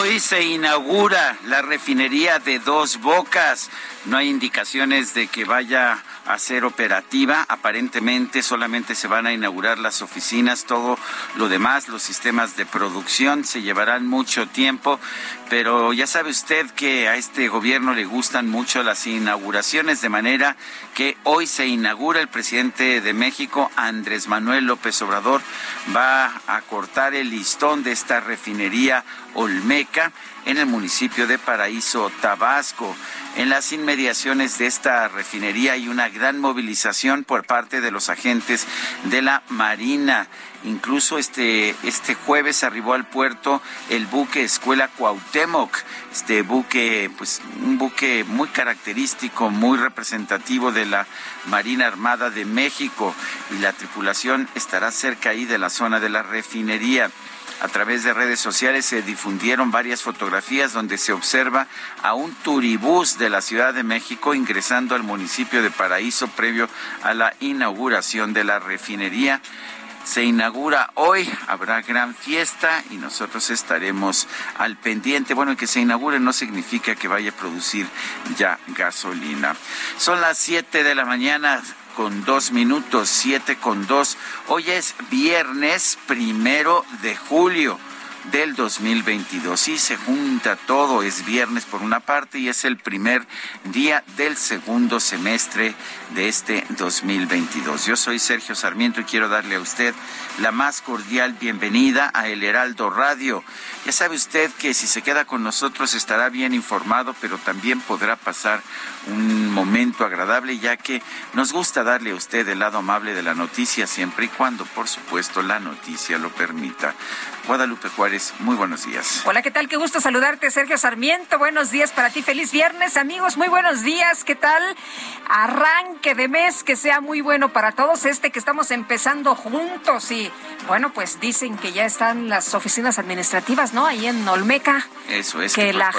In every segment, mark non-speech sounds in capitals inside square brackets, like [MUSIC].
Hoy se inaugura la refinería de Dos Bocas. No hay indicaciones de que vaya a ser operativa. Aparentemente solamente se van a inaugurar las oficinas, todo lo demás, los sistemas de producción se llevarán mucho tiempo, pero ya sabe usted que a este gobierno le gustan mucho las inauguraciones, de manera que hoy se inaugura el presidente de México, Andrés Manuel López Obrador, va a cortar el listón de esta refinería Olmeca en el municipio de Paraíso, Tabasco. En las inmediaciones de esta refinería hay una gran movilización por parte de los agentes de la Marina. Incluso este, este jueves arribó al puerto el buque Escuela Cuauhtémoc, este buque, pues un buque muy característico, muy representativo de la Marina Armada de México y la tripulación estará cerca ahí de la zona de la refinería. A través de redes sociales se difundieron varias fotografías donde se observa a un turibús de la Ciudad de México ingresando al municipio de Paraíso previo a la inauguración de la refinería se inaugura hoy, habrá gran fiesta y nosotros estaremos al pendiente. Bueno, que se inaugure no significa que vaya a producir ya gasolina. Son las 7 de la mañana con dos minutos, siete con dos. Hoy es viernes primero de julio del 2022. Sí, se junta todo, es viernes por una parte y es el primer día del segundo semestre de este 2022. Yo soy Sergio Sarmiento y quiero darle a usted la más cordial bienvenida a El Heraldo Radio. Ya sabe usted que si se queda con nosotros estará bien informado, pero también podrá pasar un momento agradable, ya que nos gusta darle a usted el lado amable de la noticia siempre y cuando, por supuesto, la noticia lo permita. Guadalupe Juárez, muy buenos días. Hola, ¿qué tal? Qué gusto saludarte, Sergio Sarmiento. Buenos días para ti. Feliz viernes, amigos. Muy buenos días. ¿Qué tal? Arranque de mes que sea muy bueno para todos. Este que estamos empezando juntos y bueno, pues dicen que ya están las oficinas administrativas, ¿no? Ahí en Olmeca. Eso es. Que, pues, la,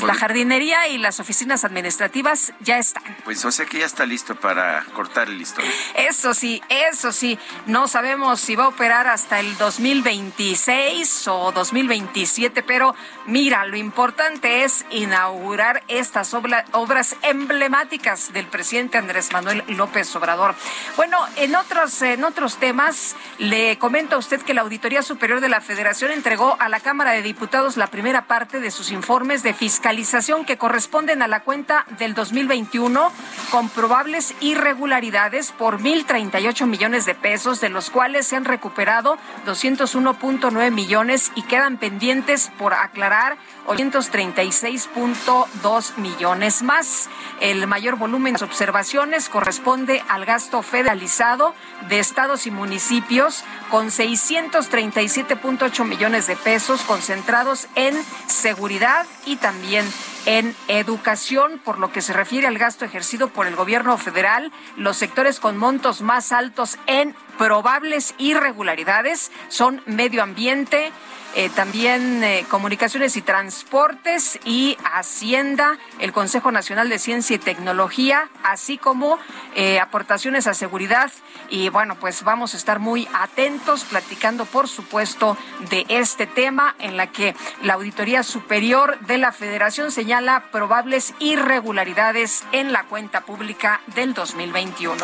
por jardinería y las oficinas administrativas ya están. Pues o sea que ya está listo para cortar el listón. Eso sí, eso sí. No sabemos si va a operar hasta el 2026 o 2027, pero mira, lo importante es inaugurar estas obras emblemáticas del presidente Andrés Manuel López Obrador. Bueno, en otros, en otros temas, le comento a usted que la Auditoría Superior de la Federación entregó a la Cámara de Diputados la primera parte de sus informes de fiscalización que corresponden a la cuenta del 2021 con probables irregularidades por 1.038 millones de pesos, de los cuales se han recuperado 201.9 millones y quedan pendientes por aclarar 836.2 millones más. El mayor volumen de observaciones corresponde al gasto federalizado de estados y municipios con 637.8 millones de pesos concentrados en seguridad y también en educación. Por lo que se refiere al gasto ejercido por el gobierno federal, los sectores con montos más altos en probables irregularidades son medio ambiente, eh, también eh, Comunicaciones y Transportes y Hacienda, el Consejo Nacional de Ciencia y Tecnología, así como eh, aportaciones a seguridad. Y bueno, pues vamos a estar muy atentos platicando, por supuesto, de este tema en la que la Auditoría Superior de la Federación señala probables irregularidades en la cuenta pública del 2021.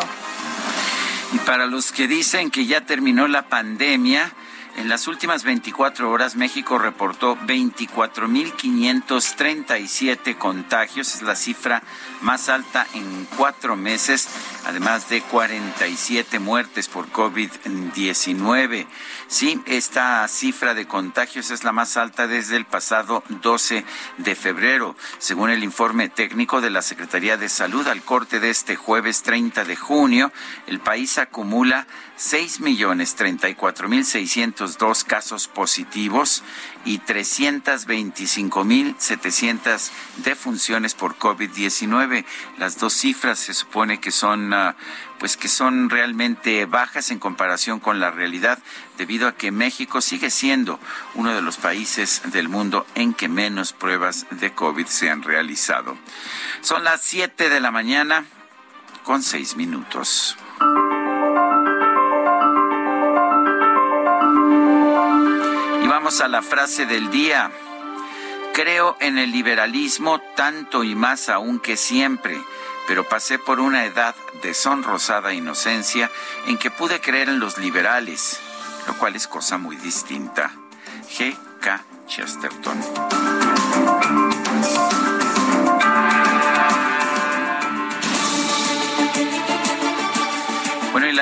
Y para los que dicen que ya terminó la pandemia, en las últimas 24 horas, México reportó 24.537 contagios, es la cifra más alta en cuatro meses, además de 47 muertes por COVID-19. Sí, esta cifra de contagios es la más alta desde el pasado 12 de febrero, según el informe técnico de la Secretaría de Salud. Al corte de este jueves 30 de junio, el país acumula 6.034.602 casos positivos y 325.700 defunciones por COVID-19. Las dos cifras se supone que son ah, pues que son realmente bajas en comparación con la realidad debido a que México sigue siendo uno de los países del mundo en que menos pruebas de COVID se han realizado. Son las 7 de la mañana con 6 minutos. vamos a la frase del día. Creo en el liberalismo tanto y más aún que siempre, pero pasé por una edad de sonrosada inocencia en que pude creer en los liberales, lo cual es cosa muy distinta. G. K. Chesterton.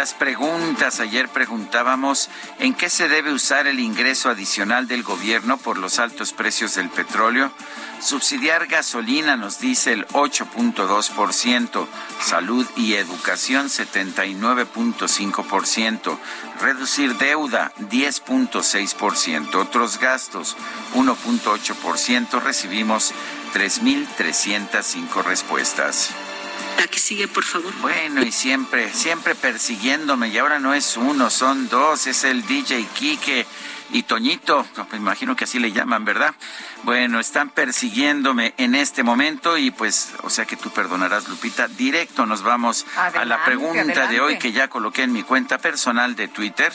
Las preguntas, ayer preguntábamos en qué se debe usar el ingreso adicional del gobierno por los altos precios del petróleo. Subsidiar gasolina nos dice el 8.2%, salud y educación 79.5%, reducir deuda 10.6%, otros gastos 1.8%, recibimos 3.305 respuestas. La que sigue, por favor. Bueno, y siempre, siempre persiguiéndome, y ahora no es uno, son dos, es el DJ Kike y Toñito, me imagino que así le llaman, ¿verdad? Bueno, están persiguiéndome en este momento y pues, o sea que tú perdonarás, Lupita. Directo nos vamos a la pregunta de hoy que ya coloqué en mi cuenta personal de Twitter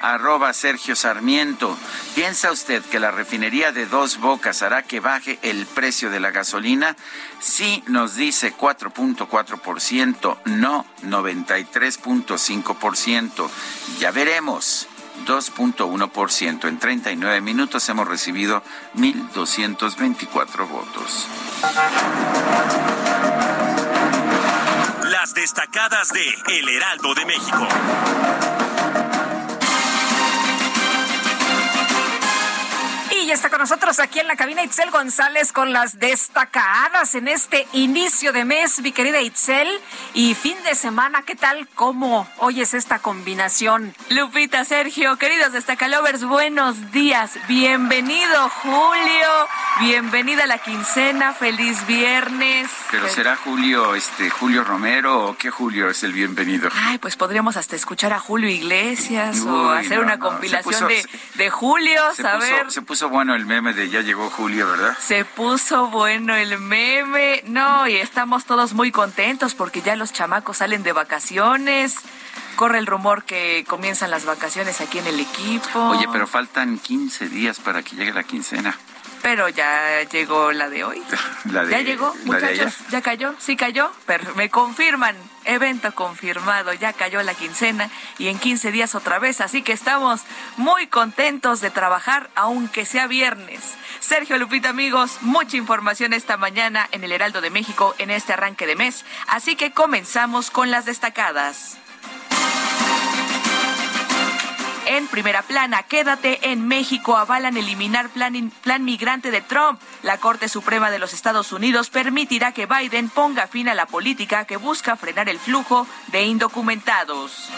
arroba Sergio Sarmiento. ¿Piensa usted que la refinería de dos bocas hará que baje el precio de la gasolina? Sí, nos dice 4.4%, no 93.5%. Ya veremos. 2.1%. En 39 minutos hemos recibido 1.224 votos. Las destacadas de El Heraldo de México. Ya está con nosotros aquí en la cabina Itzel González con las destacadas en este inicio de mes, mi querida Itzel. Y fin de semana, ¿qué tal? ¿Cómo oyes esta combinación? Lupita, Sergio, queridos destacalovers, buenos días. Bienvenido, Julio. Bienvenida a la quincena. Feliz viernes. Pero será Julio, este, Julio Romero o qué Julio es el bienvenido? Ay, pues podríamos hasta escuchar a Julio Iglesias o hacer una compilación de, de Julio, saber. se puso bueno el meme de ya llegó Julio, ¿verdad? Se puso bueno el meme. No, y estamos todos muy contentos porque ya los chamacos salen de vacaciones. Corre el rumor que comienzan las vacaciones aquí en el equipo. Oye, pero faltan 15 días para que llegue la quincena. Pero ya llegó la de hoy. [LAUGHS] ¿La de, ¿Ya llegó, muchachos? ¿Ya cayó? ¿Sí cayó? Pero me confirman. Evento confirmado. Ya cayó la quincena y en 15 días otra vez. Así que estamos muy contentos de trabajar, aunque sea viernes. Sergio Lupita, amigos, mucha información esta mañana en el Heraldo de México en este arranque de mes. Así que comenzamos con las destacadas. En primera plana, quédate en México, avalan eliminar plan, plan migrante de Trump. La Corte Suprema de los Estados Unidos permitirá que Biden ponga fin a la política que busca frenar el flujo de indocumentados.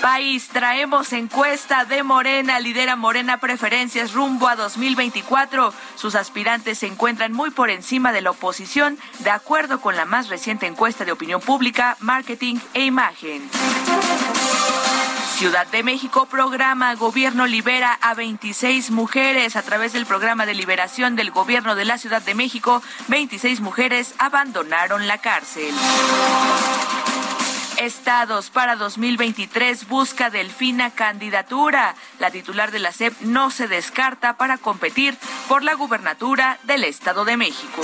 País, traemos encuesta de Morena, lidera Morena preferencias rumbo a 2024. Sus aspirantes se encuentran muy por encima de la oposición, de acuerdo con la más reciente encuesta de opinión pública, marketing e imagen. Ciudad de México programa Gobierno libera a 26 mujeres a través del programa de liberación del Gobierno de la Ciudad de México. 26 mujeres abandonaron la cárcel. Estados para 2023 busca Delfina candidatura. La titular de la SEP no se descarta para competir por la gubernatura del Estado de México.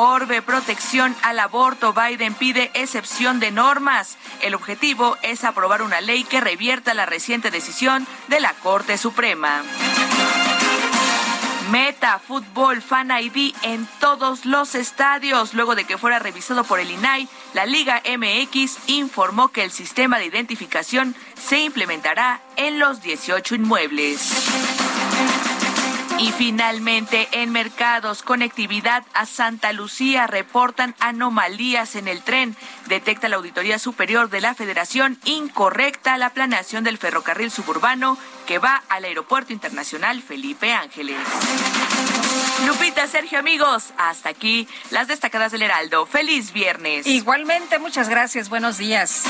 Orbe protección al aborto. Biden pide excepción de normas. El objetivo es aprobar una ley que revierta la reciente decisión de la Corte Suprema. Meta Fútbol Fan ID en todos los estadios. Luego de que fuera revisado por el INAI, la Liga MX informó que el sistema de identificación se implementará en los 18 inmuebles. Y finalmente, en mercados, conectividad a Santa Lucía reportan anomalías en el tren. Detecta la Auditoría Superior de la Federación incorrecta la planeación del ferrocarril suburbano que va al Aeropuerto Internacional Felipe Ángeles. Lupita, Sergio, amigos, hasta aquí las destacadas del Heraldo. Feliz viernes. Igualmente, muchas gracias. Buenos días.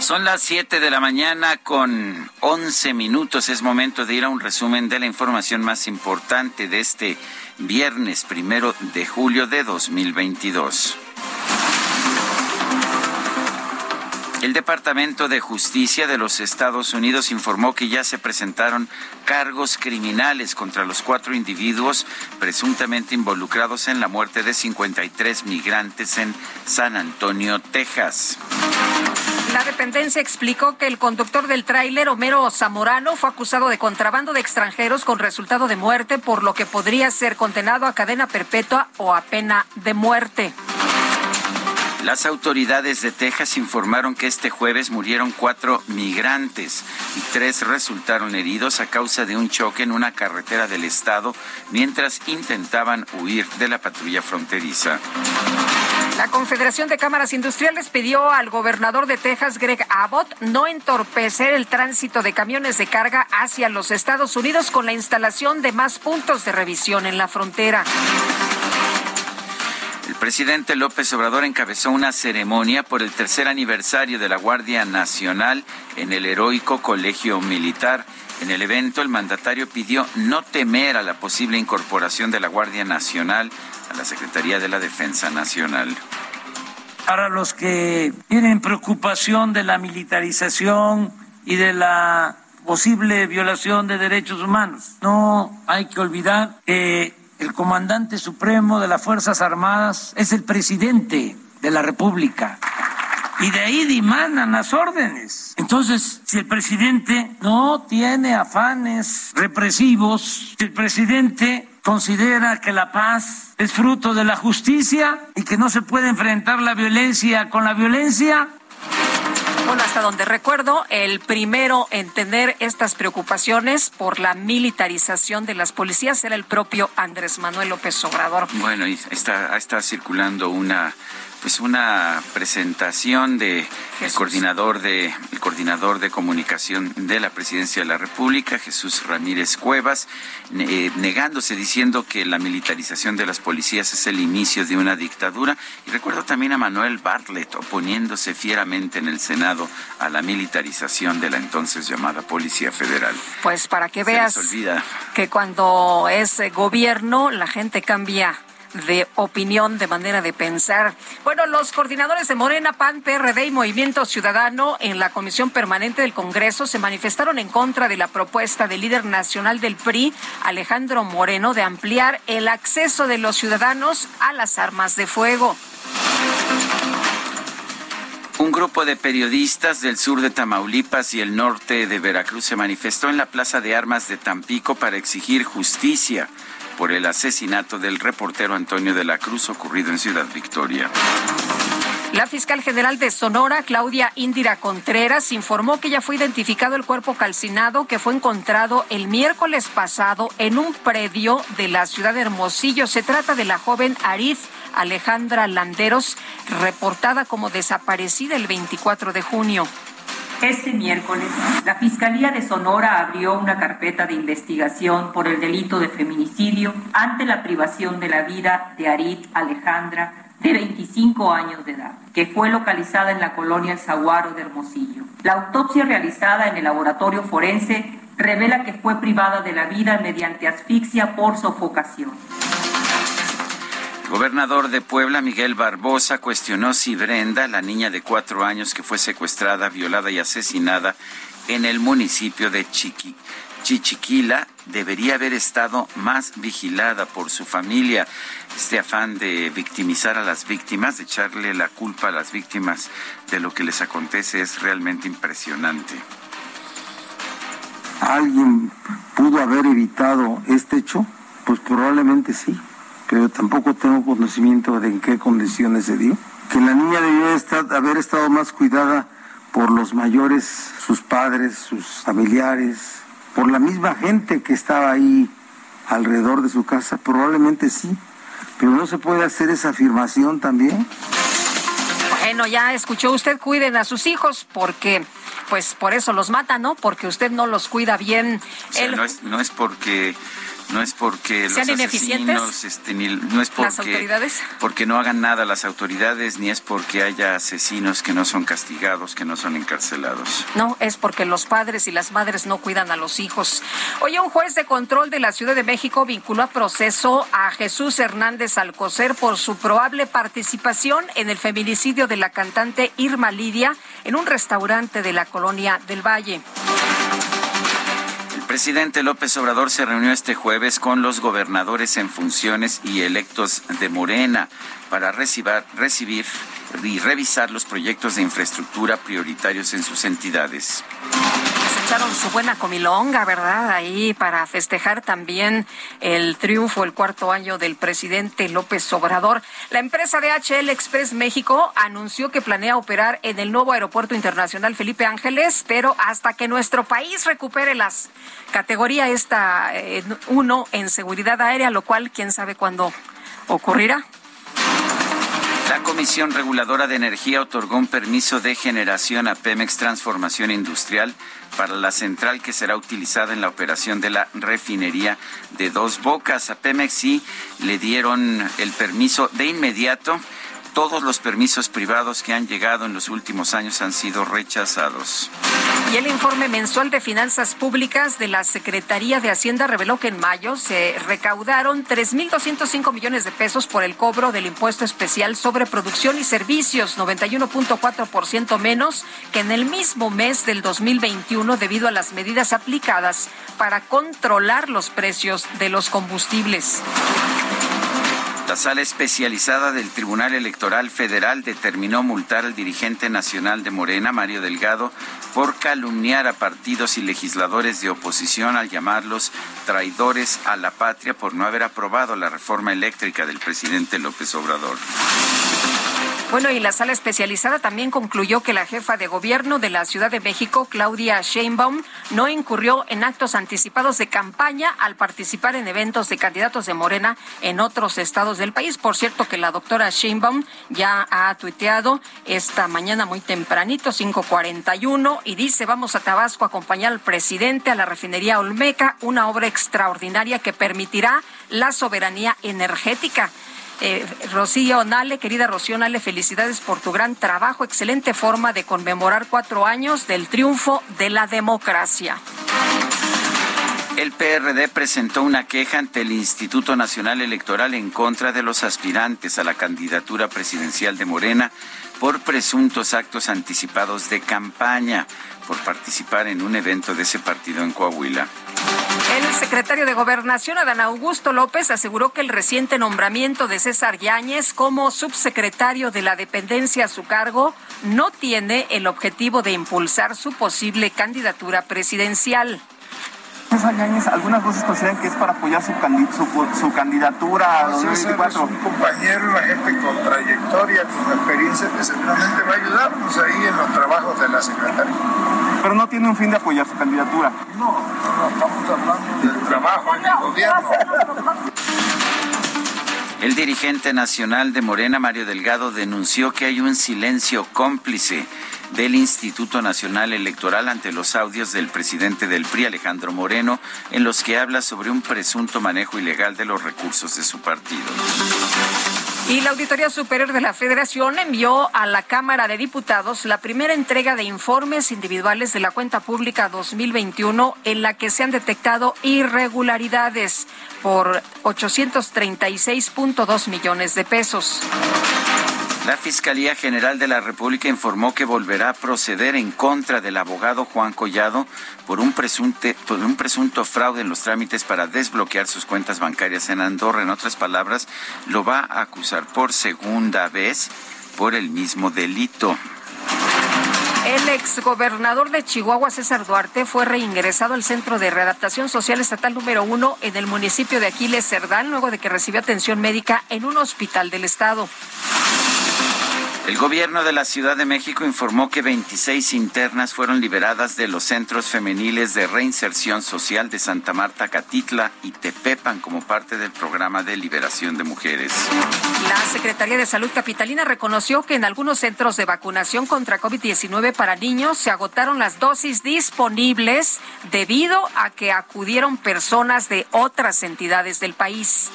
Son las 7 de la mañana con 11 minutos. Es momento de ir a un resumen de la información más importante de este viernes primero de julio de 2022. El Departamento de Justicia de los Estados Unidos informó que ya se presentaron cargos criminales contra los cuatro individuos presuntamente involucrados en la muerte de 53 migrantes en San Antonio, Texas. La dependencia explicó que el conductor del tráiler, Homero Zamorano, fue acusado de contrabando de extranjeros con resultado de muerte, por lo que podría ser condenado a cadena perpetua o a pena de muerte. Las autoridades de Texas informaron que este jueves murieron cuatro migrantes y tres resultaron heridos a causa de un choque en una carretera del estado mientras intentaban huir de la patrulla fronteriza. La Confederación de Cámaras Industriales pidió al gobernador de Texas, Greg Abbott, no entorpecer el tránsito de camiones de carga hacia los Estados Unidos con la instalación de más puntos de revisión en la frontera. El presidente López Obrador encabezó una ceremonia por el tercer aniversario de la Guardia Nacional en el heroico Colegio Militar. En el evento, el mandatario pidió no temer a la posible incorporación de la Guardia Nacional la Secretaría de la Defensa Nacional. Para los que tienen preocupación de la militarización y de la posible violación de derechos humanos, no hay que olvidar que el comandante supremo de las Fuerzas Armadas es el presidente de la República. Y de ahí dimanan las órdenes. Entonces, si el presidente no tiene afanes represivos, si el presidente considera que la paz es fruto de la justicia y que no se puede enfrentar la violencia con la violencia, bueno, hasta donde recuerdo, el primero en tener estas preocupaciones por la militarización de las policías era el propio Andrés Manuel López Obrador. Bueno, y está, está circulando una pues una presentación de el coordinador de el coordinador de comunicación de la Presidencia de la República, Jesús Ramírez Cuevas, eh, negándose diciendo que la militarización de las policías es el inicio de una dictadura. Y recuerdo también a Manuel Bartlett oponiéndose fieramente en el Senado a la militarización de la entonces llamada Policía Federal. Pues para que veas que cuando es gobierno la gente cambia de opinión, de manera de pensar. Bueno, los coordinadores de Morena, PAN, PRD y Movimiento Ciudadano en la Comisión Permanente del Congreso se manifestaron en contra de la propuesta del líder nacional del PRI, Alejandro Moreno, de ampliar el acceso de los ciudadanos a las armas de fuego. Un grupo de periodistas del sur de Tamaulipas y el norte de Veracruz se manifestó en la Plaza de Armas de Tampico para exigir justicia por el asesinato del reportero Antonio de la Cruz ocurrido en Ciudad Victoria. La fiscal general de Sonora, Claudia Indira Contreras, informó que ya fue identificado el cuerpo calcinado que fue encontrado el miércoles pasado en un predio de la ciudad de Hermosillo. Se trata de la joven Arif Alejandra Landeros, reportada como desaparecida el 24 de junio. Este miércoles, la Fiscalía de Sonora abrió una carpeta de investigación por el delito de feminicidio ante la privación de la vida de Arit Alejandra de 25 años de edad, que fue localizada en la colonia El Zaguaro de Hermosillo. La autopsia realizada en el laboratorio forense revela que fue privada de la vida mediante asfixia por sofocación. Gobernador de Puebla, Miguel Barbosa, cuestionó si Brenda, la niña de cuatro años que fue secuestrada, violada y asesinada en el municipio de Chiqui, Chichiquila, debería haber estado más vigilada por su familia. Este afán de victimizar a las víctimas, de echarle la culpa a las víctimas de lo que les acontece es realmente impresionante. ¿Alguien pudo haber evitado este hecho? Pues probablemente sí, pero tampoco tengo conocimiento de en qué condiciones se dio. Que la niña debió estar, haber estado más cuidada por los mayores, sus padres, sus familiares, por la misma gente que estaba ahí alrededor de su casa, probablemente sí, pero no se puede hacer esa afirmación también. Bueno, ya escuchó usted, cuiden a sus hijos porque pues por eso los mata, ¿no? Porque usted no los cuida bien. no, es, no es porque no es porque ¿Sean los asesinos, este, ni, no es porque, ¿Las autoridades? porque no hagan nada las autoridades, ni es porque haya asesinos que no son castigados, que no son encarcelados. No, es porque los padres y las madres no cuidan a los hijos. Hoy un juez de control de la Ciudad de México vinculó a proceso a Jesús Hernández Alcocer por su probable participación en el feminicidio de la cantante Irma Lidia en un restaurante de la colonia del Valle. Presidente López Obrador se reunió este jueves con los gobernadores en funciones y electos de Morena para recibir, recibir y revisar los proyectos de infraestructura prioritarios en sus entidades echaron su buena comilonga, ¿verdad? Ahí para festejar también el triunfo, el cuarto año del presidente López Obrador. La empresa DHL Express México anunció que planea operar en el nuevo aeropuerto internacional Felipe Ángeles, pero hasta que nuestro país recupere las categorías esta eh, uno en seguridad aérea, lo cual quién sabe cuándo ocurrirá. La Comisión Reguladora de Energía otorgó un permiso de generación a Pemex Transformación Industrial para la central que será utilizada en la operación de la refinería de Dos Bocas. A Pemex sí le dieron el permiso de inmediato todos los permisos privados que han llegado en los últimos años han sido rechazados. Y el informe mensual de finanzas públicas de la Secretaría de Hacienda reveló que en mayo se recaudaron 3.205 millones de pesos por el cobro del impuesto especial sobre producción y servicios, 91.4% menos que en el mismo mes del 2021 debido a las medidas aplicadas para controlar los precios de los combustibles. La sala especializada del Tribunal Electoral Federal determinó multar al dirigente nacional de Morena, Mario Delgado, por calumniar a partidos y legisladores de oposición al llamarlos traidores a la patria por no haber aprobado la reforma eléctrica del presidente López Obrador. Bueno, y la sala especializada también concluyó que la jefa de gobierno de la Ciudad de México, Claudia Sheinbaum, no incurrió en actos anticipados de campaña al participar en eventos de candidatos de Morena en otros estados del país. Por cierto, que la doctora Sheinbaum ya ha tuiteado esta mañana muy tempranito, 5:41, y dice: Vamos a Tabasco a acompañar al presidente a la refinería Olmeca, una obra extraordinaria que permitirá la soberanía energética. Eh, Rocío Nale, querida Rocío Nale, felicidades por tu gran trabajo, excelente forma de conmemorar cuatro años del triunfo de la democracia. El PRD presentó una queja ante el Instituto Nacional Electoral en contra de los aspirantes a la candidatura presidencial de Morena por presuntos actos anticipados de campaña por participar en un evento de ese partido en Coahuila. El secretario de Gobernación, Adán Augusto López, aseguró que el reciente nombramiento de César Yáñez como subsecretario de la dependencia a su cargo no tiene el objetivo de impulsar su posible candidatura presidencial. César Yáñez, algunas voces consideran que es para apoyar su, su, candidatura a 2024. Es un compañero, una gente con trayectoria, con experiencia que seguramente va a ayudarnos ahí en los trabajos de la Secretaría. Pero no tiene un fin de apoyar su candidatura. No, no, estamos hablando del trabajo en el gobierno. El dirigente nacional de Morena, Mario Delgado, denunció que hay un silencio cómplice del Instituto Nacional Electoral ante los audios del presidente del PRI, Alejandro Moreno, en los que habla sobre un presunto manejo ilegal de los recursos de su partido. Y la Auditoría Superior de la Federación envió a la Cámara de Diputados la primera entrega de informes individuales de la cuenta pública 2021 en la que se han detectado irregularidades por 836.2 millones de pesos. La Fiscalía General de la República informó que volverá a proceder en contra del abogado Juan Collado por un, presunto fraude en los trámites para desbloquear sus cuentas bancarias en Andorra. En otras palabras, lo va a acusar por segunda vez por el mismo delito. El exgobernador de Chihuahua, César Duarte, fue reingresado al Centro de Readaptación Social Estatal número uno en el municipio de Aquiles Cerdán, luego de que recibió atención médica en un hospital del estado. El gobierno de la Ciudad de México informó que 26 internas fueron liberadas de los centros femeniles de reinserción social de Santa Marta, Catitla y Tepepan como parte del programa de liberación de mujeres. La Secretaría de Salud Capitalina reconoció que en algunos centros de vacunación contra COVID-19 para niños se agotaron las dosis disponibles debido a que acudieron personas de otras entidades del país.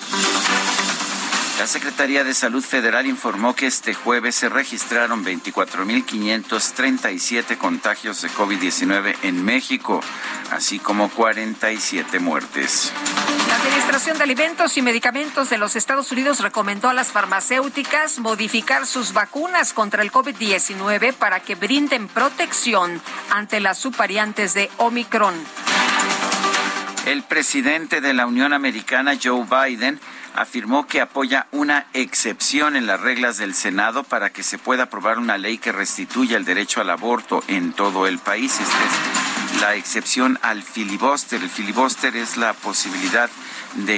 La Secretaría de Salud Federal informó que este jueves se registraron 24.537 contagios de COVID-19 en México, así como 47 muertes. La Administración de Alimentos y Medicamentos de los Estados Unidos recomendó a las farmacéuticas modificar sus vacunas contra el COVID-19 para que brinden protección ante las subvariantes de Omicron. El presidente de la Unión Americana, Joe Biden, afirmó que apoya una excepción en las reglas del Senado para que se pueda aprobar una ley que restituya el derecho al aborto en todo el país. Esta es la excepción al filibuster. El filibuster es la posibilidad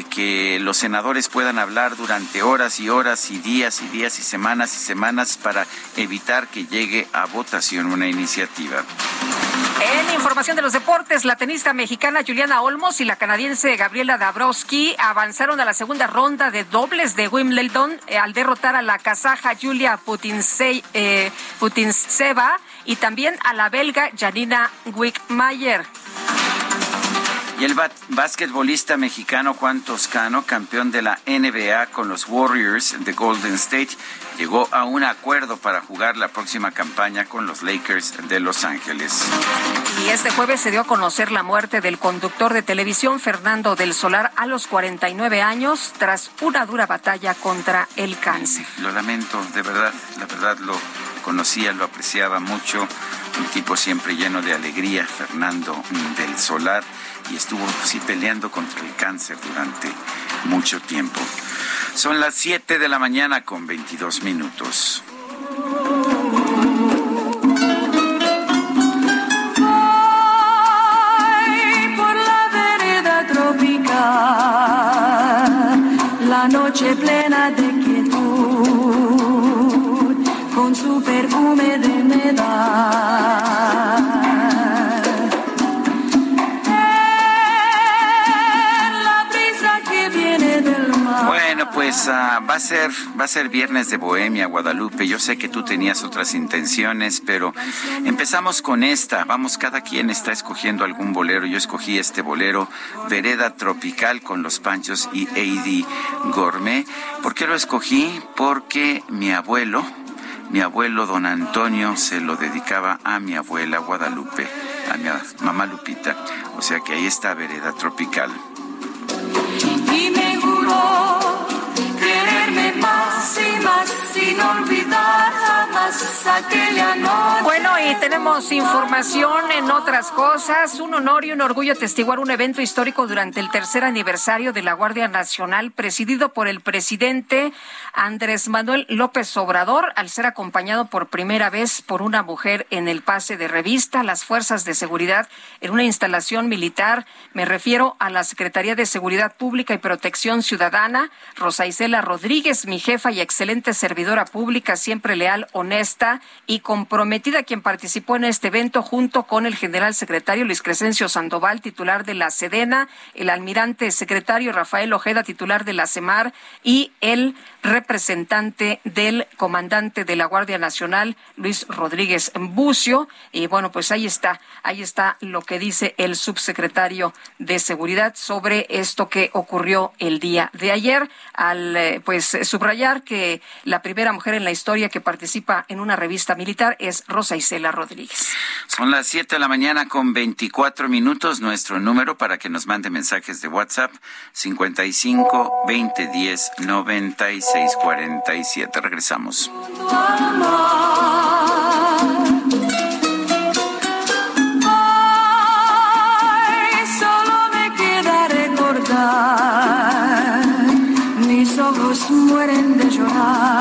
que los senadores puedan hablar durante horas y horas y días y días y semanas y semanas para evitar que llegue a votación una iniciativa. En información de los deportes, la tenista mexicana Juliana Olmos y la canadiense Gabriela Dabrowski avanzaron a la segunda ronda de dobles de Wimbledon eh, al derrotar a la kazaja Julia eh, Putintseva y también a la belga Janina Wickmayer. Y el basquetbolista mexicano Juan Toscano, campeón de la NBA con los Warriors de Golden State, llegó a un acuerdo para jugar la próxima campaña con los Lakers de Los Ángeles. Y este jueves se dio a conocer la muerte del conductor de televisión Fernando del Solar a los 49 años tras una dura batalla contra el cáncer. Lo lamento, de verdad, la verdad lo conocía, lo apreciaba mucho, un tipo siempre lleno de alegría, Fernando del Solar y estuvo sí, peleando contra el cáncer durante mucho tiempo. Son las 7 de la mañana con 22 minutos. por la vereda tropical, la noche plena de quietud, con su perfume de medal. Pues ah, va a ser va a ser viernes de Bohemia, Guadalupe. Yo sé que tú tenías otras intenciones, pero empezamos con esta. Vamos, cada quien está escogiendo algún bolero. Yo escogí este bolero, Vereda Tropical con los Panchos y Eddie Gourmet. ¿Por qué lo escogí? Porque mi abuelo, mi abuelo don Antonio se lo dedicaba a mi abuela Guadalupe, a mi mamá Lupita. O sea que ahí está Vereda Tropical. Y me sin olvidar. Bueno, y tenemos información en otras cosas. Un honor y un orgullo testiguar un evento histórico durante el tercer aniversario de la Guardia Nacional, presidido por el presidente Andrés Manuel López Obrador, al ser acompañado por primera vez por una mujer en el pase de revista, las fuerzas de seguridad en una instalación militar. Me refiero a la Secretaría de Seguridad Pública y Protección Ciudadana, Rosa Isela Rodríguez, mi jefa y excelente servidora pública, siempre leal, honesta honrada y comprometida quien participó en este evento junto con el general secretario Luis Crescencio Sandoval, titular de la Sedena, el almirante secretario Rafael Ojeda, titular de la CEMAR y el representante del comandante de la Guardia Nacional, Luis Rodríguez Bucio. Y bueno, pues ahí está, ahí está lo que dice el subsecretario de Seguridad sobre esto que ocurrió el día de ayer, al eh, pues subrayar que la primera mujer en la historia que participa en una revista militar es Rosa Isela Rodríguez. Son las 7 de la mañana con 24 minutos. Nuestro número para que nos mande mensajes de WhatsApp 55 20 10 96 47. Regresamos. solo me queda recordar. Mis ojos mueren de llorar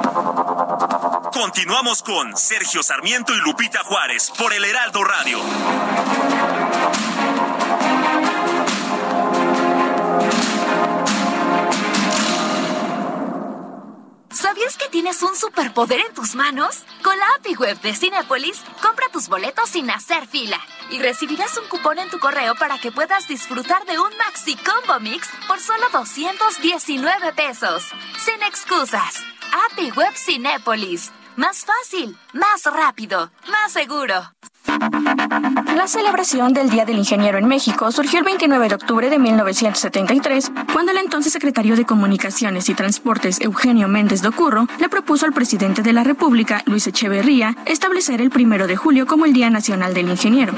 Continuamos con Sergio Sarmiento y Lupita Juárez por el Heraldo Radio. ¿Sabías que tienes un superpoder en tus manos? Con la API Web de Cinepolis, compra tus boletos sin hacer fila y recibirás un cupón en tu correo para que puedas disfrutar de un Maxi Combo Mix por solo 219 pesos. Sin excusas. API Web Cinépolis. Más fácil, más rápido, más seguro. La celebración del Día del Ingeniero en México surgió el 29 de octubre de 1973, cuando el entonces secretario de Comunicaciones y Transportes Eugenio Méndez Docurro le propuso al presidente de la República, Luis Echeverría, establecer el primero de julio como el Día Nacional del Ingeniero.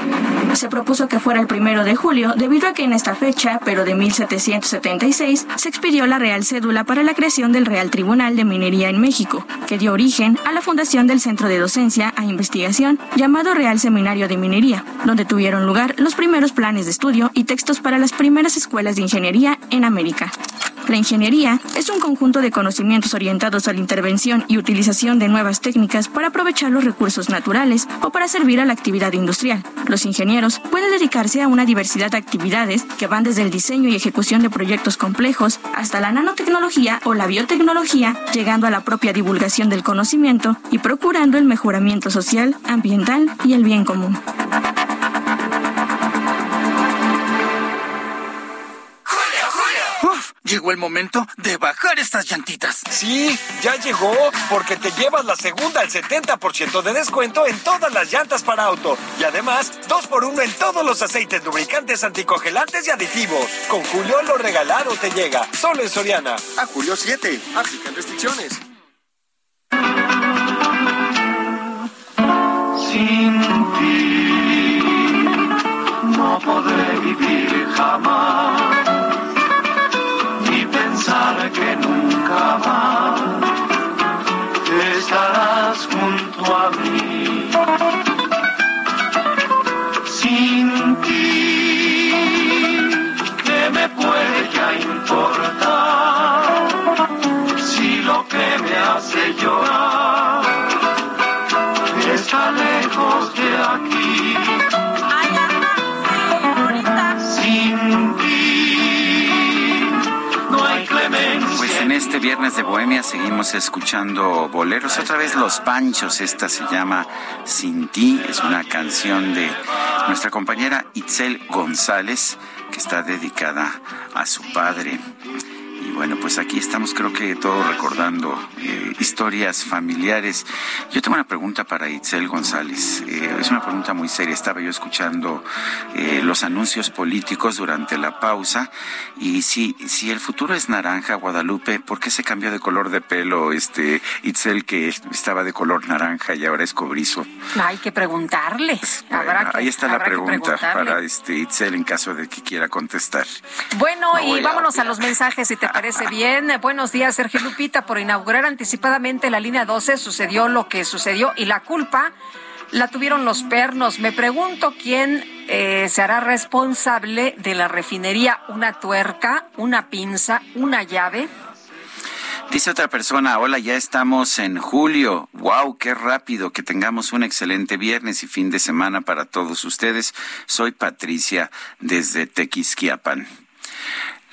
Se propuso que fuera el primero de julio debido a que en esta fecha, pero de 1776, se expidió la Real Cédula para la creación del Real Tribunal de Minería en México, que dio origen a la fundación del Centro de Docencia a Investigación llamado Real Seminario de Minería, donde tuvieron lugar los primeros planes de estudio y textos para las primeras escuelas de ingeniería en América. La ingeniería es un conjunto de conocimientos orientados a la intervención y utilización de nuevas técnicas para aprovechar los recursos naturales o para servir a la actividad industrial. Los ingenieros pueden dedicarse a una diversidad de actividades que van desde el diseño y ejecución de proyectos complejos hasta la nanotecnología o la biotecnología, llegando a la propia divulgación del conocimiento y procurando el mejoramiento social, ambiental y el bien común. Llegó el momento de bajar estas llantitas. Sí, ya llegó, porque te llevas la segunda al 70% de descuento en todas las llantas para auto. Y además, dos por uno en todos los aceites lubricantes, anticongelantes y aditivos. Con Julio lo regalado te llega, solo en Soriana. A julio 7, aplican restricciones. Sin ti no podré vivir jamás llorar está lejos de aquí. Sin ti no hay clemencia. Pues en este viernes de Bohemia seguimos escuchando boleros. Otra vez Los Panchos, esta se llama Sin ti, es una canción de nuestra compañera Itzel González que está dedicada a su padre. Bueno, pues aquí estamos creo que todos recordando eh, historias familiares. Yo tengo una pregunta para Itzel González. Eh, es una pregunta muy seria. Estaba yo escuchando eh, los anuncios políticos durante la pausa y si, si el futuro es naranja, Guadalupe, ¿por qué se cambió de color de pelo este Itzel que estaba de color naranja y ahora es cobrizo? Hay que preguntarle. Habrá Bueno, que- ahí está la habrá pregunta para este Itzel en caso de que quiera contestar. Bueno, No y a vámonos a opinar. los mensajes, si te parece, [LAUGHS] parece bien. Buenos días, Sergio Lupita. Por inaugurar anticipadamente la línea 12 sucedió lo que sucedió y la culpa la tuvieron los pernos. Me pregunto quién eh, se hará responsable de la refinería. ¿Una tuerca, una pinza, una llave? Dice otra persona, hola, ya estamos en julio. Wow, qué rápido, que tengamos un excelente viernes y fin de semana para todos ustedes. Soy Patricia desde Tequisquiapan.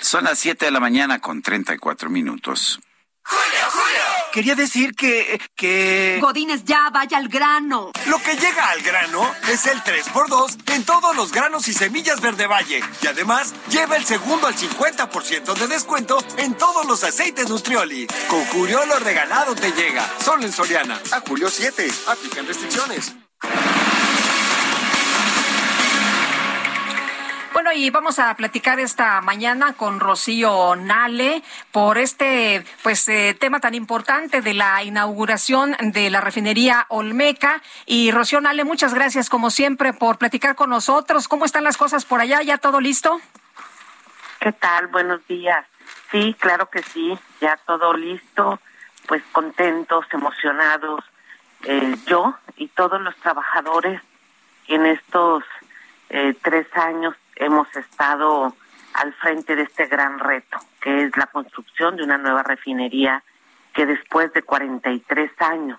Son las 7 de la mañana con 34 minutos. ¡Julio, Julio! Quería decir que, que... Godines, ya, vaya al grano. Lo que llega al grano es el 3x2 en todos los granos y semillas Verde Valle. Y además, lleva el segundo al 50% de descuento en todos los aceites Nutrioli. Con Julio lo regalado te llega. Solo en Soriana. A julio 7. Aplican restricciones. Bueno, y vamos a platicar esta mañana con Rocío Nale por este pues eh, tema tan importante de la inauguración de la refinería Olmeca. Y Rocío Nale, muchas gracias como siempre por platicar con nosotros. ¿Cómo están las cosas por allá? ¿Ya todo listo? ¿Qué tal? Buenos días. Sí, claro que sí, ya todo listo, pues contentos, emocionados, eh, yo y todos los trabajadores en estos eh, tres años hemos estado al frente de este gran reto, que es la construcción de una nueva refinería que después de 43 años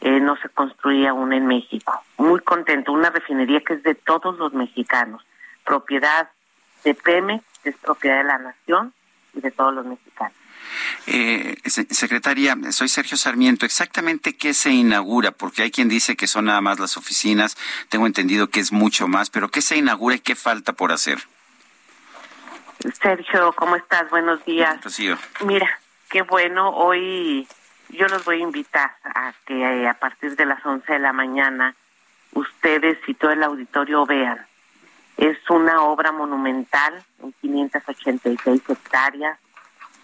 eh, no se construía aún en México. Muy contento, una refinería que es de todos los mexicanos, propiedad de Pemex, es propiedad de la nación y de todos los mexicanos. Eh, secretaria, soy Sergio Sarmiento. ¿Exactamente qué se inaugura? Porque hay quien dice que son nada más las oficinas. Tengo entendido que es mucho más, pero ¿qué se inaugura y qué falta por hacer? Sergio, ¿cómo estás? Buenos días. Mira, qué bueno. Hoy yo los voy a invitar a que eh, a partir de las 11 de la mañana ustedes y todo el auditorio vean. Es una obra monumental en 586 hectáreas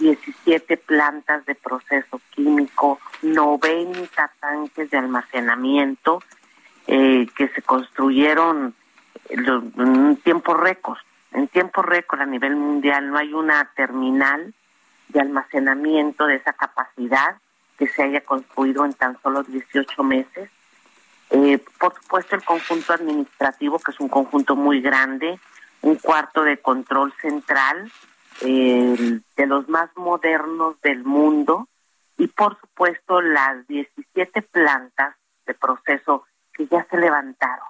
17 plantas de proceso químico, 90 tanques de almacenamiento eh, que se construyeron en un tiempo récord. En tiempo récord a nivel mundial no hay una terminal de almacenamiento de esa capacidad que se haya construido en tan solo 18 meses. Eh, por supuesto, el conjunto administrativo, que es un conjunto muy grande, un cuarto de control central, de los más modernos del mundo y por supuesto las 17 plantas de proceso que ya se levantaron.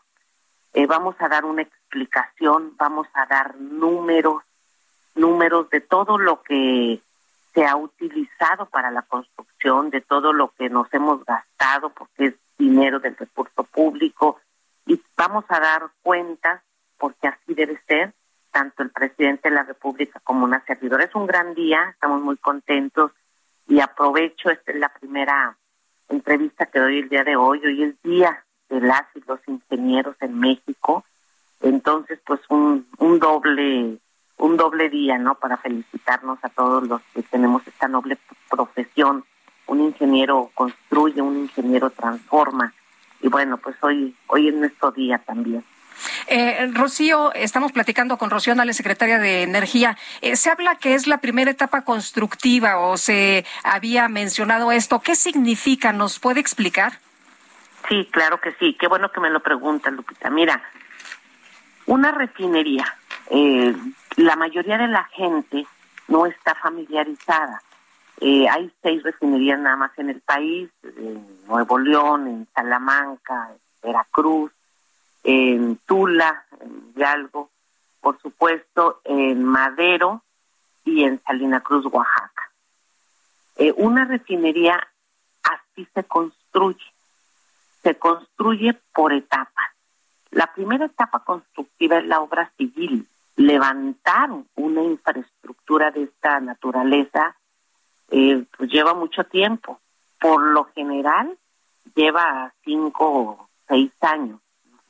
Eh, vamos a dar una explicación, vamos a dar números, números de todo lo que se ha utilizado para la construcción, de todo lo que nos hemos gastado, porque es dinero del recurso público, y vamos a dar cuentas, porque así debe ser, tanto el presidente de la República como una servidora. Es un gran día, estamos muy contentos y aprovecho, esta es la primera entrevista que doy el día de hoy. Hoy es día de las y los ingenieros en México. Entonces, pues un, un doble un doble día, ¿no? Para felicitarnos a todos los que tenemos esta noble profesión. Un ingeniero construye, un ingeniero transforma. Y bueno, pues hoy hoy es nuestro día también. Eh, Rocío, estamos platicando con Rocío Nale, secretaria de Energía. Eh, se habla que es la primera etapa constructiva o se había mencionado esto. ¿Qué significa? ¿Nos puede explicar? Sí, claro que sí. Qué bueno que me lo preguntan, Lupita. Mira, una refinería, eh, la mayoría de la gente no está familiarizada. Eh, hay seis refinerías nada más en el país, en Nuevo León, en Salamanca, en Veracruz, en Tula, en Hidalgo, por supuesto en Madero y en Salina Cruz, Oaxaca. Eh, una refinería así se construye, se construye por etapas. La primera etapa constructiva es la obra civil. Levantar una infraestructura de esta naturaleza eh, pues lleva mucho tiempo. Por lo general lleva cinco o seis años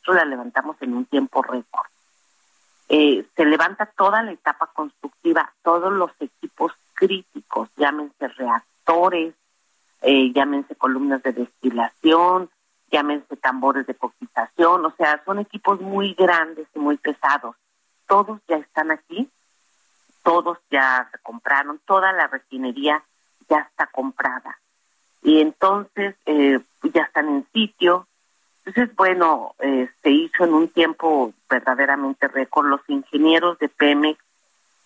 la levantamos en un tiempo récord. Eh, se levanta toda la etapa constructiva, todos los equipos críticos, llámense reactores, eh, llámense columnas de destilación, llámense tambores de coquitación, o sea, son equipos muy grandes y muy pesados. Todos ya están aquí todos ya se compraron, toda la refinería ya está comprada. Y entonces eh, ya están en sitio. Entonces, bueno, eh, se hizo en un tiempo verdaderamente récord. Los ingenieros de Pemex,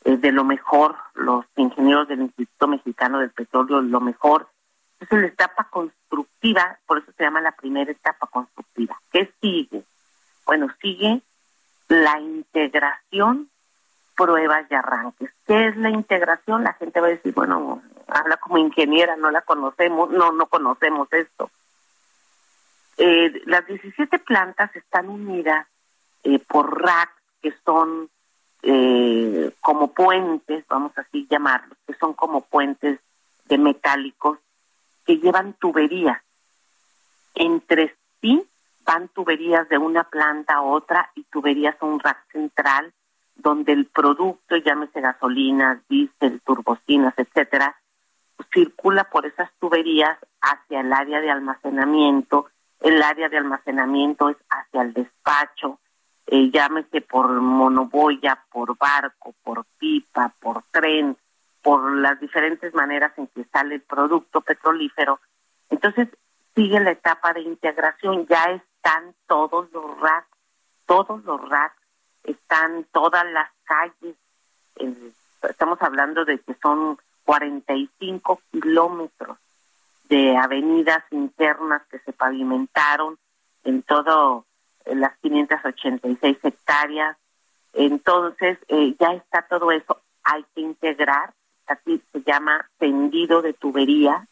eh, de lo mejor, los ingenieros del Instituto Mexicano del Petróleo, lo mejor. Entonces, la etapa constructiva, por eso se llama la primera etapa constructiva. ¿Qué sigue? Bueno, sigue la integración pruebas y arranques. ¿Qué es la integración? La gente va a decir, bueno, habla como ingeniera, no la conocemos, no, no conocemos esto. Eh, las 17 plantas están unidas eh, por racks que son eh, como puentes, vamos así llamarlos, que son como puentes de metálicos que llevan tuberías. Entre sí van tuberías de una planta a otra y tuberías a un rack central donde el producto, llámese gasolina, diésel, turbocinas, etcétera, circula por esas tuberías hacia el área de almacenamiento. El área de almacenamiento es hacia el despacho, eh, llámese por monoboya, por barco, por pipa, por tren, por las diferentes maneras en que sale el producto petrolífero. Entonces sigue la etapa de integración, ya están todos los racks, todos los racks están todas las calles, estamos hablando de que son 45 kilómetros de avenidas internas que se pavimentaron en todo en las 586 hectáreas. Entonces, eh, ya está todo eso. Hay que integrar, así se llama tendido de tubería,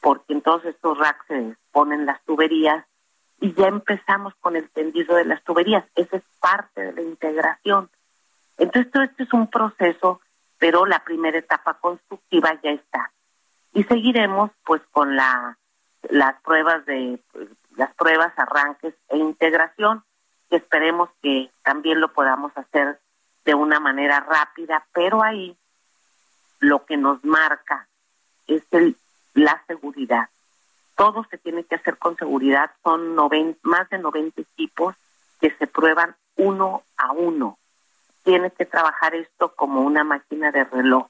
porque en todos estos racks se ponen las tuberías y ya empezamos con el tendido de las tuberías. Esa es parte de la integración. Entonces, todo esto es un proceso, pero la primera etapa constructiva ya está. Y seguiremos pues con la las pruebas de las pruebas, arranques e integración, que esperemos que también lo podamos hacer de una manera rápida, pero ahí lo que nos marca es el, la seguridad todo se tiene que hacer con seguridad. Son más de 90 equipos que se prueban uno a uno. Tiene que trabajar esto como una máquina de reloj.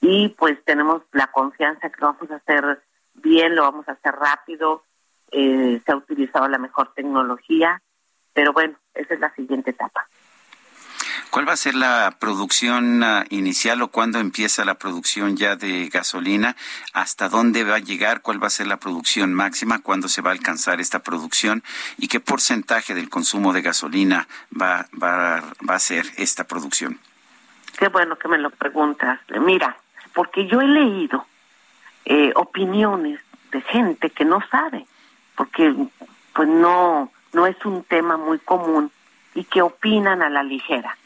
Y pues tenemos la confianza que lo vamos a hacer bien, lo vamos a hacer rápido. Eh, se ha utilizado la mejor tecnología, pero bueno, esa es la siguiente etapa. ¿Cuál va a ser la producción ah, inicial o cuándo empieza la producción ya de gasolina? ¿Hasta dónde va a llegar? ¿Cuál va a ser la producción máxima? ¿Cuándo se va a alcanzar esta producción? ¿Y qué porcentaje del consumo de gasolina va, va, va a ser esta producción? Qué bueno que me lo preguntas. Mira, porque yo he leído eh, opiniones de gente que no sabe, porque pues no, no es un tema muy común y que opinan a la ligera.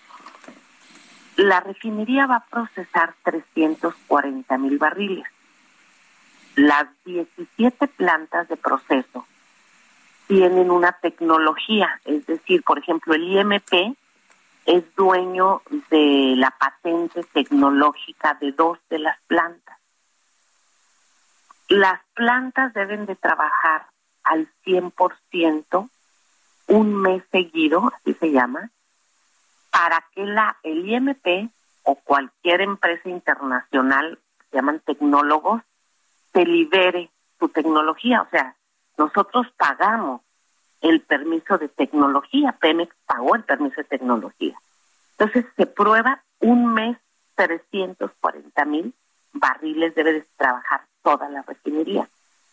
La refinería va a procesar 340 mil barriles. Las 17 plantas de proceso tienen una tecnología, es decir, por ejemplo, el IMP es dueño de la patente tecnológica de dos de las plantas. Las plantas deben de trabajar al 100% un mes seguido, así se llama, para que la, el IMP o cualquier empresa internacional, se llaman tecnólogos, se libere su tecnología. O sea, nosotros pagamos el permiso de tecnología, Pemex pagó el permiso de tecnología. Entonces se prueba un mes 340 mil barriles debe de trabajar toda la refinería.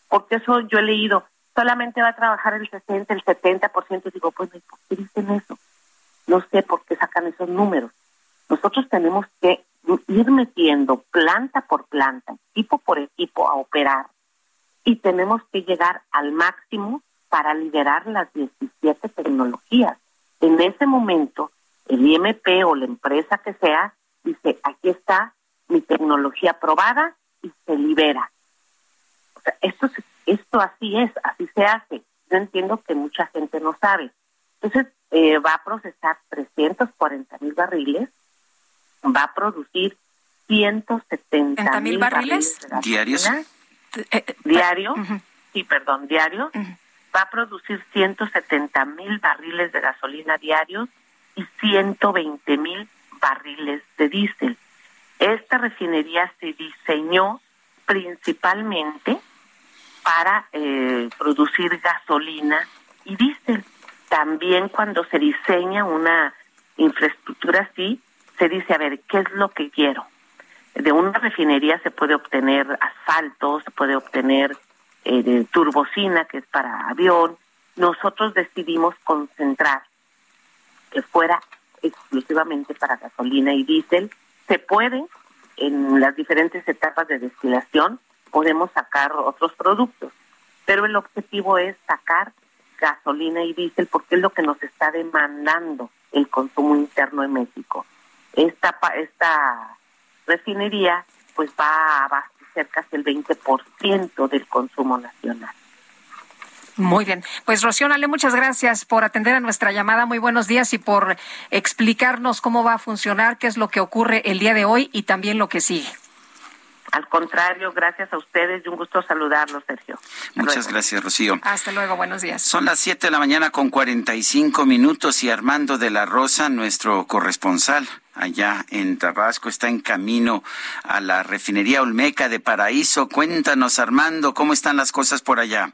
Porque eso yo he leído, solamente va a trabajar el 60, el 70%, digo, pues, ¿por qué dicen eso? No sé por qué sacan esos números. Nosotros tenemos que ir metiendo planta por planta, equipo por equipo a operar y tenemos que llegar al máximo para liberar las 17 tecnologías. En ese momento, el IMP o la empresa que sea dice, aquí está mi tecnología aprobada y se libera. O sea, esto, esto así es, así se hace. Yo entiendo que mucha gente no sabe. Entonces, eh, va a procesar 340 mil barriles, va a producir 170 mil barriles, diarios. Eh, eh, diario, sí, perdón, diario. Va a producir 170 mil barriles de gasolina diarios y 120 mil barriles de diésel. Esta refinería se diseñó principalmente para eh, producir gasolina y diésel. También cuando se diseña una infraestructura así, se dice, a ver, ¿qué es lo que quiero? De una refinería se puede obtener asfalto, se puede obtener eh, turbocina, que es para avión. Nosotros decidimos concentrar que fuera exclusivamente para gasolina y diésel. Se puede, en las diferentes etapas de destilación, podemos sacar otros productos, pero el objetivo es sacar gasolina y diésel porque es lo que nos está demandando el consumo interno en México. Esta, esta refinería pues va a abastecer casi el 20% del consumo nacional. Muy bien. Pues Rocío muchas gracias por atender a nuestra llamada. Muy buenos días y por explicarnos cómo va a funcionar, qué es lo que ocurre el día de hoy y también lo que sigue. Al contrario, gracias a ustedes y un gusto saludarlos, Sergio. Muchas gracias, Rocío. Hasta luego, buenos días. Son las 7 de la mañana con 45 minutos y Armando de la Rosa, nuestro corresponsal allá en Tabasco, está en camino a la refinería Olmeca de Paraíso. Cuéntanos, Armando, ¿cómo están las cosas por allá?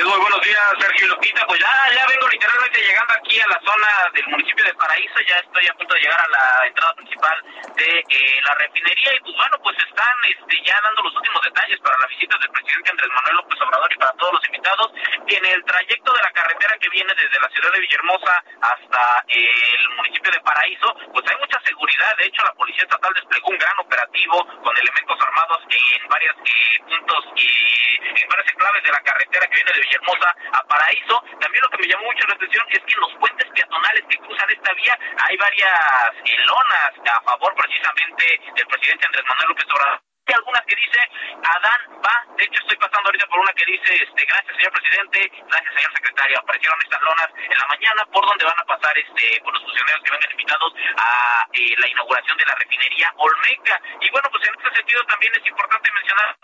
Muy buenos días, Sergio Lupita. Pues ya, ya vengo literalmente llegando aquí a la zona del municipio de Paraíso. Ya estoy a punto de llegar a la entrada principal de eh, la refinería. Y pues bueno, pues están este, ya dando los últimos detalles para la visita del presidente Andrés Manuel López Obrador y para todos los invitados. En el trayecto de la carretera que viene desde la ciudad de Villahermosa hasta el municipio de Paraíso, pues hay mucha seguridad. De hecho, la Policía Estatal desplegó un gran operativo con elementos armados en varios eh, puntos, y en varias enclaves de la carretera que viene de Villahermosa a Paraíso. También lo que me llamó mucho la atención es que en los puentes peatonales que cruzan esta vía hay varias eh, lonas a favor precisamente del presidente Andrés Manuel López Obrador. Algunas que dice Adán va, de hecho estoy pasando ahorita por una que dice este gracias señor presidente, gracias señor secretario, aparecieron estas lonas en la mañana por donde van a pasar este por los funcionarios que vengan invitados a eh, la inauguración de la refinería Olmeca y bueno pues en este sentido también es importante mencionar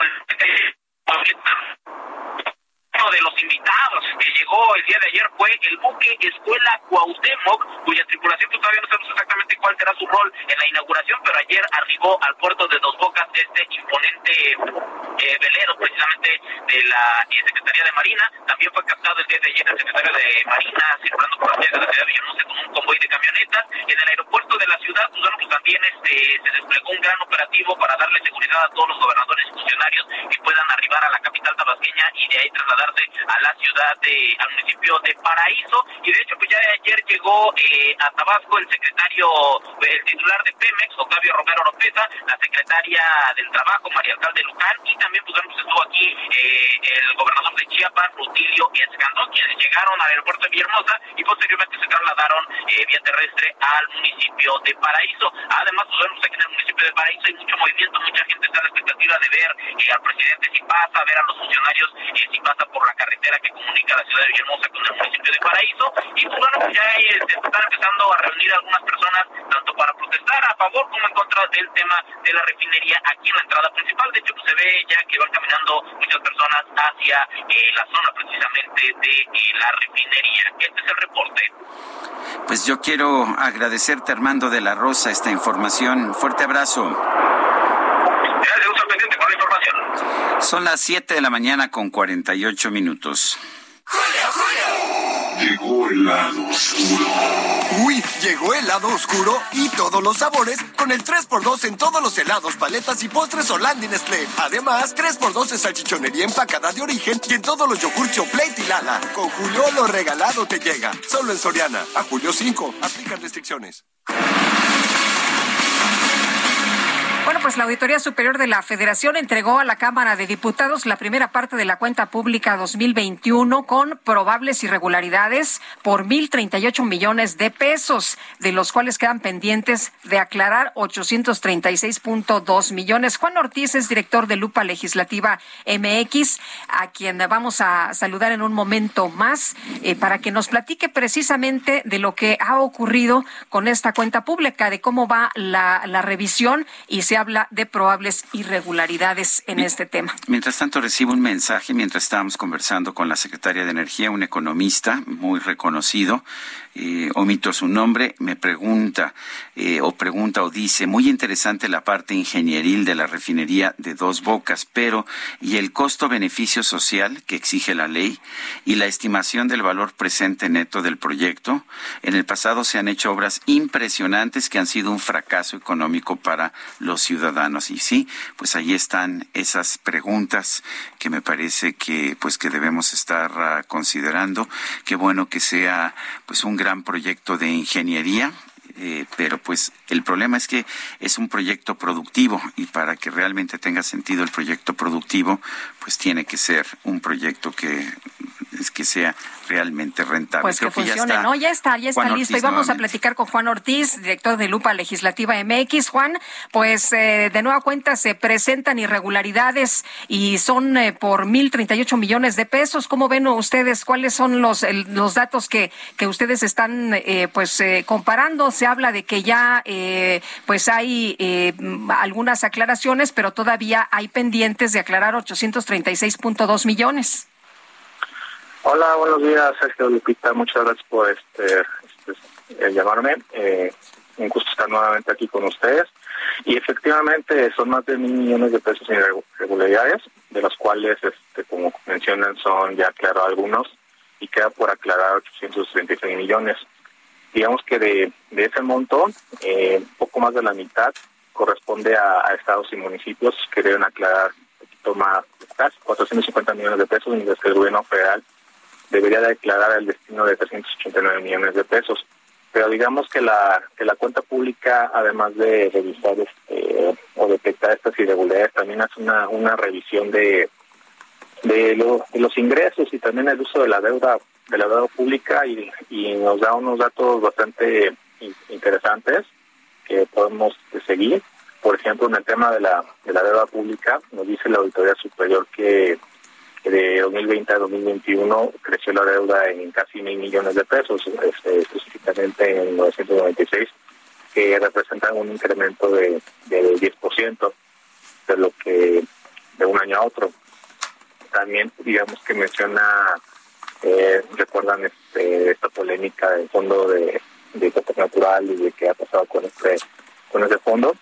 uno de los invitados que llegó el día de ayer fue el buque Escuela Cuauhtémoc, cuya tripulación pues, todavía no sabemos exactamente cuál será su rol en la inauguración, pero ayer arribó al puerto de Dos Bocas este imponente eh, velero precisamente de la eh, Secretaría de Marina. También fue captado el día de ayer el secretario de Marina circulando por las de la ciudad de Villanueva con un convoy de camionetas. En el aeropuerto de la ciudad, pues, bueno, pues también este, se desplegó un gran operativo para darle seguridad a todos los gobernadores y funcionarios que puedan arribar a la capital tabasqueña y de ahí trasladar a la ciudad de, al municipio de Paraíso. Y de hecho, pues ya ayer llegó eh, a Tabasco el secretario, el titular de Pemex, Octavio Romero Oropesa, la secretaria del Trabajo, María Alcalde Luján, y también pues, pues estuvo aquí eh, el gobernador de Chiapas, Rutilio Escandón, quienes llegaron al aeropuerto de Villahermosa y posteriormente se trasladaron eh, vía terrestre al municipio de Paraíso. Además, pues vemos aquí en el municipio de Paraíso hay mucho movimiento, mucha gente está a la expectativa de ver al presidente si pasa, ver a los funcionarios si pasa por la carretera que comunica la ciudad de Villahermosa con el municipio de Paraíso. Y pues bueno, pues ya eh, se están empezando a reunir algunas personas, tanto para protestar a favor como en contra del tema de la refinería aquí en la entrada principal. De hecho, pues se ve ya que van caminando muchas personas hacia eh, la zona precisamente de eh, la refinería. Este es el reporte. Pues yo quiero agradecerte, Armando de la Rosa, esta información. Fuerte abrazo. Gracias, pendiente con la información. Son las 7 de la mañana con 48 minutos. Llegó el lado oscuro. Uy, llegó el lado oscuro y todos los sabores con el 3x2 en todos los helados, paletas y postres Holanda y Nestlé. Además, 3x2 en salchichonería empacada de origen y en todos los yogur Plate y Lala. Con Julio lo regalado te llega. Solo en Soriana. A julio 5. Aplican restricciones. Bueno, pues la Auditoría Superior de la Federación entregó a la Cámara de Diputados la primera parte de la cuenta pública 2021 con probables irregularidades por 1.038 millones de pesos, de los cuales quedan pendientes de aclarar 836.2 millones. Juan Ortiz es director de Lupa Legislativa MX, a quien vamos a saludar en un momento más eh, para que nos platique precisamente de lo que ha ocurrido con esta cuenta pública, de cómo va la, la revisión y se habla habla de probables irregularidades en este tema. Mientras tanto, recibo un mensaje mientras estábamos conversando con la secretaria de Energía, un economista muy reconocido, eh, omito su nombre, me pregunta eh, o pregunta o dice, muy interesante la parte ingenieril de la refinería de dos bocas, pero ¿y el costo-beneficio social que exige la ley y la estimación del valor presente neto del proyecto? En el pasado se han hecho obras impresionantes que han sido un fracaso económico para los ciudadanos. Y sí, pues ahí están esas preguntas que me parece que pues que debemos estar uh, considerando. Qué bueno que sea pues un gran proyecto de ingeniería eh, pero pues el problema es que es un proyecto productivo y para que realmente tenga sentido el proyecto productivo, pues tiene que ser un proyecto que, que sea realmente rentable. Pues que funcione, ya ¿no? Ya está, ya está listo. y vamos a platicar con Juan Ortiz, director de Lupa Legislativa MX. Juan, pues eh, de nueva cuenta se presentan irregularidades y son eh, por 1.038 millones de pesos. ¿Cómo ven ustedes? ¿Cuáles son los, los datos que, que ustedes están eh, pues comparando? Se habla de que ya pues hay algunas aclaraciones, pero todavía hay pendientes de aclarar 836.2 millones. Hola, buenos días, Sergio Lupita. Muchas gracias por este, este eh, llamarme. Eh, un gusto estar nuevamente aquí con ustedes. Y efectivamente son más de mil millones de pesos en irregularidades, de los cuales, este, como mencionan, son ya claro algunos y queda por aclarar 836 millones. Digamos que de, ese monto, eh, poco más de la mitad corresponde a, a, estados y municipios que deben aclarar un poquito más, casi 450 millones de pesos, mientras que el gobierno federal debería declarar el destino de 389 millones de pesos. Pero digamos que la que la cuenta pública, además de revisar este, o detectar estas irregularidades, también hace una, una revisión de de, los ingresos y también el uso de la deuda de la deuda pública y, y nos da unos datos bastante interesantes que podemos seguir. Por ejemplo, en el tema de la, de la deuda pública, nos dice la Auditoría Superior que de 2020 a 2021 creció la deuda en casi mil millones de pesos, este, específicamente en 996, que representan un incremento de, de 10% de lo que de un año a otro. También, digamos que menciona, eh, recuerdan este, esta polémica del fondo de, de natural y de qué ha pasado con este con ese fondo,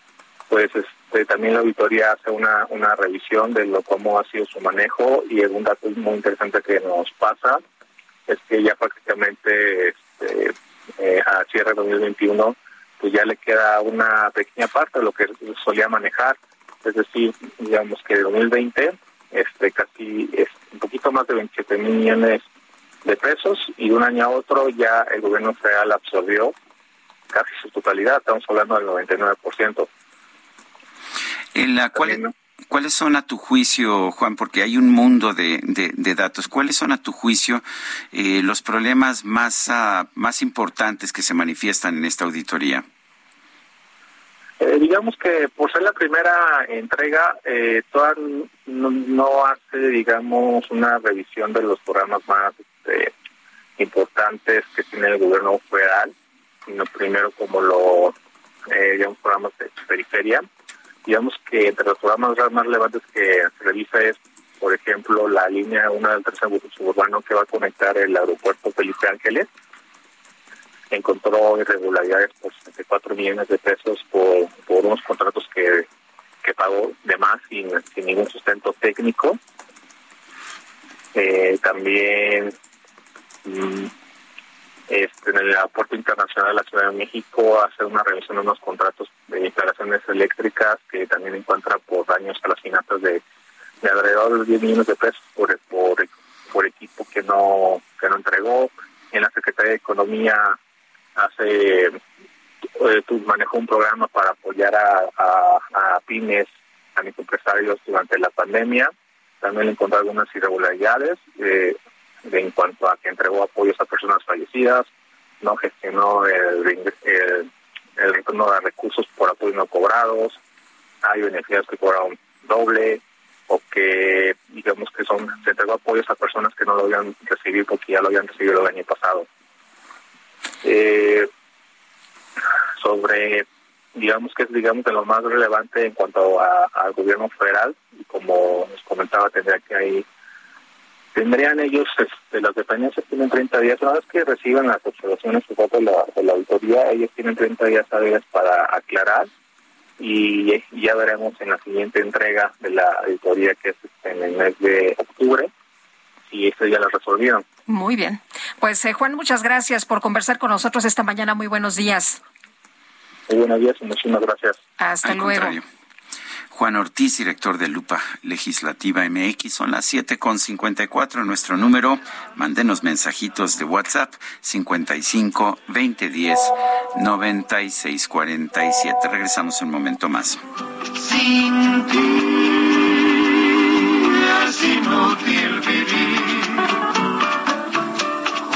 pues es, este, también la auditoría hace una, una revisión de lo cómo ha sido su manejo y un dato muy interesante que nos pasa es que ya prácticamente este, eh, a cierre de 2021 pues ya le queda una pequeña parte de lo que solía manejar, es decir, digamos que de 2020 este casi es un poquito más de 27 mil millones de pesos y de un año a otro ya el gobierno federal absorbió casi su totalidad, estamos hablando del 99%. ¿Cuáles son a tu juicio, Juan? Porque hay un mundo de, datos. ¿Cuáles son a tu juicio eh, los problemas más, ah, más importantes que se manifiestan en esta auditoría? Eh, digamos que por ser la primera entrega, eh, no, hace, digamos, una revisión de los programas más este, importantes que tiene el gobierno federal, sino primero como los, eh, digamos, programas de periferia digamos que entre los programas más relevantes que se revisa es, por ejemplo, la línea 1 del tercer suburbano que va a conectar el aeropuerto Felipe Ángeles. Encontró irregularidades por 64 millones de pesos por, unos contratos que, que pagó de más sin, sin ningún sustento técnico. Eh, también mm, este, en el aeropuerto internacional de la Ciudad de México hace una revisión de unos contratos de instalaciones eléctricas que también encuentra por daños a las finanzas de, alrededor de 10 millones de pesos por, por, equipo que no que no entregó. En la Secretaría de Economía hace eh, manejó un programa para apoyar a, a, a pymes, a microempresarios durante la pandemia. También encontró algunas irregularidades. Eh, en cuanto a que entregó apoyos a personas fallecidas, no gestionó el, el, retorno de recursos por apoyos no cobrados, hay beneficios que cobraron doble o que digamos que son se entregó apoyos a personas que no lo habían recibido porque ya lo habían recibido el año pasado. Eh, sobre digamos que es digamos de lo más relevante en cuanto al gobierno federal y como nos comentaba tendría que ahí tendrían ellos este, las dependencias tienen 30 días una vez que reciban las observaciones de la, de la auditoría ellos tienen 30 días hábiles para aclarar y ya veremos en la siguiente entrega de la auditoría que es este, en el mes de octubre y eso ya lo resolvieron. Muy bien. Pues eh, Juan, muchas gracias por conversar con nosotros esta mañana. Muy buenos días. Muy buenos días y muchísimas gracias. Hasta luego. Juan Ortiz, director de Lupa Legislativa MX. Son las 7.54. Nuestro número, mándenos mensajitos de WhatsApp 55 2010 9647. Regresamos un momento más. Sin ti es inútil vivir.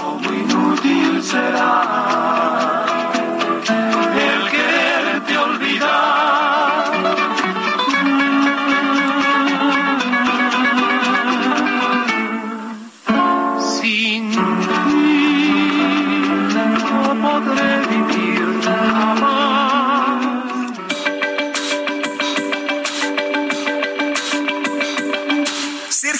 Como inútil será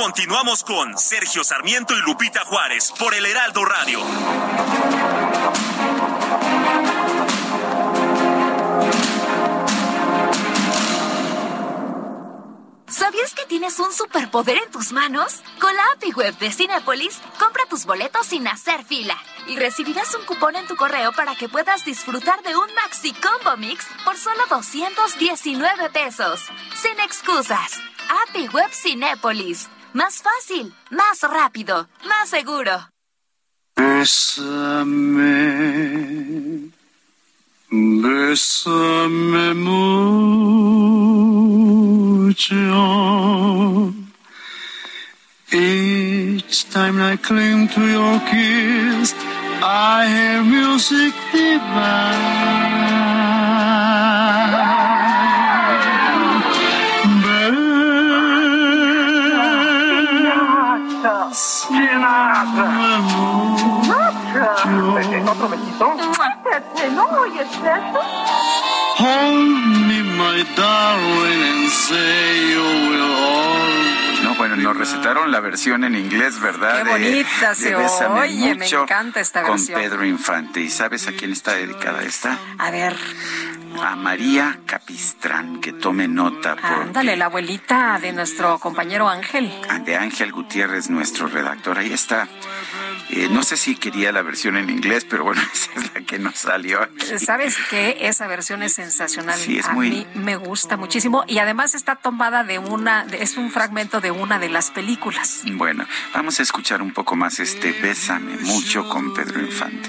Continuamos con Sergio Sarmiento y Lupita Juárez por el Heraldo Radio. ¿Sabías que tienes un superpoder en tus manos? Con la API Web de Cinepolis, compra tus boletos sin hacer fila y recibirás un cupón en tu correo para que puedas disfrutar de un Maxi Combo Mix por solo 219 pesos. Sin excusas. API Web Cinépolis. Más fácil, más rápido, más seguro. Bésame, bésame mucho. Each time I cling to your kiss, I hear music ¿Otro besito? ¿no oyes eso? Hold me, my darling, and say you will always No, bueno, nos recetaron la versión en inglés, ¿verdad? Qué bonita se Bésame oye, me encanta esta Con versión. Pedro Infante. ¿Y sabes a quién está dedicada esta? A ver, A María Capistrán, que tome nota por ándale, la abuelita de nuestro compañero Ángel. de Ángel Gutiérrez, nuestro redactor. Ahí está. Eh, no sé si quería la versión en inglés, pero bueno, [LAUGHS] esa es la que nos salió. aquí. ¿Sabes que Esa versión es sensacional. Sí, es a muy- mí me gusta muchísimo y además está tomada de una, es un fragmento de una de las películas. Bueno, vamos a escuchar un poco más este Bésame mucho con Pedro Infante.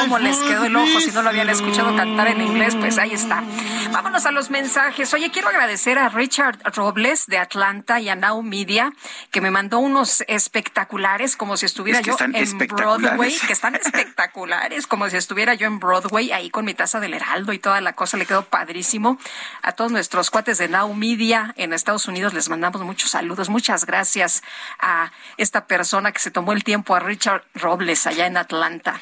¿Cómo les quedó el ojo? Si no lo habían escuchado cantar en inglés, pues ahí está. Vámonos a los mensajes. Oye, quiero agradecer a Richard Robles de Atlanta y a Now Media, que me mandó unos espectaculares, como si estuviera Es que yo están en. Broadway, que están [LAUGHS] espectaculares, como si estuviera yo en Broadway, ahí con mi taza del Heraldo y toda la cosa, le quedó padrísimo. A todos nuestros cuates de Now Media en Estados Unidos les mandamos muchos saludos. Muchas gracias a esta persona que se tomó el tiempo, a Richard Robles, allá en Atlanta.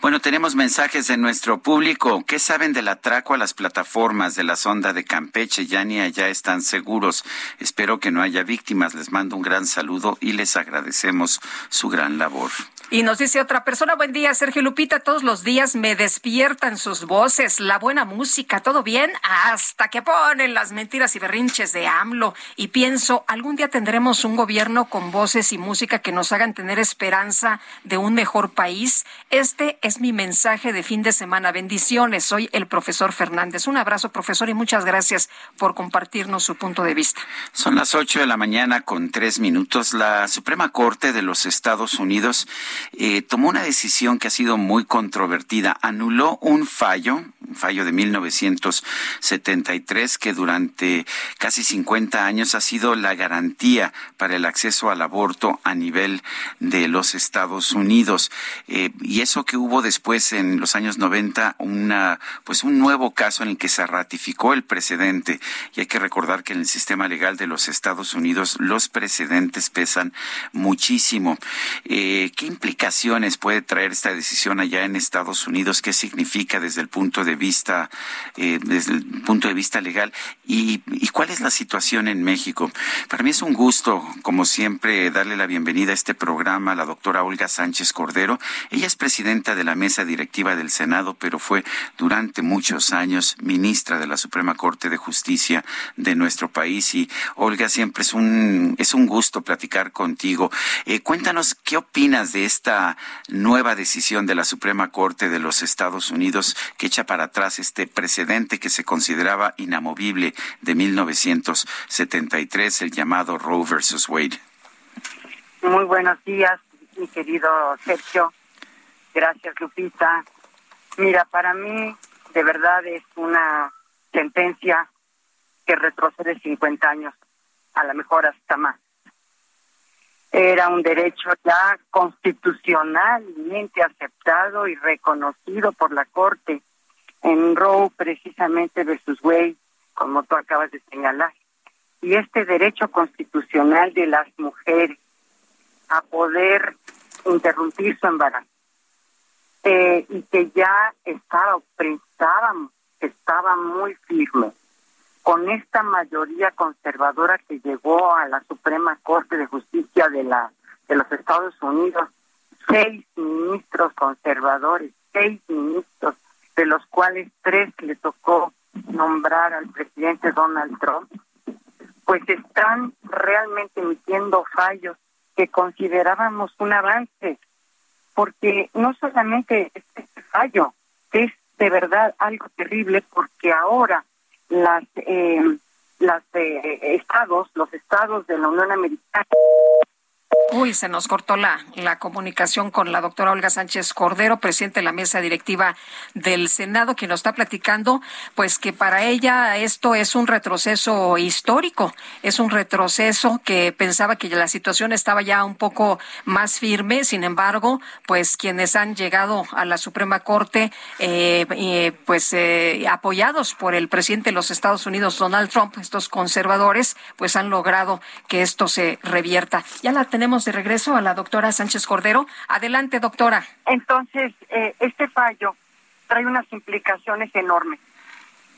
Bueno, tenemos mensajes de nuestro público. ¿Qué saben del atraco a las plataformas de la sonda de Campeche? Ya ni allá están seguros. Espero que no haya víctimas. Les mando un gran saludo y les agradecemos su gran labor. Y nos dice otra persona, buen día, Sergio Lupita, todos los días me despiertan sus voces, la buena música, todo bien, hasta que ponen las mentiras y berrinches de AMLO. Y pienso, algún día tendremos un gobierno con voces y música que nos hagan tener esperanza de un mejor país. Este es mi mensaje de fin de semana. Bendiciones, soy el profesor Fernández. Un abrazo, profesor, y muchas gracias por compartirnos su punto de vista. Son las ocho de la mañana con tres minutos. La Suprema Corte de los Estados Unidos eh, tomó una decisión que ha sido muy controvertida. Anuló un fallo, un fallo de 1973 que durante casi 50 años ha sido la garantía para el acceso al aborto a nivel de los Estados Unidos. Eh, y eso que hubo después en los años 90 una pues un nuevo caso en el que se ratificó el precedente y hay que recordar que en el sistema legal de los Estados Unidos los precedentes pesan muchísimo. Eh, ¿Qué implicaciones puede traer esta decisión allá en Estados Unidos? ¿Qué significa desde el punto de vista eh, desde el punto de vista legal y, cuál es la situación en México? Para mí es un gusto, como siempre, darle la bienvenida a este programa a la doctora Olga Sánchez Cordero. Ella es presidenta de la mesa directiva del Senado, pero fue durante muchos años ministra de la Suprema Corte de Justicia de nuestro país. Y Olga, siempre es un, es un gusto platicar contigo. Eh, cuéntanos qué opinas de esta nueva decisión de la Suprema Corte de los Estados Unidos que echa para atrás este precedente que se consideraba inamovible de 1973, el llamado Roe versus Wade. Muy buenos días, mi querido Sergio. Gracias, Lupita. Mira, para mí de verdad es una sentencia que retrocede 50 años, a lo mejor hasta más. Era un derecho ya constitucionalmente aceptado y reconocido por la Corte en Roe precisamente versus Wade, como tú acabas de señalar. Y este derecho constitucional de las mujeres a poder interrumpir su embarazo eh, y que ya estaba, que estaba muy firme con esta mayoría conservadora que llegó a la Suprema Corte de Justicia de la de los Estados Unidos, seis ministros conservadores, seis ministros, de los cuales tres le tocó nombrar al presidente Donald Trump, pues están realmente emitiendo fallos que considerábamos un avance, porque no solamente este fallo, es de verdad algo terrible, porque ahora las eh, las eh, estados, los estados de la Unión Americana Uy, se nos cortó la, la comunicación con la doctora Olga Sánchez Cordero, presidente de la mesa directiva del Senado, quien nos está platicando, pues que para ella esto es un retroceso histórico, es un retroceso que pensaba que la situación estaba ya un poco más firme, sin embargo, pues quienes han llegado a la Suprema Corte, eh, pues eh, apoyados por el presidente de los Estados Unidos, Donald Trump, estos conservadores, pues han logrado que esto se revierta. Ya la tenemos de regreso a la doctora Sánchez Cordero. Adelante, doctora. Entonces, eh, este fallo trae unas implicaciones enormes,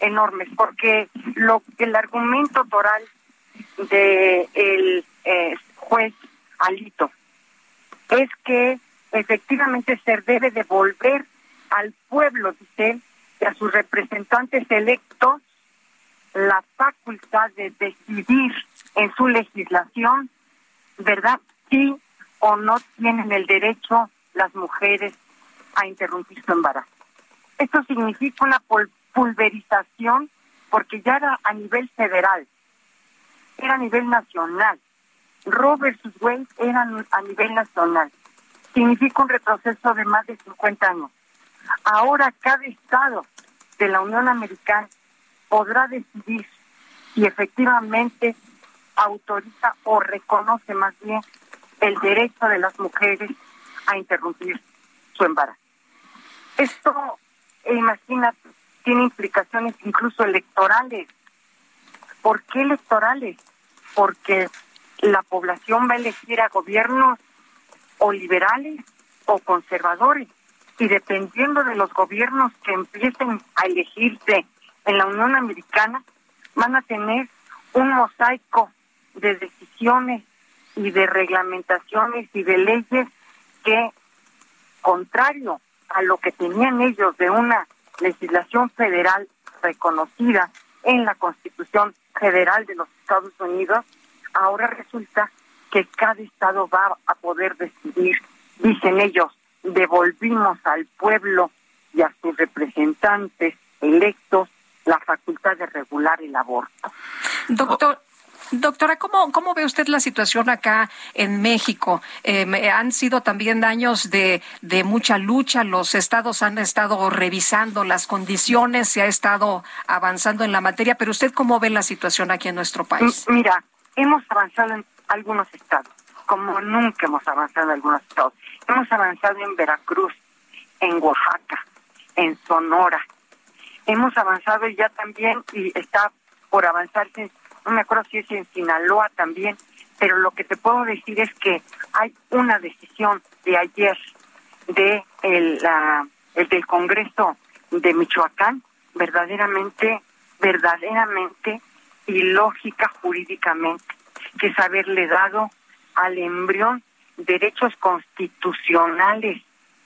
enormes, porque lo el argumento toral de el eh, juez Alito es que efectivamente se debe devolver al pueblo, dice él, y a sus representantes electos la facultad de decidir en su legislación ¿verdad? Sí o no tienen el derecho las mujeres a interrumpir su embarazo. Esto significa una pulverización porque ya era a nivel federal, era a nivel nacional. Roe versus Wade era a nivel nacional. Significa un retroceso de más de 50 años. Ahora cada estado de la Unión Americana podrá decidir si efectivamente autoriza o reconoce más bien el derecho de las mujeres a interrumpir su embarazo. Esto, imagínate, tiene implicaciones incluso electorales. ¿Por qué electorales? Porque la población va a elegir a gobiernos o liberales o conservadores. Y dependiendo de los gobiernos que empiecen a elegirse en la Unión Americana, van a tener un mosaico de decisiones y de reglamentaciones y de leyes que, contrario a lo que tenían ellos de una legislación federal reconocida en la Constitución Federal de los Estados Unidos, ahora resulta que cada estado va a poder decidir, dicen ellos, devolvimos al pueblo y a sus representantes electos la facultad de regular el aborto. Doctor, doctora, ¿cómo, ¿cómo ve usted la situación acá en México? Eh, han sido también años de, de mucha lucha, los estados han estado revisando las condiciones, se ha estado avanzando en la materia, pero usted cómo ve la situación aquí en nuestro país? Mira, hemos avanzado en algunos estados, como nunca hemos avanzado en algunos estados. Hemos avanzado en Veracruz, en Oaxaca, en Sonora. Hemos avanzado ya también y está por avanzarse, no me acuerdo si es en Sinaloa también, pero lo que te puedo decir es que hay una decisión de ayer de el, la, el del Congreso de Michoacán verdaderamente, verdaderamente ilógica jurídicamente, que es haberle dado al embrión derechos constitucionales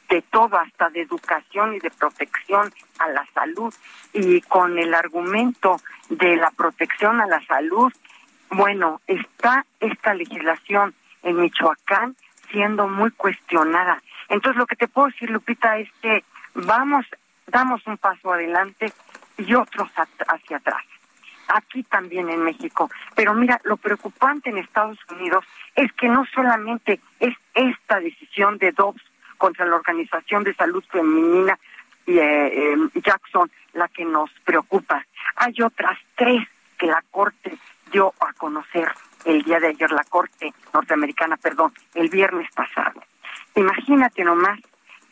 de todo, hasta de educación y de protección a la salud. Y con el argumento de la protección a la salud, bueno, está esta legislación en Michoacán siendo muy cuestionada. Entonces, lo que te puedo decir, Lupita, es que vamos, damos un paso adelante y otros hacia atrás. Aquí también en México. Pero mira, lo preocupante en Estados Unidos es que no solamente es esta decisión de Dobbs contra la Organización de Salud Femenina y eh, em, Jackson la que nos preocupa. Hay otras tres que la Corte dio a conocer el día de ayer, la Corte norteamericana, perdón, el viernes pasado. Imagínate nomás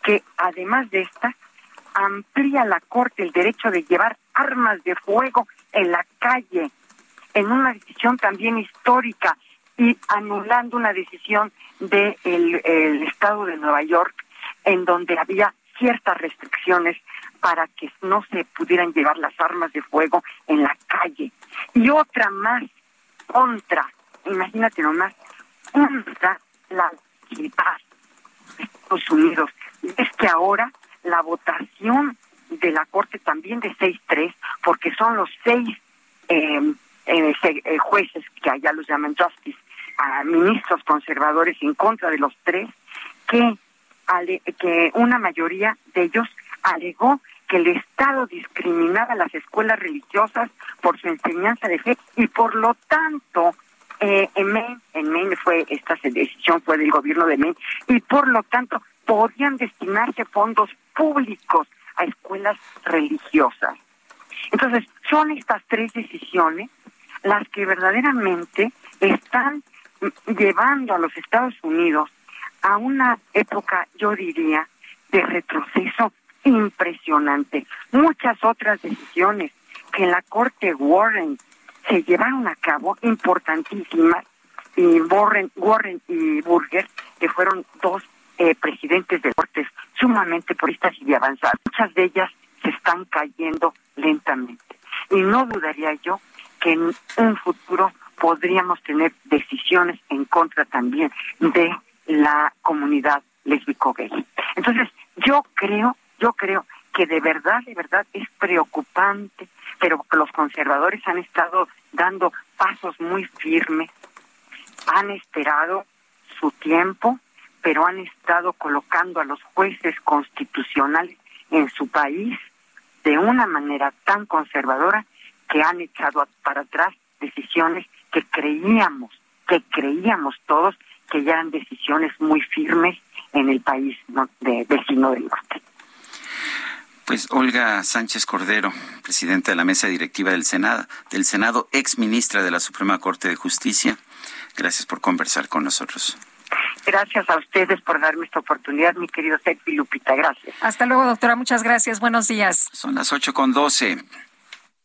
que además de esta, amplía la Corte el derecho de llevar armas de fuego en la calle, en una decisión también histórica y anulando una decisión del el Estado de Nueva York en donde había ciertas restricciones para que no se pudieran llevar las armas de fuego en la calle. Y otra más contra, imagínate nomás, contra la paz de Estados Unidos. Es que ahora la votación de la Corte también de 6-3, porque son los seis em, eh, eh, jueces, que allá los llaman justice, ministros conservadores en contra de los tres, que, que una mayoría de ellos alegó que el Estado discriminaba a las escuelas religiosas por su enseñanza de fe y por lo tanto eh, en Maine, en Maine fue esta decisión fue del gobierno de Maine y por lo tanto podían destinarse fondos públicos a escuelas religiosas. Entonces, son estas tres decisiones las que verdaderamente están llevando a los Estados Unidos a una época, yo diría, de retroceso impresionante. Muchas otras decisiones que en la Corte Warren se llevaron a cabo, importantísimas, y Warren, Warren y Burger, que fueron dos eh, presidentes de cortes sumamente puristas y de avanzar. Muchas de ellas se están cayendo lentamente. Y no dudaría yo que en un futuro podríamos tener decisiones en contra también de la comunidad lésbico-gay. Entonces, yo creo, yo creo que de verdad, de verdad es preocupante, pero los conservadores han estado dando pasos muy firmes, han esperado su tiempo, pero han estado colocando a los jueces constitucionales en su país de una manera tan conservadora que han echado para atrás decisiones que creíamos, que creíamos todos que ya eran decisiones muy firmes en el país de, vecino del norte. Pues Olga Sánchez Cordero, presidenta de la mesa directiva del Senado, del Senado, ex ministra de la Suprema Corte de Justicia. Gracias por conversar con nosotros. Gracias a ustedes por darme esta oportunidad, mi querido Sergio Lupita. Gracias. Hasta luego, doctora. Muchas gracias. Buenos días. Son las ocho con doce.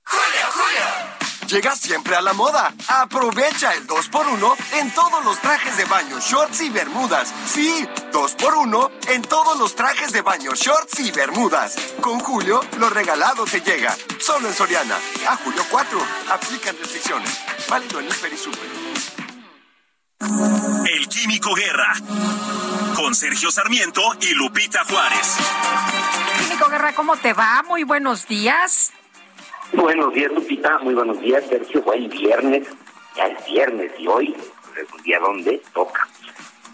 Julio, Julio. Llega siempre a la moda. Aprovecha el 2x1 en todos los trajes de baño, shorts y bermudas. Sí, 2x1 en todos los trajes de baño, shorts y bermudas. Con Julio, lo regalado te llega. Solo en Soriana. A Julio 4. Aplican restricciones. Válido en Hiper y Super. El Químico Guerra. Con Sergio Sarmiento y Lupita Juárez. Químico Guerra, ¿cómo te va? Muy buenos días. Buenos días, Lupita. Muy buenos días, Sergio. Hoy viernes. Ya es viernes y hoy es un día donde toca.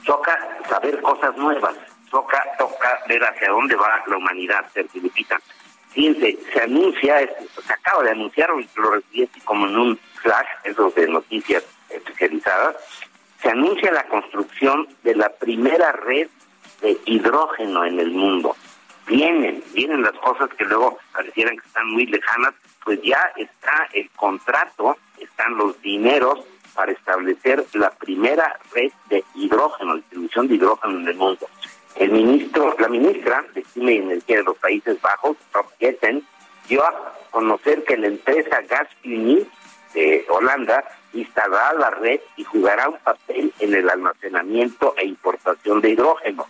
Toca saber cosas nuevas. Toca, toca ver hacia dónde va la humanidad, Sergio Lupita. Fíjense, se anuncia, se acaba de anunciar, lo recibí como en un flash, esos de noticias especializadas, se anuncia la construcción de la primera red de hidrógeno en el mundo. Vienen, vienen las cosas que luego parecieran que están muy lejanas, pues ya está el contrato, están los dineros para establecer la primera red de hidrógeno, distribución de hidrógeno en el mundo. El ministro, la ministra de Clima y Energía de los Países Bajos, Rob Jetten, dio a conocer que la empresa Gasunie de Holanda instalará la red y jugará un papel en el almacenamiento e importación de hidrógeno.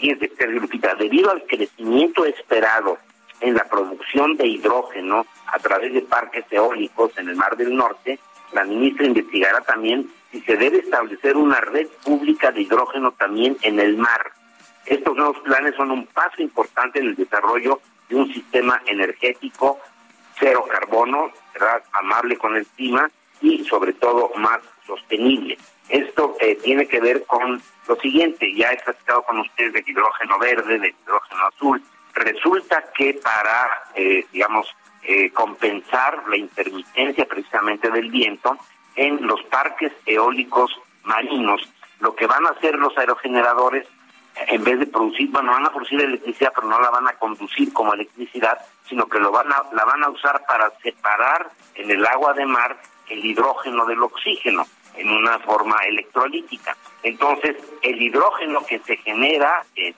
De Lupita, debido al crecimiento esperado en la producción de hidrógeno a través de parques eólicos en el Mar del Norte, la ministra investigará también si se debe establecer una red pública de hidrógeno también en el mar. Estos nuevos planes son un paso importante en el desarrollo de un sistema energético cero carbono, amable con el clima y sobre todo más sostenible. Esto eh, tiene que ver con lo siguiente, ya he platicado con ustedes de hidrógeno verde, de hidrógeno azul. Resulta que para, eh, digamos, eh, compensar la intermitencia precisamente del viento en los parques eólicos marinos, lo que van a hacer los aerogeneradores en vez de producir, bueno, van a producir electricidad, pero no la van a conducir como electricidad, sino que lo van a, la van a usar para separar en el agua de mar el hidrógeno del oxígeno en una forma electrolítica. Entonces, el hidrógeno que se genera eh,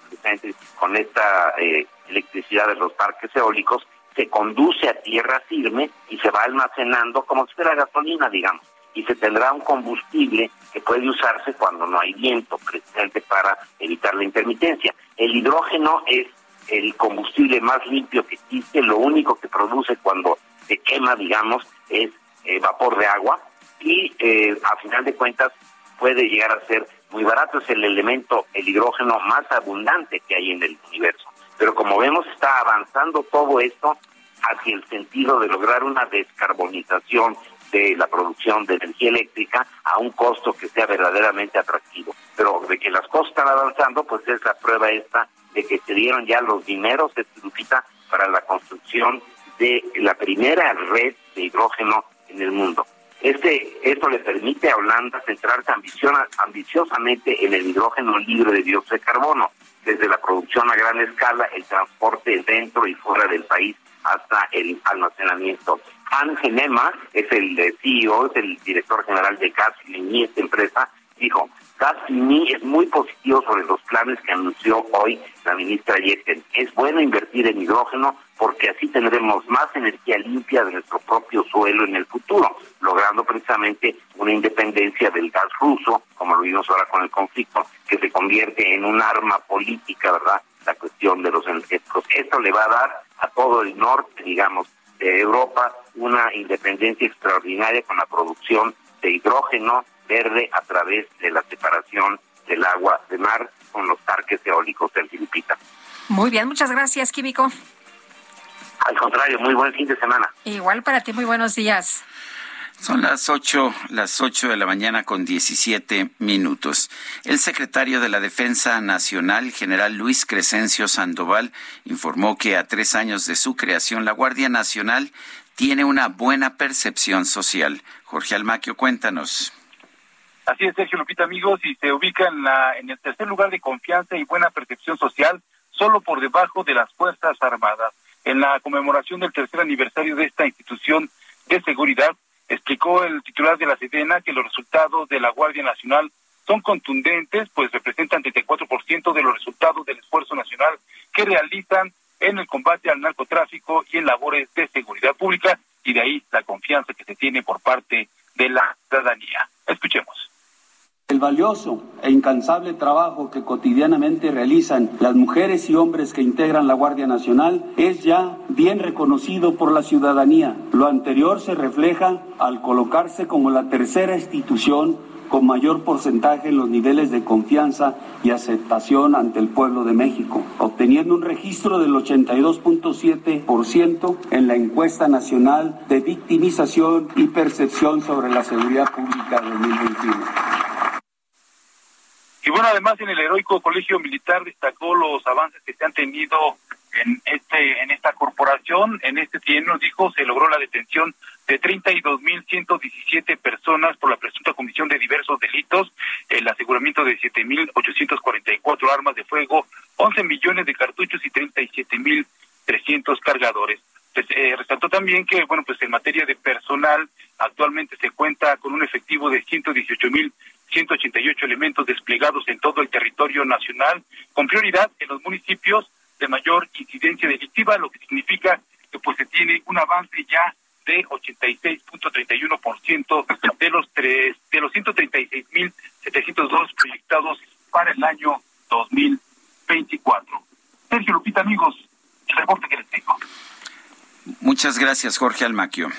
con esta eh, electricidad de los parques eólicos se conduce a tierra firme y se va almacenando como si fuera gasolina, digamos y se tendrá un combustible que puede usarse cuando no hay viento, precisamente para evitar la intermitencia. El hidrógeno es el combustible más limpio que existe, lo único que produce cuando se quema, digamos, es eh, vapor de agua y eh, a final de cuentas puede llegar a ser muy barato, es el elemento, el hidrógeno más abundante que hay en el universo. Pero como vemos, está avanzando todo esto hacia el sentido de lograr una descarbonización de la producción de energía eléctrica a un costo que sea verdaderamente atractivo. Pero de que las cosas están avanzando, pues es la prueba esta de que se dieron ya los dineros de Lupita para la construcción de la primera red de hidrógeno en el mundo. Este, esto le permite a Holanda centrarse ambiciosamente en el hidrógeno libre de dióxido de carbono, desde la producción a gran escala, el transporte dentro y fuera del país hasta el almacenamiento. Genema es el CEO, es el director general de Capgemini, esta empresa, dijo, Capgemini es muy positivo sobre los planes que anunció hoy la ministra Yetten. Es bueno invertir en hidrógeno porque así tendremos más energía limpia de nuestro propio suelo en el futuro, logrando precisamente una independencia del gas ruso, como lo vimos ahora con el conflicto, que se convierte en un arma política, ¿verdad? La cuestión de los energéticos. Esto le va a dar a todo el norte, digamos, de Europa una independencia extraordinaria con la producción de hidrógeno verde a través de la separación del agua de mar con los parques eólicos del Filipita. Muy bien, muchas gracias, Químico. Al contrario, muy buen fin de semana. Igual para ti, muy buenos días. Son las ocho, las ocho de la mañana con diecisiete minutos. El secretario de la Defensa Nacional, general Luis Crescencio Sandoval, informó que a tres años de su creación, la Guardia Nacional tiene una buena percepción social. Jorge Almaquio, cuéntanos. Así es, Sergio Lupita, amigos, y se ubica en, la, en el tercer lugar de confianza y buena percepción social, solo por debajo de las Fuerzas Armadas. En la conmemoración del tercer aniversario de esta institución de seguridad, explicó el titular de la Sedena que los resultados de la Guardia Nacional son contundentes, pues representan 34% de los resultados del esfuerzo nacional que realizan en el combate al narcotráfico y en labores de seguridad pública, y de ahí la confianza que se tiene por parte de la ciudadanía. Escuchemos. El valioso e incansable trabajo que cotidianamente realizan las mujeres y hombres que integran la Guardia Nacional es ya bien reconocido por la ciudadanía. Lo anterior se refleja al colocarse como la tercera institución con mayor porcentaje en los niveles de confianza y aceptación ante el pueblo de México, obteniendo un registro del 82.7% en la encuesta nacional de victimización y percepción sobre la seguridad pública de 2021. Y bueno, además en el heroico Colegio Militar destacó los avances que se han tenido en este en esta corporación. En este tiempo dijo se logró la detención de 32.117 personas por la presunta comisión de diversos delitos, el aseguramiento de 7.844 armas de fuego, 11 millones de cartuchos y 37.300 cargadores. Pues, eh, resaltó también que, bueno, pues en materia de personal, actualmente se cuenta con un efectivo de 118.188 elementos desplegados en todo el territorio nacional, con prioridad en los municipios de mayor incidencia delictiva, lo que significa que pues se tiene un avance ya de 86.31% de los tres, de los 136.702 proyectados para el año 2024. Sergio Lupita, amigos, el reporte que les tengo. Muchas gracias, Jorge Almaquio.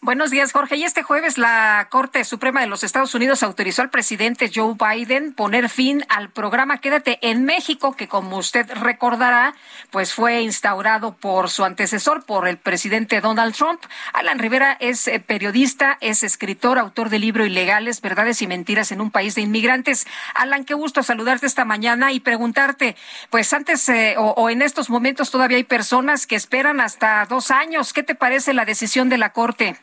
Buenos días, Jorge. Y este jueves la Corte Suprema de los Estados Unidos autorizó al presidente Joe Biden poner fin al programa Quédate en México, que como usted recordará, pues fue instaurado por su antecesor, por el presidente Donald Trump. Alan Rivera es eh, periodista, es escritor, autor del libro Ilegales, Verdades y Mentiras en un País de Inmigrantes. Alan, qué gusto saludarte esta mañana y preguntarte, pues antes eh, o, o en estos momentos todavía hay personas que esperan hasta dos años. ¿Qué te parece la decisión la Corte.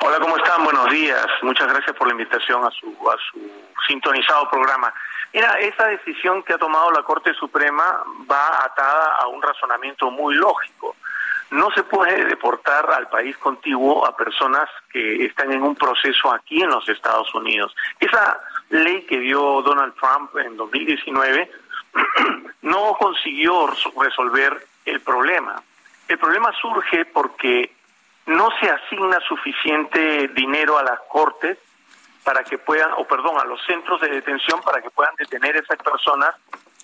Hola, ¿cómo están? Buenos días. Muchas gracias por la invitación a su, a su sintonizado programa. Mira, esa decisión que ha tomado la Corte Suprema va atada a un razonamiento muy lógico. No se puede deportar al país contiguo a personas que están en un proceso aquí en los Estados Unidos. Esa ley que dio Donald Trump en 2019 [CLEARS THROAT] no consiguió resolver el problema. El problema surge porque no se asigna suficiente dinero a las cortes para que puedan, o perdón, a los centros de detención para que puedan detener a esas personas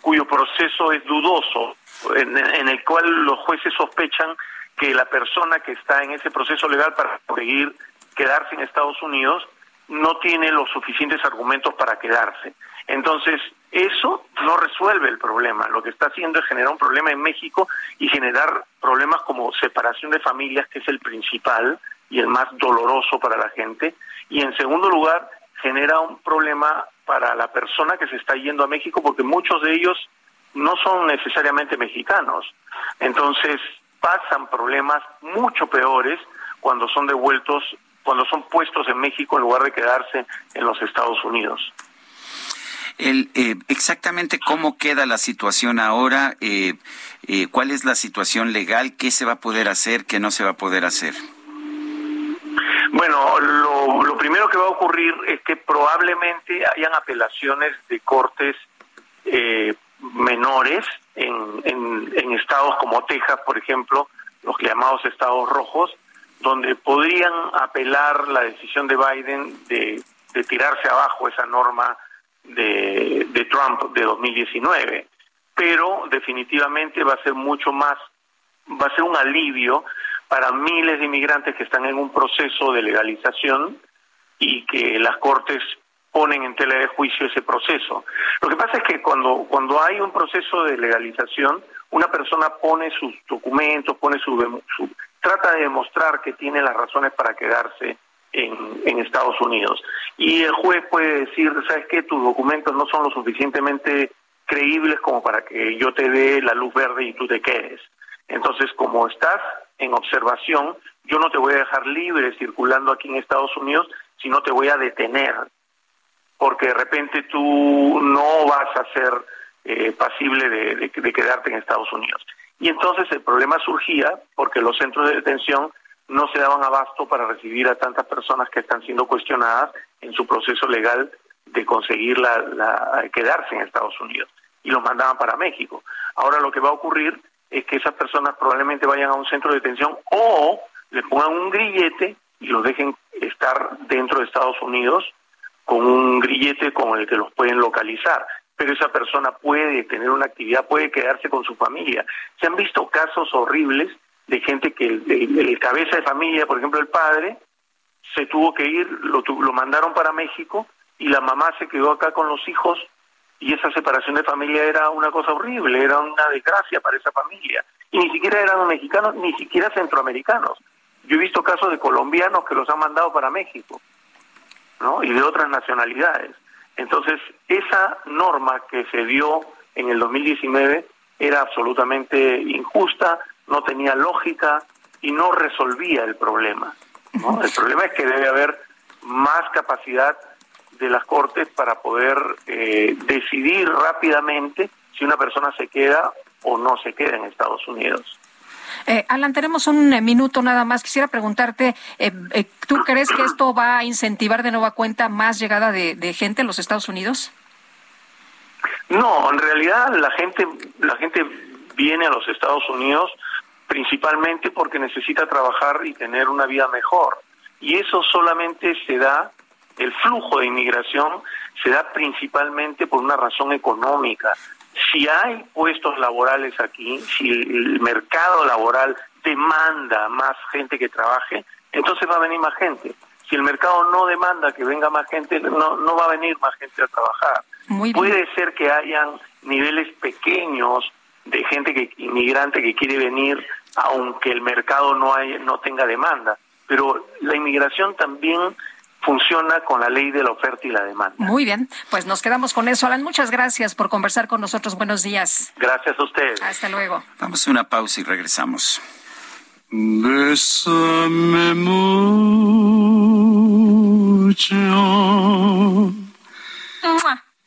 cuyo proceso es dudoso, en, el cual los jueces sospechan que la persona que está en ese proceso legal para conseguir quedarse en Estados Unidos no tiene los suficientes argumentos para quedarse. Entonces, eso no resuelve el problema. Lo que está haciendo es generar un problema en México y generar problemas como separación de familias, que es el principal y el más doloroso para la gente. Y en segundo lugar, genera un problema para la persona que se está yendo a México, porque muchos de ellos no son necesariamente mexicanos. Entonces, pasan problemas mucho peores cuando son devueltos, cuando son puestos en México en lugar de quedarse en los Estados Unidos. El, eh, exactamente cómo queda la situación ahora, eh, eh, cuál es la situación legal, qué se va a poder hacer, qué no se va a poder hacer. Bueno, lo, primero que va a ocurrir es que probablemente hayan apelaciones de cortes menores en, en, estados como Texas, por ejemplo, los llamados estados rojos, donde podrían apelar la decisión de Biden de, de tirarse abajo esa norma de, de Trump de 2019, pero definitivamente va a ser mucho más, va a ser un alivio para miles de inmigrantes que están en un proceso de legalización y que las cortes ponen en tela de juicio ese proceso. Lo que pasa es que cuando, cuando hay un proceso de legalización, una persona pone sus documentos, pone su, trata de demostrar que tiene las razones para quedarse en, Estados Unidos. Y el juez puede decir, ¿sabes qué? Tus documentos no son lo suficientemente creíbles como para que yo te dé la luz verde y tú te quedes. Entonces, como estás en observación, yo no te voy a dejar libre circulando aquí en Estados Unidos, sino te voy a detener, porque de repente tú no vas a ser eh, pasible de, de quedarte en Estados Unidos. Y entonces el problema surgía porque los centros de detención no se daban abasto para recibir a tantas personas que están siendo cuestionadas en su proceso legal de conseguir la, quedarse en Estados Unidos y los mandaban para México. Ahora lo que va a ocurrir es que esas personas probablemente vayan a un centro de detención o le pongan un grillete y los dejen estar dentro de Estados Unidos con un grillete con el que los pueden localizar. Pero esa persona puede tener una actividad, puede quedarse con su familia. Se han visto casos horribles de gente que el, cabeza de familia, por ejemplo el padre, se tuvo que ir, lo, lo mandaron para México y la mamá se quedó acá con los hijos y esa separación de familia era una cosa horrible, era una desgracia para esa familia. Y ni siquiera eran mexicanos, ni siquiera centroamericanos. Yo he visto casos de colombianos que los han mandado para México, ¿no? Y de otras nacionalidades. Entonces, esa norma que se dio en el 2019 era absolutamente injusta, no tenía lógica y no resolvía el problema. El problema es que debe haber más capacidad de las Cortes para poder eh, decidir rápidamente si una persona se queda o no se queda en Estados Unidos. Eh, Alan, tenemos un eh, minuto nada más. Quisiera preguntarte, eh, eh, ¿tú crees que esto va a incentivar de nueva cuenta más llegada de, de, gente a los Estados Unidos? No, en realidad la gente, la gente viene a los Estados Unidos principalmente porque necesita trabajar y tener una vida mejor. Y eso solamente se da, el flujo de inmigración se da principalmente por una razón económica. Si hay puestos laborales aquí, si el mercado laboral demanda más gente que trabaje, entonces va a venir más gente. Si el mercado no demanda que venga más gente, no, no va a venir más gente a trabajar. Puede ser que hayan niveles pequeños de gente que inmigrante que quiere venir aunque el mercado no hay, no tenga demanda, pero la inmigración también funciona con la ley de la oferta y la demanda. Muy bien, pues nos quedamos con eso. Alan, muchas gracias por conversar con nosotros. Buenos días. Gracias a ustedes. Hasta luego. Vamos a una pausa y regresamos. Bésame mucho.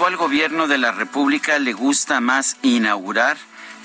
Actual gobierno de la República le gusta más inaugurar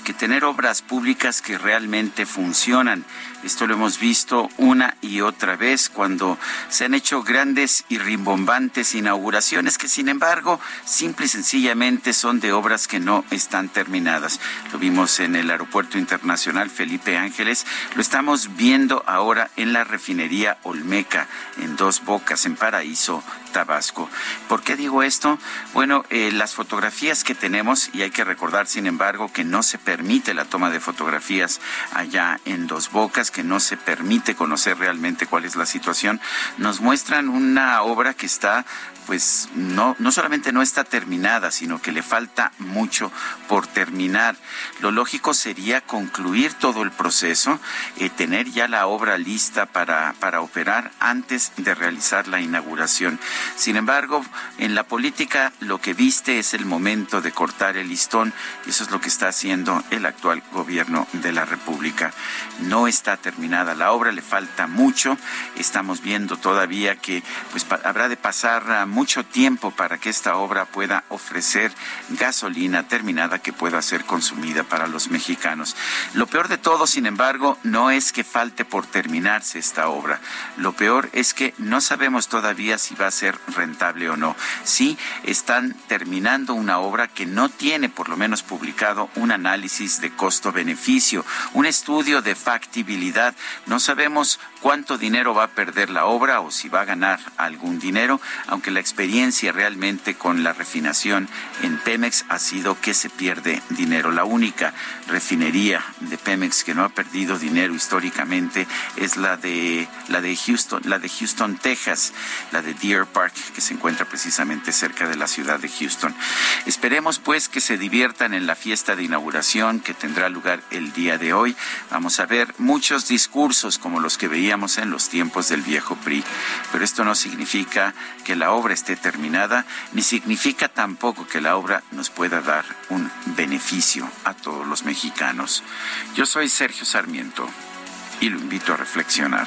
que tener obras públicas que realmente funcionan. Esto lo hemos visto una y otra vez cuando se han hecho grandes y rimbombantes inauguraciones que sin embargo simple y sencillamente son de obras que no están terminadas. Lo vimos en el Aeropuerto Internacional Felipe Ángeles, lo estamos viendo ahora en la refinería Olmeca, en Dos Bocas, en Paraíso, Tabasco. ¿Por qué digo esto? Bueno, eh, las fotografías que tenemos, y hay que recordar, sin embargo, que no se permite la toma de fotografías allá en Dos Bocas, que no se permite conocer realmente cuál es la situación, nos muestran una obra que está pues no, no solamente no está terminada, sino que le falta mucho por terminar. Lo lógico sería concluir todo el proceso, eh, tener ya la obra lista para, para operar antes de realizar la inauguración. Sin embargo, en la política lo que viste es el momento de cortar el listón y eso es lo que está haciendo el actual gobierno de la República. No está terminada la obra, le falta mucho. Estamos viendo todavía que pues habrá de pasar a mucho tiempo para que esta obra pueda ofrecer gasolina terminada que pueda ser consumida para los mexicanos. Lo peor de todo, sin embargo, no es que falte por terminarse esta obra. Lo peor es que no sabemos todavía si va a ser rentable o no. Sí, están terminando una obra que no tiene por lo menos publicado un análisis de costo-beneficio, un estudio de factibilidad. No sabemos cuánto dinero va a perder la obra o si va a ganar algún dinero, aunque la experiencia realmente con la refinación en Pemex ha sido que se pierde dinero. La única refinería de Pemex que no ha perdido dinero históricamente es la de la de Houston, la de Houston, Texas, la de Deer Park, que se encuentra precisamente cerca de la ciudad de Houston. Esperemos pues que se diviertan en la fiesta de inauguración que tendrá lugar el día de hoy. Vamos a ver muchos discursos como los que veíamos en los tiempos del viejo PRI, pero esto no significa que la obra esté terminada, ni significa tampoco que la obra nos pueda dar un beneficio a todos los mexicanos. Yo soy Sergio Sarmiento y lo invito a reflexionar.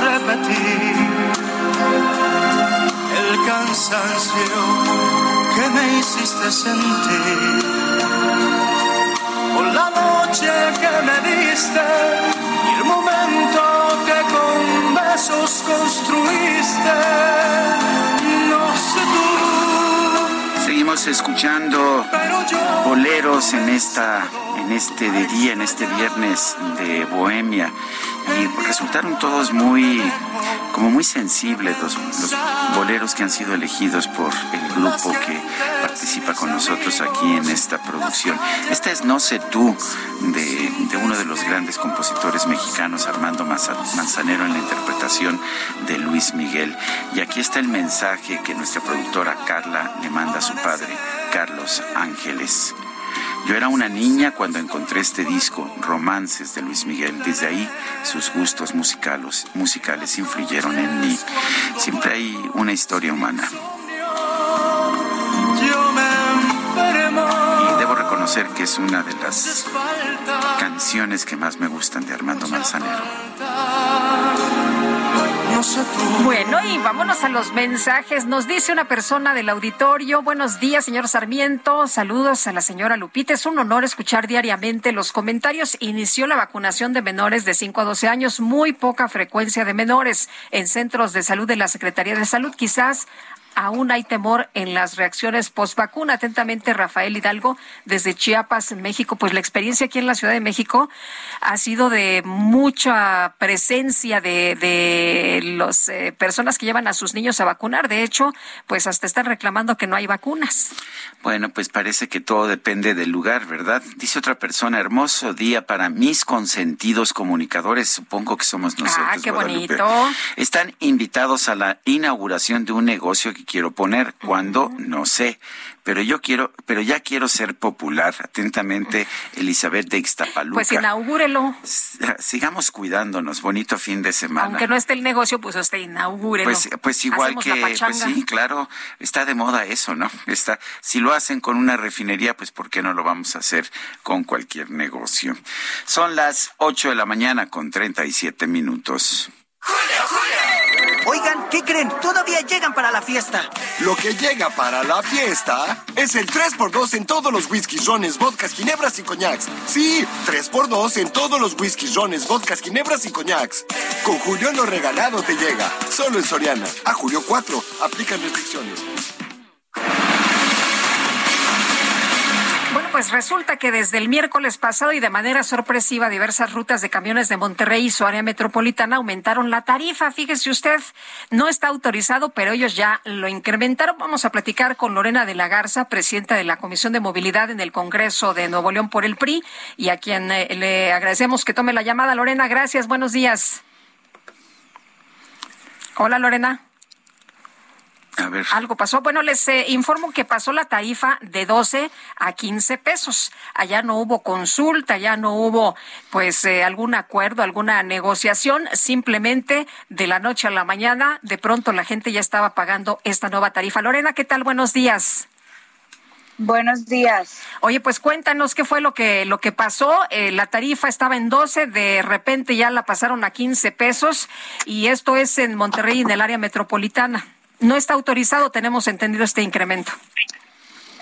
repetir el cansancio que me hiciste sentir. Por la noche que me diste y el momento que con besos construiste. No sé tú. Seguimos escuchando boleros en esta en este de día, en este viernes de Bohemia y resultaron todos muy como muy sensibles los, los boleros que han sido elegidos por el grupo que participa con nosotros aquí en esta producción. Esta es No sé tú de, de uno de los grandes compositores mexicanos, Armando Manzanero, en la interpretación de Luis Miguel. Y aquí está el mensaje que nuestra productora Carla le manda a su padre, Carlos Ángeles. Yo era una niña cuando encontré este disco, Romances de Luis Miguel. Desde ahí sus gustos musicales, musicales influyeron en mí. Siempre hay una historia humana. Y debo reconocer que es una de las canciones que más me gustan de Armando Manzanero. Bueno, y vámonos a los mensajes. Nos dice una persona del auditorio, buenos días, señor Sarmiento, saludos a la señora Lupita. Es un honor escuchar diariamente los comentarios. Inició la vacunación de menores de 5 a 12 años, muy poca frecuencia de menores en centros de salud de la Secretaría de Salud. Quizás aún hay temor en las reacciones post vacuna. Atentamente, Rafael Hidalgo, desde Chiapas, México. Pues la experiencia aquí en la Ciudad de México ha sido de mucha presencia de, de las eh, personas que llevan a sus niños a vacunar. De hecho, pues hasta están reclamando que no hay vacunas. Bueno, pues parece que todo depende del lugar, ¿verdad? Dice otra persona, hermoso día para mis consentidos comunicadores, supongo que somos nosotros. Ah, qué Guadalupe. bonito. Están invitados a la inauguración de un negocio que quiero poner. ¿Cuándo? No sé. Pero yo quiero, pero ya quiero ser popular. Atentamente, Elizabeth de Ixtapaluca. Pues inaugúrelo. Sigamos cuidándonos. Bonito fin de semana. Aunque no esté el negocio, pues usted inaugúrelo. Pues, pues igual Hacemos que, pues sí, claro, está de moda eso, ¿no? Está, si lo hacen con una refinería, pues ¿por qué no lo vamos a hacer con cualquier negocio? Son las 8 de la mañana con 37 minutos. Oigan, ¿qué creen? Todavía llegan para la fiesta. Lo que llega para la fiesta es el 3x2 en todos los whiskies, rones, vodkas, ginebras y coñacs. Sí, 3x2 en todos los whiskies, rones, vodkas, ginebras y coñacs. Con Julio lo regalado te llega. Solo en Soriana. A julio 4. Aplican restricciones. Pues resulta que desde el miércoles pasado y de manera sorpresiva diversas rutas de camiones de Monterrey y su área metropolitana aumentaron la tarifa. Fíjese usted, no está autorizado, pero ellos ya lo incrementaron. Vamos a platicar con Lorena de la Garza, presidenta de la Comisión de Movilidad en el Congreso de Nuevo León por el PRI, y a quien eh, le agradecemos que tome la llamada. Lorena, gracias, buenos días. Hola, Lorena. Algo pasó. Bueno, les eh, informo que pasó la tarifa de 12 a 15 pesos. Allá no hubo consulta, ya no hubo pues eh, algún acuerdo, alguna negociación. Simplemente de la noche a la mañana, de pronto la gente ya estaba pagando esta nueva tarifa. Lorena, ¿qué tal? Buenos días. Buenos días. Oye, pues cuéntanos qué fue lo que lo que pasó. Eh, la tarifa estaba en 12, de repente ya la pasaron a 15 pesos y esto es en Monterrey, en el área metropolitana no está autorizado, tenemos entendido este incremento.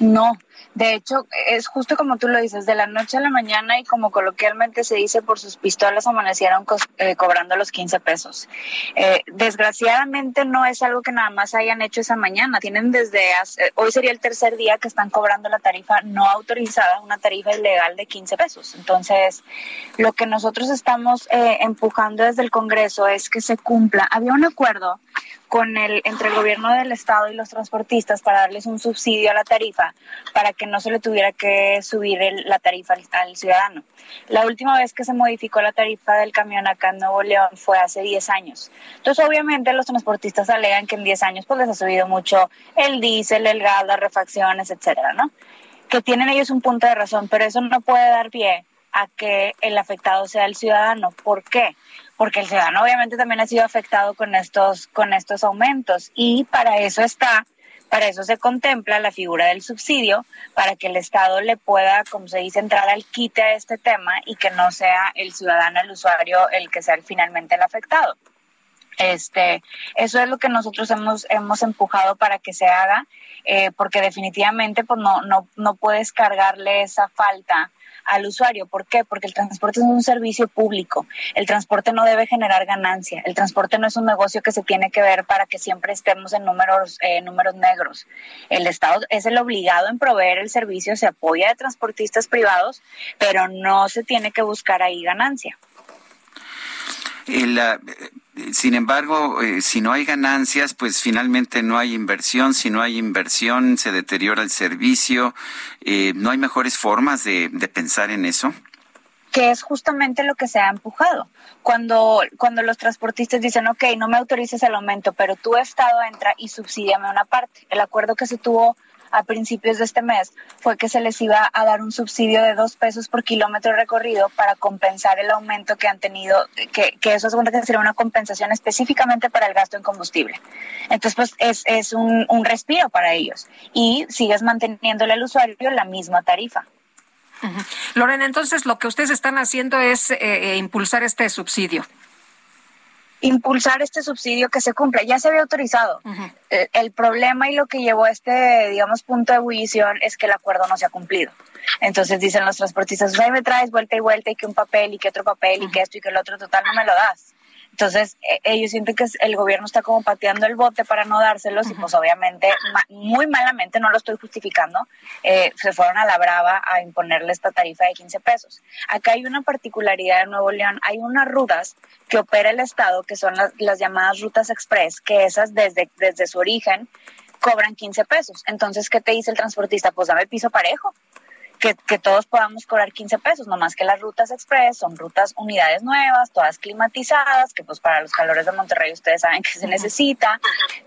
No, de hecho, es justo como tú lo dices, de la noche a la mañana y como coloquialmente se dice, por sus pistolas amanecieron eh, cobrando los 15 pesos. Eh, desgraciadamente no es algo que nada más hayan hecho esa mañana, tienen desde hoy sería el tercer día que están cobrando la tarifa no autorizada, una tarifa ilegal de 15 pesos. Entonces, lo que nosotros estamos eh, empujando desde el Congreso es que se cumpla. Había un acuerdo con el, entre el gobierno del estado y los transportistas para darles un subsidio a la tarifa para que no se le tuviera que subir la tarifa al, ciudadano. La última vez que se modificó la tarifa del camión acá en Nuevo León fue hace 10 años. Entonces, obviamente, los transportistas alegan que en 10 años pues les ha subido mucho el diésel, el gas, las refacciones, etcétera, ¿no? Que tienen ellos un punto de razón, pero eso no puede dar pie a que el afectado sea el ciudadano. ¿Por qué? Porque el ciudadano obviamente también ha sido afectado con estos, con estos aumentos y para eso está, para eso se contempla la figura del subsidio, para que el Estado le pueda, como se dice, entrar al quite a este tema y que no sea el ciudadano, el usuario, el que sea finalmente el afectado. Este, eso es lo que nosotros hemos, hemos empujado para que se haga, eh, porque definitivamente pues no, no, no puedes cargarle esa falta al usuario. ¿Por qué? Porque el transporte es un servicio público. El transporte no debe generar ganancia. El transporte no es un negocio que se tiene que ver para que siempre estemos en números, eh, números negros. El Estado es el obligado en proveer el servicio, se apoya de transportistas privados, pero no se tiene que buscar ahí ganancia. El, sin embargo, eh, si no hay ganancias, pues finalmente no hay inversión. Si no hay inversión, se deteriora el servicio. Eh, ¿No hay mejores formas de, pensar en eso? que es justamente lo que se ha empujado. Cuando, cuando los transportistas dicen, ok, no me autorices el aumento, pero tu Estado entra y subsidiame una parte. El acuerdo que se tuvo a principios de este mes fue que se les iba a dar un subsidio de dos pesos por kilómetro recorrido para compensar el aumento que han tenido, que, eso es que sería una compensación específicamente para el gasto en combustible. Entonces, pues es, es un, respiro para ellos y sigues manteniéndole al usuario la misma tarifa. Lorena, entonces lo que ustedes están haciendo es eh, eh, impulsar este subsidio impulsar este subsidio que se cumpla. Ya se había autorizado. el, problema y lo que llevó a este, digamos, punto de ebullición es que el acuerdo no se ha cumplido. Entonces dicen los transportistas, ahí me traes vuelta y vuelta y que un papel y que otro papel y que esto y que el otro, total no me lo das. Entonces, e, ellos sienten que el gobierno está como pateando el bote para no dárselos y pues obviamente, muy malamente, no lo estoy justificando, eh, se fueron a la brava a imponerle esta tarifa de 15 pesos. Acá hay una particularidad en Nuevo León, hay unas rutas que opera el Estado, que son las, las llamadas rutas express, que esas desde, desde su origen cobran 15 pesos. Entonces, ¿qué te dice el transportista? Pues dame piso parejo que, que, todos podamos cobrar 15 pesos, no más que las rutas express son rutas unidades nuevas, todas climatizadas, que pues para los calores de Monterrey ustedes saben que se necesita,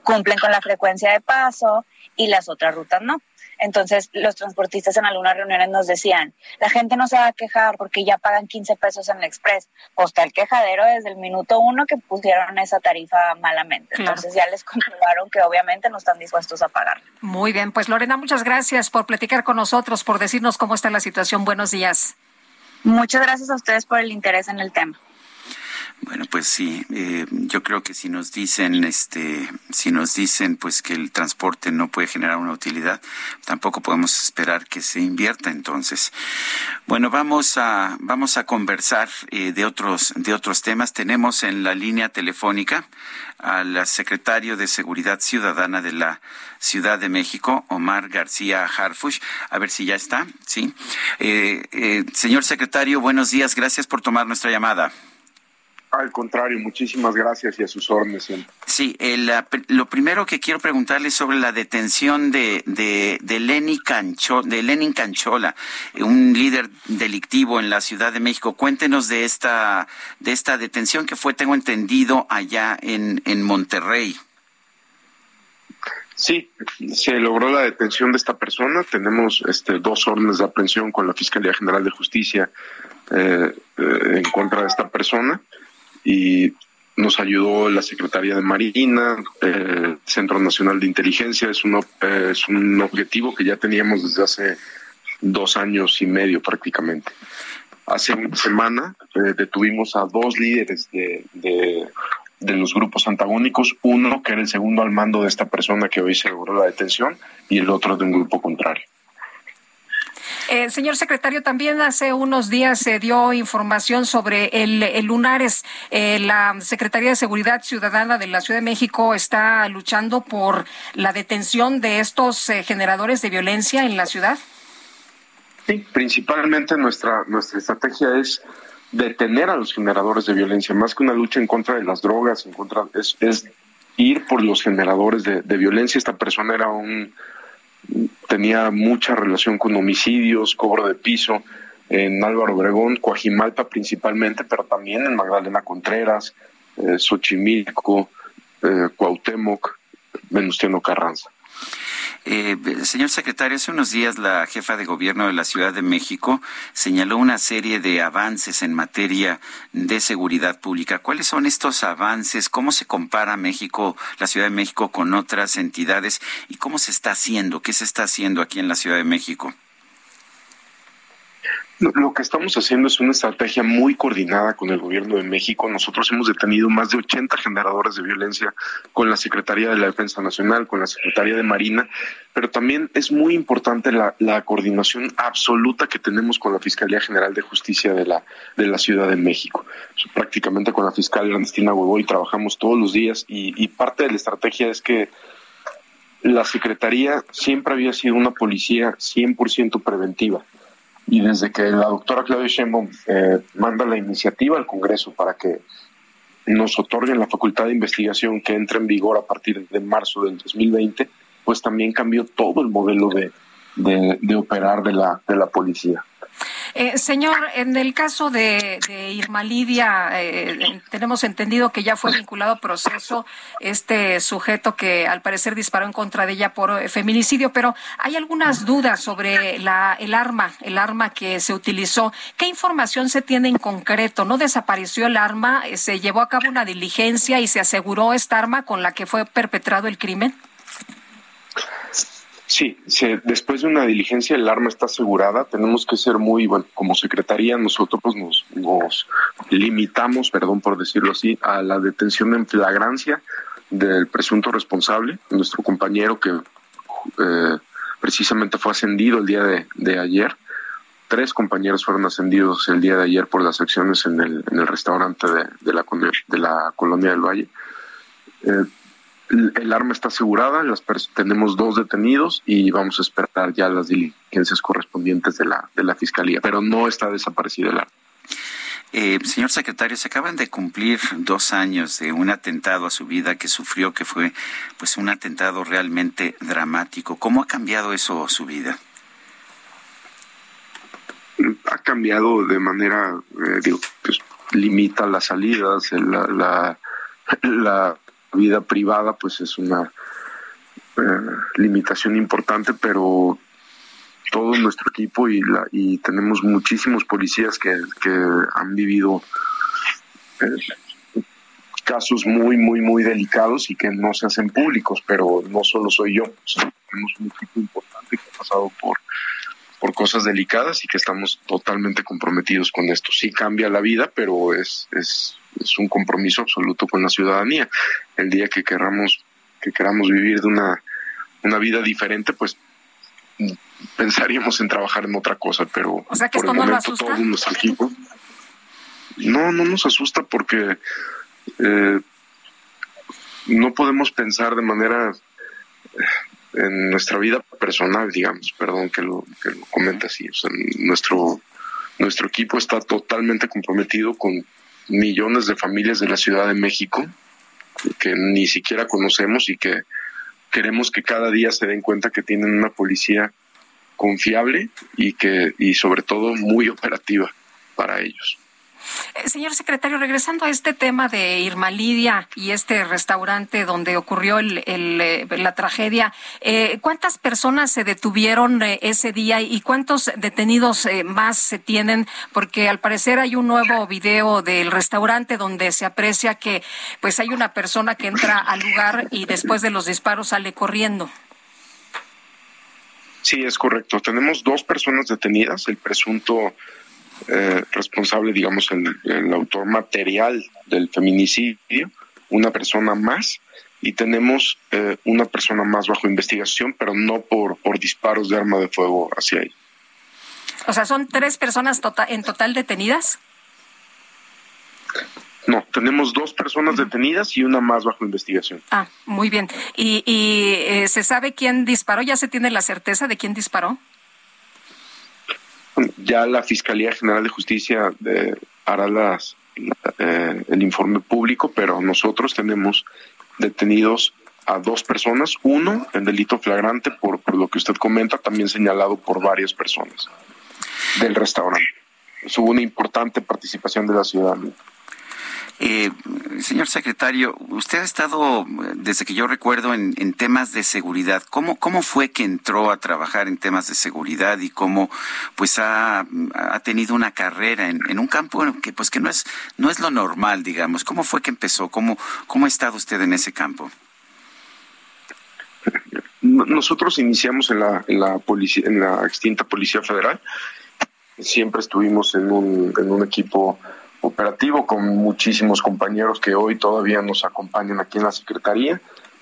cumplen con la frecuencia de paso y las otras rutas no. Entonces, los transportistas en algunas reuniones nos decían, la gente no se va a quejar porque ya pagan 15 pesos en el Express. Pues está el quejadero desde el minuto uno que pusieron esa tarifa malamente. Entonces ya les [LAUGHS] comprobaron que obviamente no están dispuestos a pagar. Muy bien, pues Lorena, muchas gracias por platicar con nosotros, por decirnos cómo está la situación. Buenos días. Muchas gracias a ustedes por el interés en el tema. Bueno, pues sí, eh, yo creo que si nos dicen, este, si nos dicen, pues que el transporte no puede generar una utilidad, tampoco podemos esperar que se invierta. Entonces, bueno, vamos a vamos a conversar eh, de otros de otros temas. Tenemos en la línea telefónica al secretario de Seguridad Ciudadana de la Ciudad de México, Omar García Harfush. A ver si ya está, sí. Eh, señor secretario, buenos días. Gracias por tomar nuestra llamada. Al contrario, muchísimas gracias y a sus órdenes. Sí, lo primero que quiero preguntarle es sobre la detención de, de, de, Lenny Cancho, de Lenin Canchola, un líder delictivo en la Ciudad de México. Cuéntenos de esta, de esta detención que fue, tengo entendido, allá en, en Monterrey. Sí, se logró la detención de esta persona. Tenemos este, dos órdenes de aprehensión con la Fiscalía General de Justicia eh, eh, en contra de esta persona y nos ayudó la Secretaría de Marina, el Centro Nacional de Inteligencia, es un, es un objetivo que ya teníamos desde hace dos años y medio prácticamente. Hace una semana eh, detuvimos a dos líderes de, de, de, los grupos antagónicos, uno que era el segundo al mando de esta persona que hoy se logró la detención y el otro de un grupo contrario. Eh, señor secretario, también hace unos días se dio información sobre el, Lunares. Eh, la Secretaría de Seguridad Ciudadana de la Ciudad de México está luchando por la detención de estos eh, generadores de violencia en la ciudad. Sí, principalmente nuestra, nuestra estrategia es detener a los generadores de violencia, más que una lucha en contra de las drogas, en contra, es, es ir por los generadores de violencia. Esta persona era un tenía mucha relación con homicidios, cobro de piso en Álvaro Obregón, Coajimalpa principalmente, pero también en Magdalena Contreras, eh, Xochimilco, eh, Cuauhtémoc, Venustiano Carranza. Eh, señor secretario, hace unos días la jefa de gobierno de la Ciudad de México señaló una serie de avances en materia de seguridad pública. ¿Cuáles son estos avances? ¿Cómo se compara México, la Ciudad de México, con otras entidades? ¿Y cómo se está haciendo? ¿Qué se está haciendo aquí en la Ciudad de México? Lo que estamos haciendo es una estrategia muy coordinada con el gobierno de México. Nosotros hemos detenido más de 80 generadores de violencia con la Secretaría de la Defensa Nacional, con la Secretaría de Marina, pero también es muy importante la, coordinación absoluta que tenemos con la Fiscalía General de Justicia de la, de la Ciudad de México. Prácticamente con la fiscal Ernestina y trabajamos todos los días y, y parte de la estrategia es que la Secretaría siempre había sido una policía 100% preventiva y desde que la doctora Claudia Sheinbaum eh, manda la iniciativa al Congreso para que nos otorguen la facultad de investigación que entra en vigor a partir de marzo del 2020, pues también cambió todo el modelo de, de operar de la, de la policía. Eh, señor, en el caso de, Irma Lidia, eh, tenemos entendido que ya fue vinculado a proceso este sujeto que al parecer disparó en contra de ella por feminicidio, pero hay algunas dudas sobre la, el arma, el arma que se utilizó. ¿Qué información se tiene en concreto? ¿No desapareció el arma? ¿Se llevó a cabo una diligencia y se aseguró esta arma con la que fue perpetrado el crimen? Sí, después de una diligencia el arma está asegurada. Tenemos que ser muy, bueno, como secretaría nosotros nos, nos limitamos, perdón por decirlo así, a la detención en flagrancia del presunto responsable, nuestro compañero que eh, precisamente fue ascendido el día de, ayer. Tres compañeros fueron ascendidos el día de ayer por las acciones en el, en el restaurante de, la, de la colonia del Valle. Eh, el arma está asegurada, las tenemos dos detenidos y vamos a esperar ya las diligencias correspondientes de la, de la Fiscalía, pero no está desaparecida el arma. Eh, señor secretario, se acaban de cumplir dos años de un atentado a su vida que sufrió, que fue pues un atentado realmente dramático. ¿Cómo ha cambiado eso su vida? Ha cambiado de manera, eh, digo, pues limita las salidas, la, la vida privada pues es una eh, limitación importante, pero todo nuestro equipo y, la, y tenemos muchísimos policías que, han vivido eh, casos muy, muy, muy delicados y que no se hacen públicos, pero no solo soy yo, tenemos un equipo importante que ha pasado por, por cosas delicadas y que estamos totalmente comprometidos con esto. Sí cambia la vida, pero es, es es un compromiso absoluto con la ciudadanía. El día que queramos que queramos vivir de una, una vida diferente, pues pensaríamos en trabajar en otra cosa, pero o sea que esto no lo asusta? todo nuestro equipo no, no nos asusta porque eh, no podemos pensar de manera eh, en nuestra vida personal, digamos, perdón que lo, que lo comente así, o sea, nuestro, nuestro equipo está totalmente comprometido con millones de familias de la Ciudad de México que ni siquiera conocemos y que queremos que cada día se den cuenta que tienen una policía confiable y que y sobre todo muy operativa para ellos. Eh, señor secretario, regresando a este tema de Irma Lidia y este restaurante donde ocurrió el, eh, la tragedia, eh, ¿cuántas personas se detuvieron ese día y cuántos detenidos más se tienen? Porque al parecer hay un nuevo video del restaurante donde se aprecia que pues hay una persona que entra al lugar y después de los disparos sale corriendo. Sí, es correcto. Tenemos dos personas detenidas. El presunto eh, responsable, digamos, el, autor material del feminicidio, una persona más, y tenemos eh, una persona más bajo investigación, pero no por, por disparos de arma de fuego hacia ella. O sea, ¿son tres personas tota-, en total detenidas? No, tenemos dos personas detenidas y una más bajo investigación. Ah, muy bien. ¿Y, y eh, se sabe quién disparó? ¿Ya se tiene la certeza de quién disparó? Ya la Fiscalía General de Justicia eh, hará las, eh, el informe público, pero nosotros tenemos detenidos a dos personas, uno en delito flagrante por, por lo que usted comenta, también señalado por varias personas del restaurante. Hubo una importante participación de la ciudadanía. Eh, señor secretario, usted ha estado, desde que yo recuerdo, en, temas de seguridad. ¿Cómo, ¿Cómo fue que entró a trabajar en temas de seguridad y cómo pues ha, tenido una carrera en, un campo que pues que no es, no es lo normal, digamos? ¿Cómo fue que empezó? ¿Cómo, cómo ha estado usted en ese campo? Nosotros iniciamos en la, en la extinta Policía Federal. Siempre estuvimos en un, en un equipo operativo con muchísimos compañeros que hoy todavía nos acompañan aquí en la Secretaría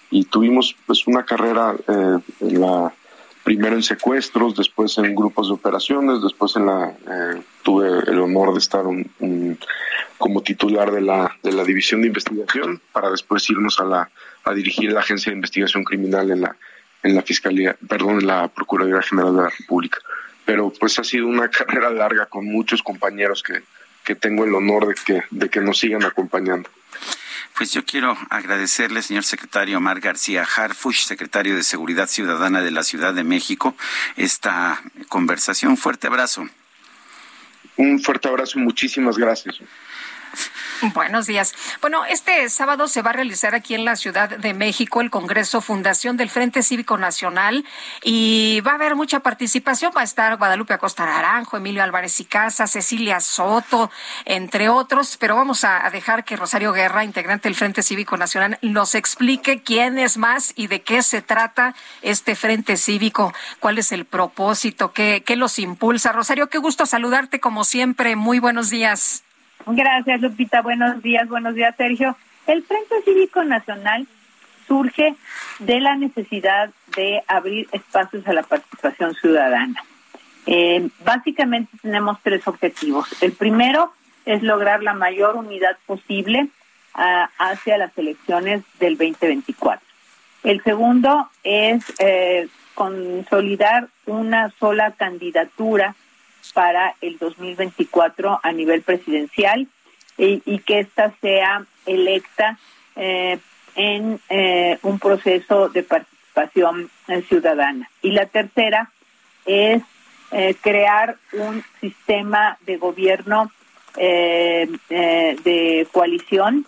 y tuvimos pues una carrera eh, en la primero en secuestros, después en grupos de operaciones, después en la eh, tuve el honor de estar como titular de la de la división de investigación para después irnos a la a dirigir la agencia de investigación criminal en la en la fiscalía, perdón, en la Procuraduría General de la República. Pero pues ha sido una [LAUGHS] carrera larga con muchos compañeros que que tengo el honor de que, de que nos sigan acompañando. Pues yo quiero agradecerle, señor secretario Omar García Harfush, secretario de Seguridad Ciudadana de la Ciudad de México, esta conversación. Fuerte abrazo. Un fuerte abrazo y muchísimas gracias. [LAUGHS] Buenos días. Bueno, este sábado se va a realizar aquí en la Ciudad de México el Congreso Fundación del Frente Cívico Nacional y va a haber mucha participación. Va a estar Guadalupe Acosta Naranjo, Emilio Álvarez y Casa, Cecilia Soto, entre otros. Pero vamos a dejar que Rosario Guerra, integrante del Frente Cívico Nacional, nos explique quién es más y de qué se trata este Frente Cívico, cuál es el propósito, qué, qué los impulsa. Rosario, qué gusto saludarte como siempre. Muy buenos días. Gracias, Lupita. Buenos días, buenos días, Sergio. El Frente Cívico Nacional surge de la necesidad de abrir espacios a la participación ciudadana. Eh, básicamente tenemos tres objetivos. El primero es lograr la mayor unidad posible ah, hacia las elecciones del 2024. El segundo es eh, consolidar una sola candidatura para el 2024 a nivel presidencial y, que ésta sea electa eh, en eh, un proceso de participación ciudadana. Y la tercera es eh, crear un sistema de gobierno de coalición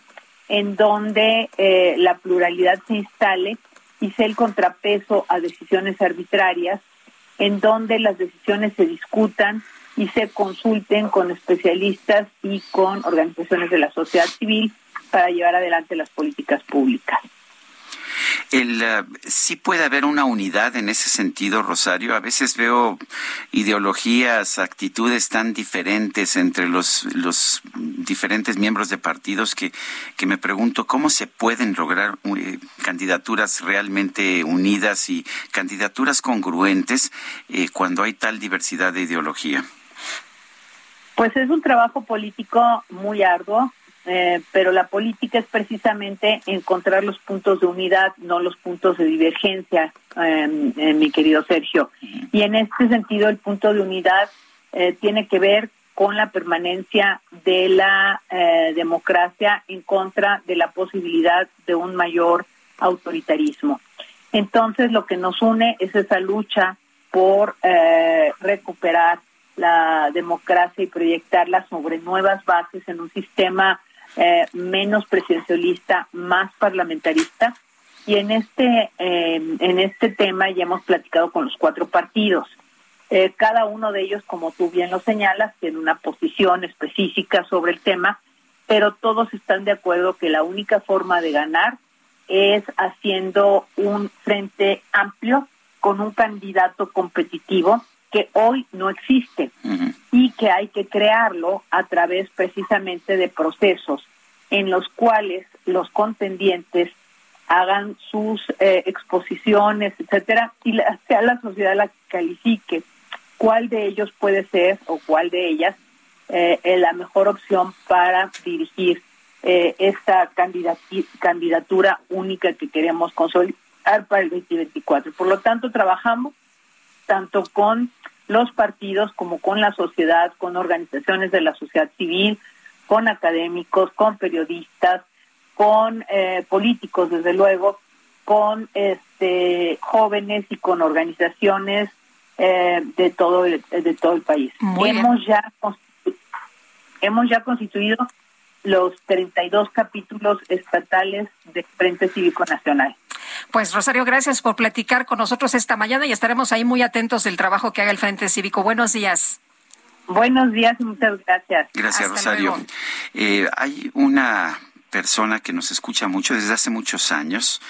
en donde la pluralidad se instale y sea el contrapeso a decisiones arbitrarias en donde las decisiones se discutan y se consulten con especialistas y con organizaciones de la sociedad civil para llevar adelante las políticas públicas. El, eh, sí puede haber una unidad en ese sentido, Rosario. A veces veo ideologías, actitudes tan diferentes entre los, los diferentes miembros de partidos que, que me pregunto cómo se pueden lograr eh, candidaturas realmente unidas y candidaturas congruentes eh, cuando hay tal diversidad de ideología. Pues es un trabajo político muy arduo, eh, pero la política es precisamente encontrar los puntos de unidad, no los puntos de divergencia, em, eh, mi querido Sergio. Y en este sentido, el punto de unidad eh, tiene que ver con la permanencia de la democracia en contra de la posibilidad de un mayor autoritarismo. Entonces, lo que nos une es esa lucha por recuperar la democracia y proyectarla sobre nuevas bases en un sistema eh, menos presidencialista, más parlamentarista. Y en este, eh, en este tema ya hemos platicado con los cuatro partidos. Eh, cada uno de ellos, como tú bien lo señalas, tiene una posición específica sobre el tema, pero todos están de acuerdo que la única forma de ganar es haciendo un frente amplio con un candidato competitivo que hoy no existe y que hay que crearlo a través precisamente de procesos en los cuales los contendientes hagan sus eh, exposiciones, etcétera, y sea la sociedad la que califique cuál de ellos puede ser o cuál de ellas eh, la mejor opción para dirigir eh, esta candidatura única que queremos consolidar para el 2024. Por lo tanto, trabajamos tanto con los partidos como con la sociedad, con organizaciones de la sociedad civil, con académicos, con periodistas, con eh, políticos, desde luego, con este jóvenes y con organizaciones eh, de todo el, de todo el país. hemos ya hemos ya constituido los 32 capítulos estatales de Frente Cívico Nacional. Pues Rosario, gracias por platicar con nosotros esta mañana y estaremos ahí muy atentos del trabajo que haga el Frente Cívico. Buenos días. Buenos días muchas gracias. Gracias, Rosario. Eh, hay una persona que nos escucha mucho desde hace muchos años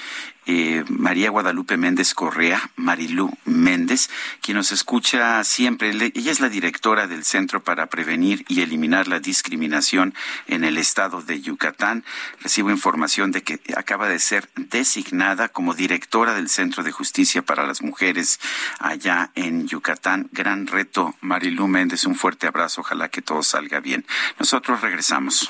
eh, María Guadalupe Méndez Correa, Marilú Méndez, quien nos escucha siempre. Ella es la directora del Centro para Prevenir y Eliminar la Discriminación en el estado de Yucatán. Recibo información de que acaba de ser designada como directora del Centro de Justicia para las Mujeres allá en Yucatán. Gran reto, Marilú Méndez. Un fuerte abrazo. Ojalá que todo salga bien. Nosotros regresamos.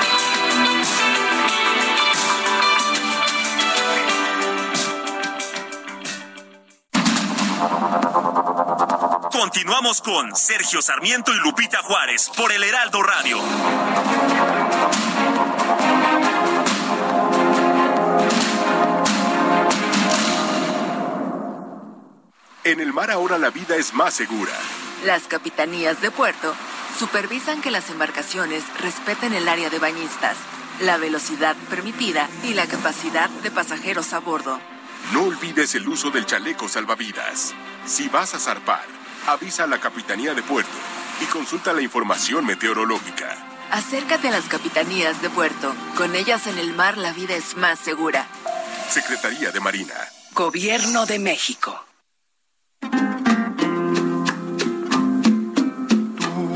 Continuamos con Sergio Sarmiento y Lupita Juárez por el Heraldo Radio. En el mar ahora la vida es más segura. Las capitanías de puerto supervisan que las embarcaciones respeten el área de bañistas, la velocidad permitida y la capacidad de pasajeros a bordo. No olvides el uso del chaleco salvavidas. Si vas a zarpar, avisa a la Capitanía de Puerto y consulta la información meteorológica. Acércate a las capitanías de puerto. Con ellas en el mar la vida es más segura. Secretaría de Marina. Gobierno de México. Tú,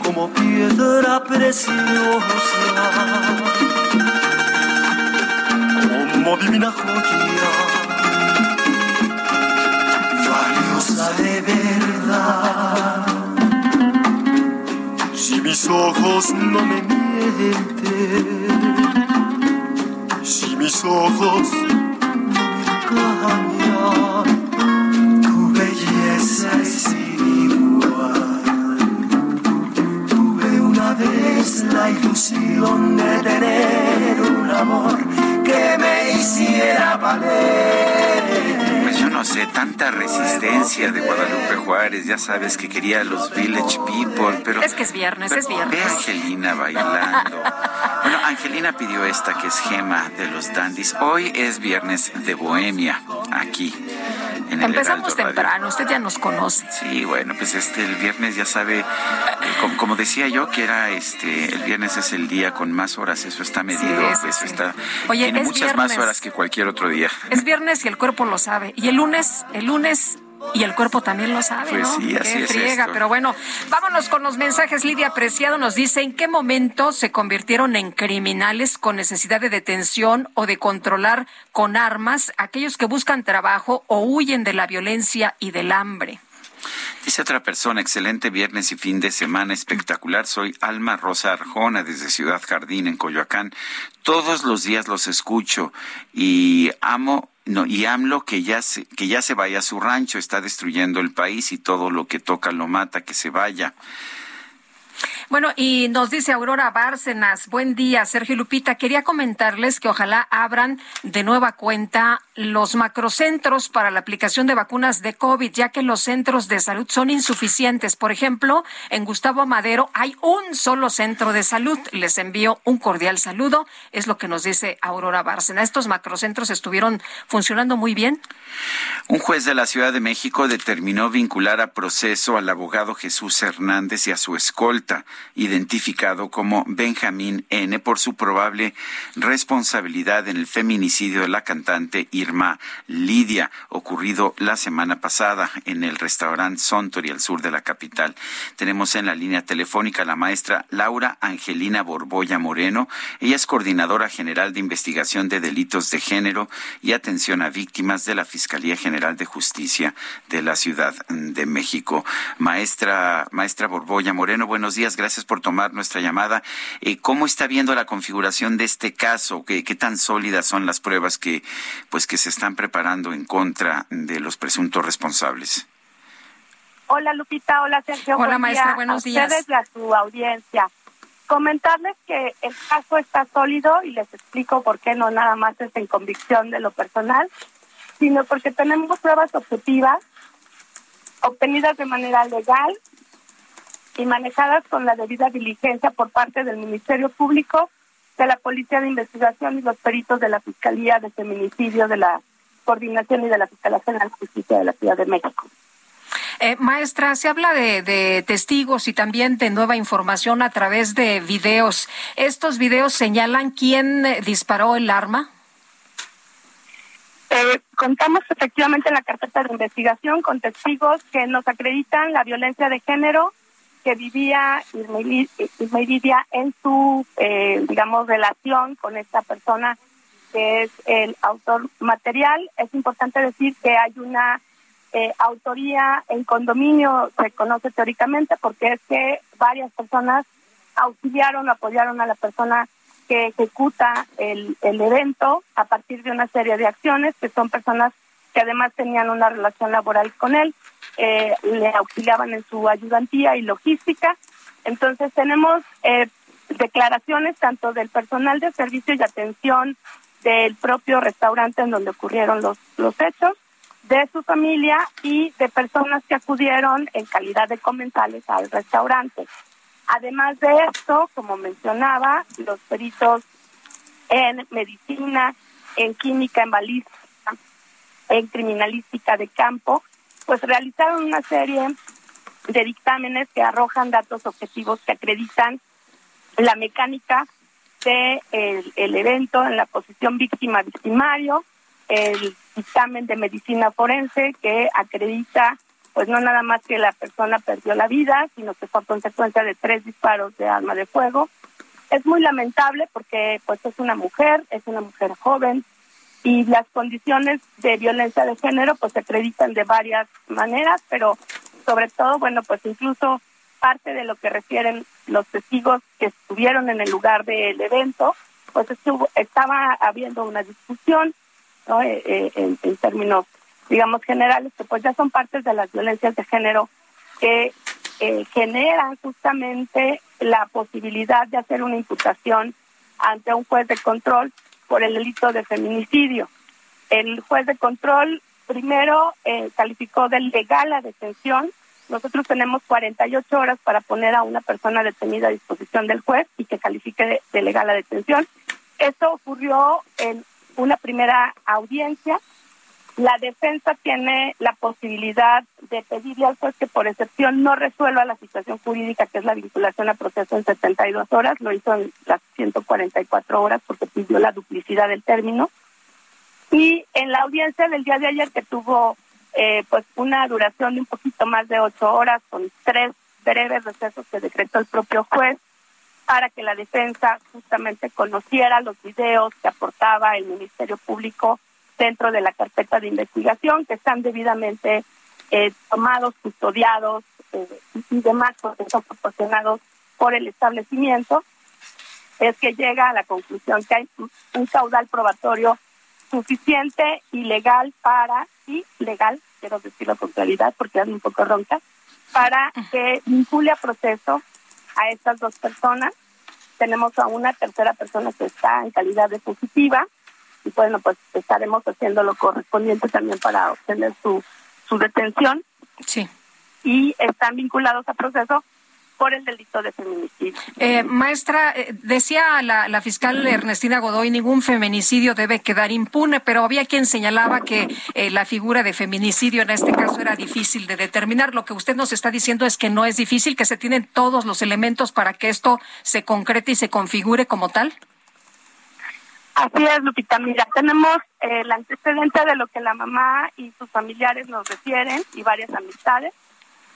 como piedra preciosa, como divina joya, Si mis ojos no me mienten, si mis ojos no me engañan, tu belleza es sin igual. Tuve una vez la ilusión de tener un amor que me hiciera valer. No sé, tanta resistencia de Guadalupe Juárez, ya sabes que quería a los Village People, pero... Es que es viernes, es viernes. Angelina bailando. Bueno, Angelina pidió esta que es Gema de los Dandies. Hoy es viernes de Bohemia, aquí. En Empezamos temprano, usted ya nos conoce. Sí, bueno, pues este el viernes ya sabe, eh, como, como decía yo que era este el viernes es el día con más horas, eso está medido, Sí, sí. está Oye, tiene es muchas más horas que cualquier otro día. Es viernes y el cuerpo lo sabe. Y el lunes, el lunes y el cuerpo también lo sabe, Pues ¿no? sí, así Qué es friega, esto. pero bueno, vámonos con los mensajes. Lidia Preciado nos dice en qué momento se convirtieron en criminales con necesidad de detención o de controlar con armas aquellos que buscan trabajo o huyen de la violencia y del hambre. Dice otra persona, excelente viernes y fin de semana espectacular. Soy Alma Rosa Arjona desde Ciudad Jardín en Coyoacán. Todos los días los escucho y amo no, y AMLO que ya se, que ya se vaya a su rancho, está destruyendo el país y todo lo que toca lo mata, que se vaya. Bueno, y nos dice Aurora Bárcenas, buen día, Sergio Lupita. Quería comentarles que ojalá abran de nueva cuenta los macrocentros para la aplicación de vacunas de COVID, ya que los centros de salud son insuficientes. Por ejemplo, en Gustavo Madero hay un solo centro de salud. Les envío un cordial saludo. Es lo que nos dice Aurora Bárcenas. Estos macrocentros estuvieron funcionando muy bien. Un juez de la Ciudad de México determinó vincular a proceso al abogado Jesús Hernández y a su escolta, identificado como Benjamín N., por su probable responsabilidad en el feminicidio de la cantante Irma Lidia, ocurrido la semana pasada en el restaurante Sontori, al sur de la capital. Tenemos en la línea telefónica a la maestra Laura Angelina Borboya Moreno. Ella es coordinadora general de investigación de delitos de género y atención a víctimas de la Fiscalía General de Justicia de la Ciudad de México. Maestra, maestra Borboya Moreno, buenos días, gracias por tomar nuestra llamada. Eh, ¿Cómo está viendo la configuración de este caso? ¿Qué, qué tan sólidas son las pruebas que, pues, que se están preparando en contra de los presuntos responsables? Hola Lupita, hola Sergio. Hola, buen maestra, día buenos a días. Ustedes y a su audiencia. Comentarles que el caso está sólido y les explico por qué no nada más es en convicción de lo personal, sino porque tenemos pruebas objetivas obtenidas de manera legal y manejadas con la debida diligencia por parte del Ministerio Público, de la Policía de Investigación y los peritos de la Fiscalía de Feminicidio de la Coordinación y de la Fiscalía General de Justicia de la Ciudad de México. Eh, maestra, se habla de, de testigos y también de nueva información a través de videos. ¿Estos videos señalan quién eh, disparó el arma? Eh, contamos efectivamente en la carpeta de investigación con testigos que nos acreditan la violencia de género que vivía Iridia en su, eh, digamos, relación con esta persona que es el autor material. Es importante decir que hay una eh, autoría en condominio, se conoce teóricamente, porque es que varias personas auxiliaron, apoyaron a la persona que ejecuta el, el evento a partir de una serie de acciones que son personas que además tenían una relación laboral con él, eh, le auxiliaban en su ayudantía y logística. Entonces tenemos eh, declaraciones tanto del personal de servicio y atención del propio restaurante en donde ocurrieron los, los hechos, de su familia y de personas que acudieron en calidad de comensales al restaurante. Además de esto, como mencionaba, los peritos en medicina, en química, en balística, en criminalística de campo, pues realizaron una serie de dictámenes que arrojan datos objetivos que acreditan la mecánica de el, evento en la posición víctima-victimario, el dictamen de medicina forense que acredita pues no nada más que la persona perdió la vida, sino que fue consecuencia de tres disparos de arma de fuego. Es muy lamentable porque pues es una mujer, es una mujer joven y las condiciones de violencia de género pues se acreditan de varias maneras, pero sobre todo, bueno, pues incluso parte de lo que refieren los testigos que estuvieron en el lugar del evento, pues estuvo, estaba habiendo una discusión ¿no? Eh, eh, en, en términos digamos, generales, que pues ya son partes de las violencias de género que eh, generan justamente la posibilidad de hacer una imputación ante un juez de control por el delito de feminicidio. El juez de control primero eh, calificó de legal la detención. Nosotros tenemos 48 horas para poner a una persona detenida a disposición del juez y que califique de, legal la detención. Esto ocurrió en una primera audiencia. La defensa tiene la posibilidad de pedirle al juez que por excepción no resuelva la situación jurídica que es la vinculación a proceso en 72 horas. Lo hizo en las 144 horas porque pidió la duplicidad del término. Y en la audiencia del día de ayer que tuvo eh, pues una duración de un poquito más de ocho horas con tres breves recesos que decretó el propio juez para que la defensa justamente conociera los videos que aportaba el Ministerio Público dentro de la carpeta de investigación, que están debidamente eh, tomados, custodiados eh, y demás, porque son proporcionados por el establecimiento, es que llega a la conclusión que hay un caudal probatorio suficiente y legal para, y legal, quiero decirlo con claridad porque es un poco ronca, para que vincule a proceso a estas dos personas. Tenemos a una tercera persona que está en calidad de positiva y bueno, pues estaremos haciendo lo correspondiente también para obtener su, su detención. Sí. Y están vinculados a proceso por el delito de feminicidio. Eh, maestra, eh, decía la, la, fiscal Ernestina Godoy, ningún feminicidio debe quedar impune, pero había quien señalaba que eh, la figura de feminicidio en este caso era difícil de determinar. Lo que usted nos está diciendo es que no es difícil, que se tienen todos los elementos para que esto se concrete y se configure como tal. Así es, Lupita. Mira, tenemos el antecedente de lo que la mamá y sus familiares nos refieren y varias amistades.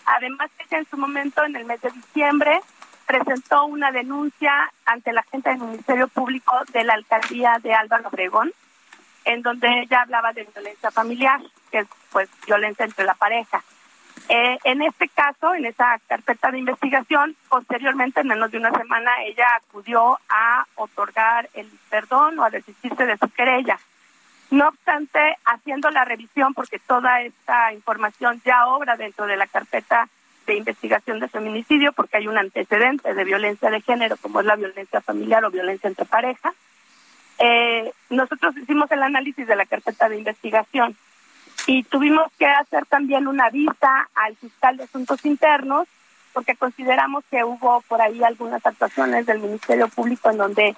Además, ella en su momento, en el mes de diciembre, presentó una denuncia ante la gente del Ministerio Público de la alcaldía de Álvaro Obregón, en donde ella hablaba de violencia familiar, que es pues violencia entre la pareja. Eh, en este caso, en esa carpeta de investigación, posteriormente, en menos de una semana, ella acudió a otorgar el perdón o a desistirse de su querella. No obstante, haciendo la revisión, porque toda esta información ya obra dentro de la carpeta de investigación de feminicidio, porque hay un antecedente de violencia de género, como es la violencia familiar o violencia entre pareja, eh, nosotros hicimos el análisis de la carpeta de investigación y tuvimos que hacer también una vista al fiscal de asuntos internos, porque consideramos que hubo por ahí algunas actuaciones del Ministerio Público en donde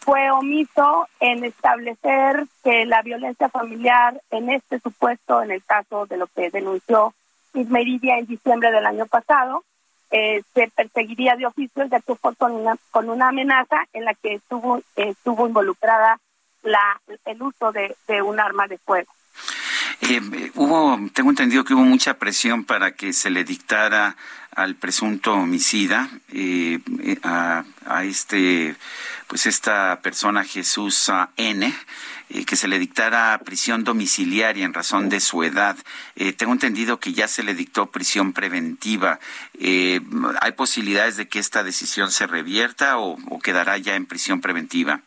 fue omiso en establecer que la violencia familiar en este supuesto, en el caso de lo que denunció Ismeridia en diciembre del año pasado, eh, se perseguiría de oficio ya que con una, con una amenaza en la que estuvo, estuvo involucrada la, el uso de, de un arma de fuego. Eh, hubo, tengo entendido que hubo mucha presión para que se le dictara al presunto homicida, eh, a, a, este, pues esta persona Jesús N, eh, que se le dictara prisión domiciliaria en razón de su edad. Eh, tengo entendido que ya se le dictó prisión preventiva. Eh, ¿Hay posibilidades de que esta decisión se revierta o quedará ya en prisión preventiva?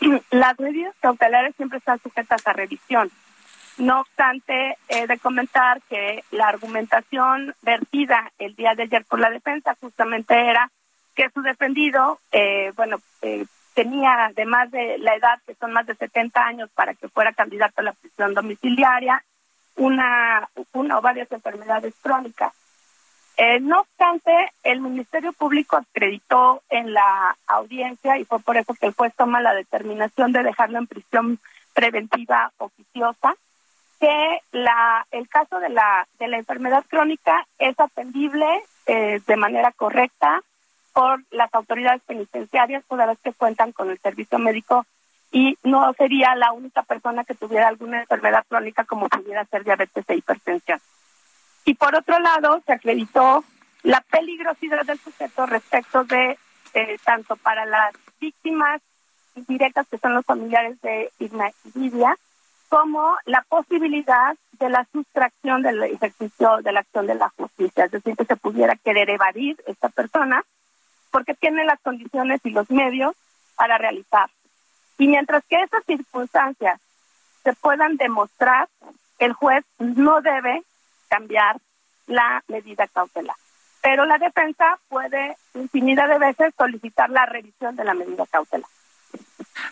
[CLEARS THROAT] Las medidas cautelares siempre están sujetas a revisión. No obstante, he de comentar que la argumentación vertida el día de ayer por la defensa justamente era que su defendido, eh, bueno, eh, tenía además de la edad, que son más de 70 años, para que fuera candidato a la prisión domiciliaria, una, una o varias enfermedades crónicas. Eh, no obstante, el Ministerio Público acreditó en la audiencia y fue por eso que el juez toma la determinación de dejarlo en prisión preventiva oficiosa, que la, el caso de la, de la enfermedad crónica es atendible eh, de manera correcta por las autoridades penitenciarias toda vez que cuentan con el servicio médico y no sería la única persona que tuviera alguna enfermedad crónica como pudiera ser diabetes e hipertensión. Y por otro lado, se acreditó la peligrosidad del sujeto respecto de eh, tanto para las víctimas directas que son los familiares de Irma Lidia, como la posibilidad de la sustracción del ejercicio de la acción de la justicia, es decir, que se pudiera querer evadir esta persona porque tiene las condiciones y los medios para realizar. Y mientras que esas circunstancias se puedan demostrar, el juez no debe cambiar la medida cautelar. Pero la defensa puede infinidad de veces solicitar la revisión de la medida cautelar.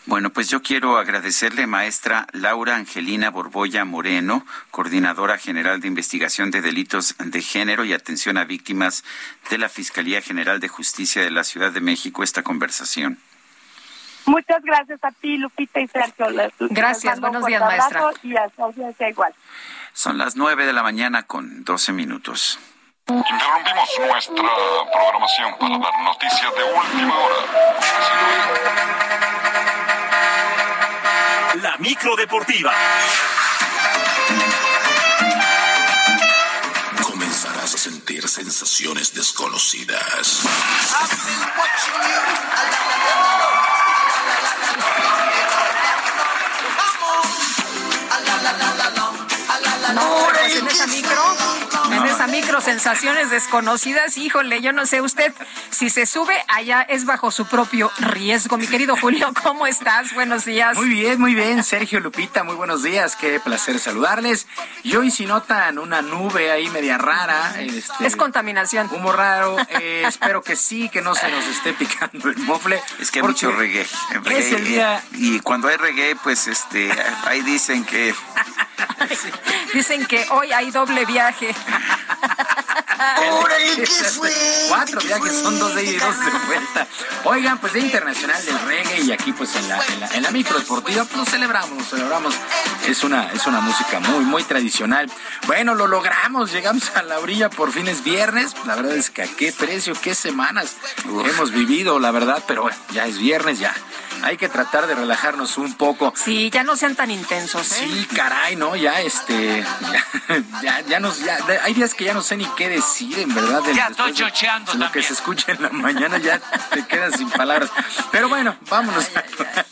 Bueno, pues yo quiero agradecerle, maestra Laura Angelina Borboya Moreno, coordinadora general de investigación de delitos de género y atención a víctimas de la Fiscalía General de Justicia de la Ciudad de México, esta conversación. Muchas gracias a ti, Lupita y Sergio. gracias, buenos días, maestra. Y a su audiencia igual. Son las nueve de la mañana con doce minutos. Interrumpimos nuestra programación para dar noticias de última hora. La micro deportiva. Comenzarás a sentir sensaciones desconocidas. No, en esa micro, esa micro sensaciones desconocidas, híjole, yo no sé usted si se sube allá es bajo su propio riesgo. Mi querido Julio, ¿cómo estás? Buenos días. Muy bien, muy bien, Sergio Lupita, muy buenos días, qué placer saludarles. Y hoy si notan una nube ahí media rara, este, es contaminación. Humo raro, eh, espero que sí, que no se nos esté picando el mofle. Es que hay mucho reggae. Es el día y cuando hay reggae, pues este, ahí dicen que [LAUGHS] Dicen que hoy hay doble viaje. [LAUGHS] ¿qué fue? Cuatro viajes, son dos de ida y dos de vuelta. Oigan, pues Día Internacional del Reggae y aquí pues en la, en la, en la micro deportiva pues lo celebramos, lo celebramos. Es una, es una música muy, muy tradicional. Bueno, lo logramos, llegamos a la orilla, por fin es viernes. La verdad es que a qué precio, qué semanas hemos vivido, la verdad, pero bueno, ya es viernes, ya hay que tratar de relajarnos un poco. Sí, ya no sean tan intensos, ¿eh? Sí, caray, ¿no? Ya, este, [LAUGHS] ya, ya, nos, ya, hay días que ya no sé ni qué decir, en verdad. Ya estoy chocheando Lo que se escucha en la mañana ya te quedas sin palabras. Pero bueno, vámonos a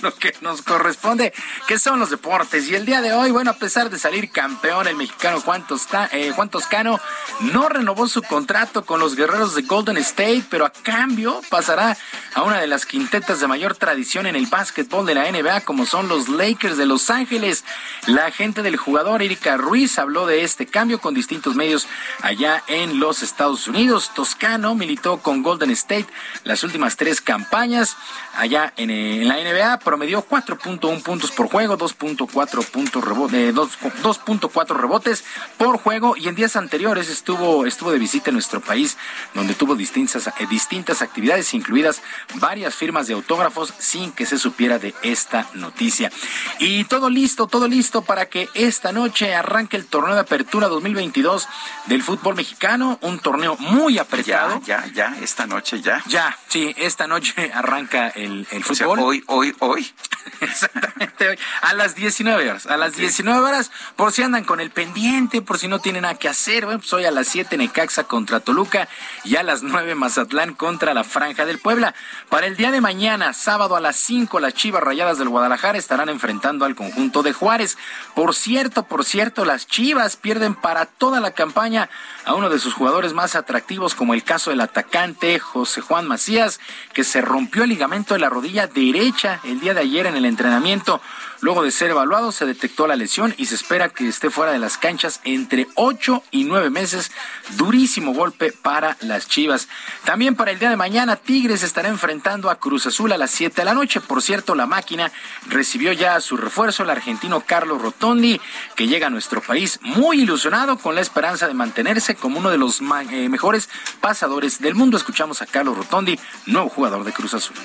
lo que nos corresponde, que son los deportes. Y el día de hoy, bueno, a pesar de salir campeón, el mexicano Juan, eh, Juan Toscano no renovó su contrato con los guerreros de Golden State, pero a cambio pasará a una de las quintetas de mayor tradición en el básquetbol de la NBA, como son los Lakers de Los Ángeles. La agente del jugador, Erika Ruiz, habló de este cambio con distintos medios allá en los Estados Unidos. Toscano militó con Golden State las últimas tres campañas allá en, eh, la NBA. Promedió 4.1 puntos por juego, 2.4 puntos rebote, 2.4 rebotes por juego y en días anteriores estuvo, estuvo de visita en nuestro país, donde tuvo distintas, eh, distintas actividades, incluidas varias firmas de autógrafos sin que se supiera de esta noticia. Y todo listo, todo listo para que esta noche arranque el torneo de apertura 2022 del fútbol mexicano, un torneo muy apretado. Ya, ya, ya, esta noche ya. Ya, sí, esta noche [LAUGHS] arranca el, el fútbol. hoy, hoy, hoy. [LAUGHS] Exactamente hoy, a las 19 horas, a las 19 horas, por si andan con el pendiente, por si no tienen nada que hacer, bueno, pues hoy a las 7 Necaxa contra Toluca y a las 9 Mazatlán contra la Franja del Puebla. Para el día de mañana, sábado a las 5, las Chivas Rayadas del Guadalajara estarán enfrentando al conjunto de Juárez. Por cierto, por cierto, las Chivas pierden para toda la campaña a uno de sus jugadores más atractivos, como el caso del atacante José Juan Macías, que se rompió el ligamento de la rodilla derecha el día de ayer en el entrenamiento. Luego de ser evaluado, se detectó la lesión y se espera que esté fuera de las canchas entre ocho y nueve meses. Durísimo golpe para las Chivas. También para el día de mañana, Tigres estará enfrentando a Cruz Azul a las 7 de la noche. Por cierto, la máquina recibió ya su refuerzo, el argentino Carlos Rotondi, que llega a nuestro país muy ilusionado con la esperanza de mantenerse como uno de los eh, mejores pasadores del mundo. Escuchamos a Carlos Rotondi, nuevo jugador de Cruz Azul.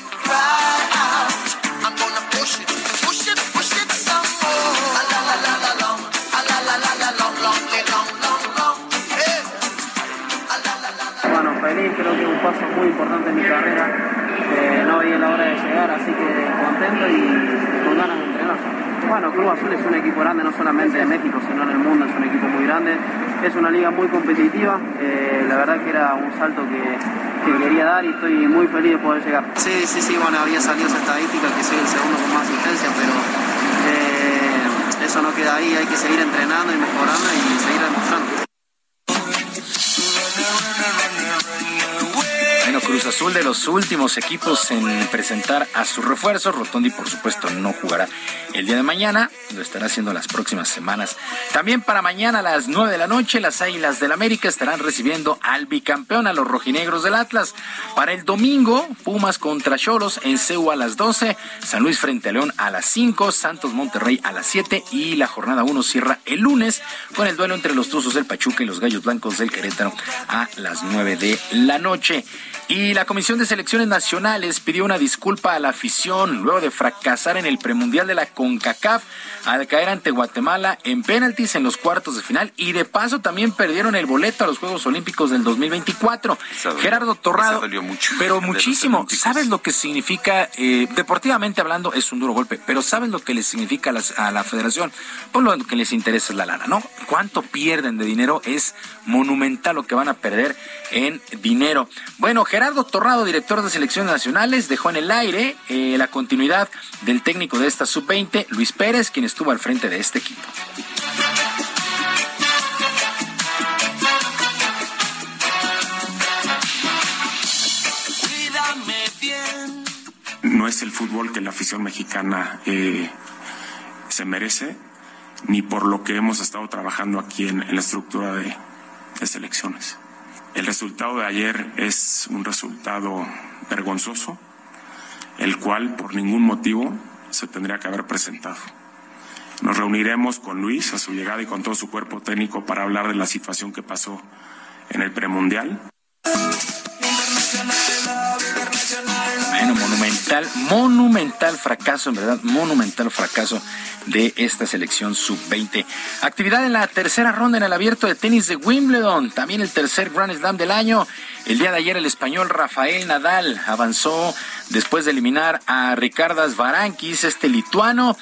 Paso muy importante en mi carrera. Eh, no veía la hora de llegar, así que contento y con ganas de entrenar. Bueno, Club Azul es un equipo grande, no solamente de México, sino en el mundo, es un equipo muy grande. Es una liga muy competitiva, eh, la verdad que era un salto que, que, quería dar y estoy muy feliz de poder llegar. Sí, sí, sí, bueno, había salido esa estadística que soy el segundo con más asistencia, pero eh, eso no queda ahí, hay que seguir entrenando y mejorando y seguir demostrando. Cruz Azul de los últimos equipos en presentar a su refuerzo. Rotondi, por supuesto, no jugará el día de mañana, lo estará haciendo las próximas semanas. También para mañana a las 9 de la noche, las Águilas del América estarán recibiendo al bicampeón, a los rojinegros del Atlas. Para el domingo, Pumas contra Cholos en CEU a las 12, San Luis frente a León a las 5, Santos Monterrey a las 7 y la jornada 1 cierra el lunes con el duelo entre los Tuzos del Pachuca y los Gallos Blancos del Querétaro a las 9 de la noche. Y la Comisión de Selecciones Nacionales pidió una disculpa a la afición luego de fracasar en el premundial de la CONCACAF al caer ante Guatemala en penaltis en los cuartos de final y de paso también perdieron el boleto a los Juegos Olímpicos del 2024. Gerardo Torrado, mucho, pero [LAUGHS] muchísimo. ¿Sabes lo que significa, eh, deportivamente hablando, es un duro golpe, pero ¿sabes lo que le significa a, las, a la federación? Pues lo que les interesa es la lana, ¿no? ¿Cuánto pierden de dinero? Es monumental lo que van a perder en dinero. Bueno, Gerardo Torrado, director de selecciones nacionales, dejó en el aire eh, la continuidad del técnico de esta sub-20, Luis Pérez, quien estuvo al frente de este equipo. No es el fútbol que la afición mexicana eh, se merece, ni por lo que hemos estado trabajando aquí en, en la estructura de, de selecciones. El resultado de ayer es un resultado vergonzoso, el cual por ningún motivo se tendría que haber presentado. Nos reuniremos con Luis a su llegada y con todo su cuerpo técnico para hablar de la situación que pasó en el premundial. Bueno, monumental, monumental fracaso, en verdad, monumental fracaso de esta selección sub-20. Actividad en la tercera ronda en el abierto de tenis de Wimbledon, también el tercer Grand Slam del año. El día de ayer el español Rafael Nadal avanzó después de eliminar a Ricardas Barankis, este lituano,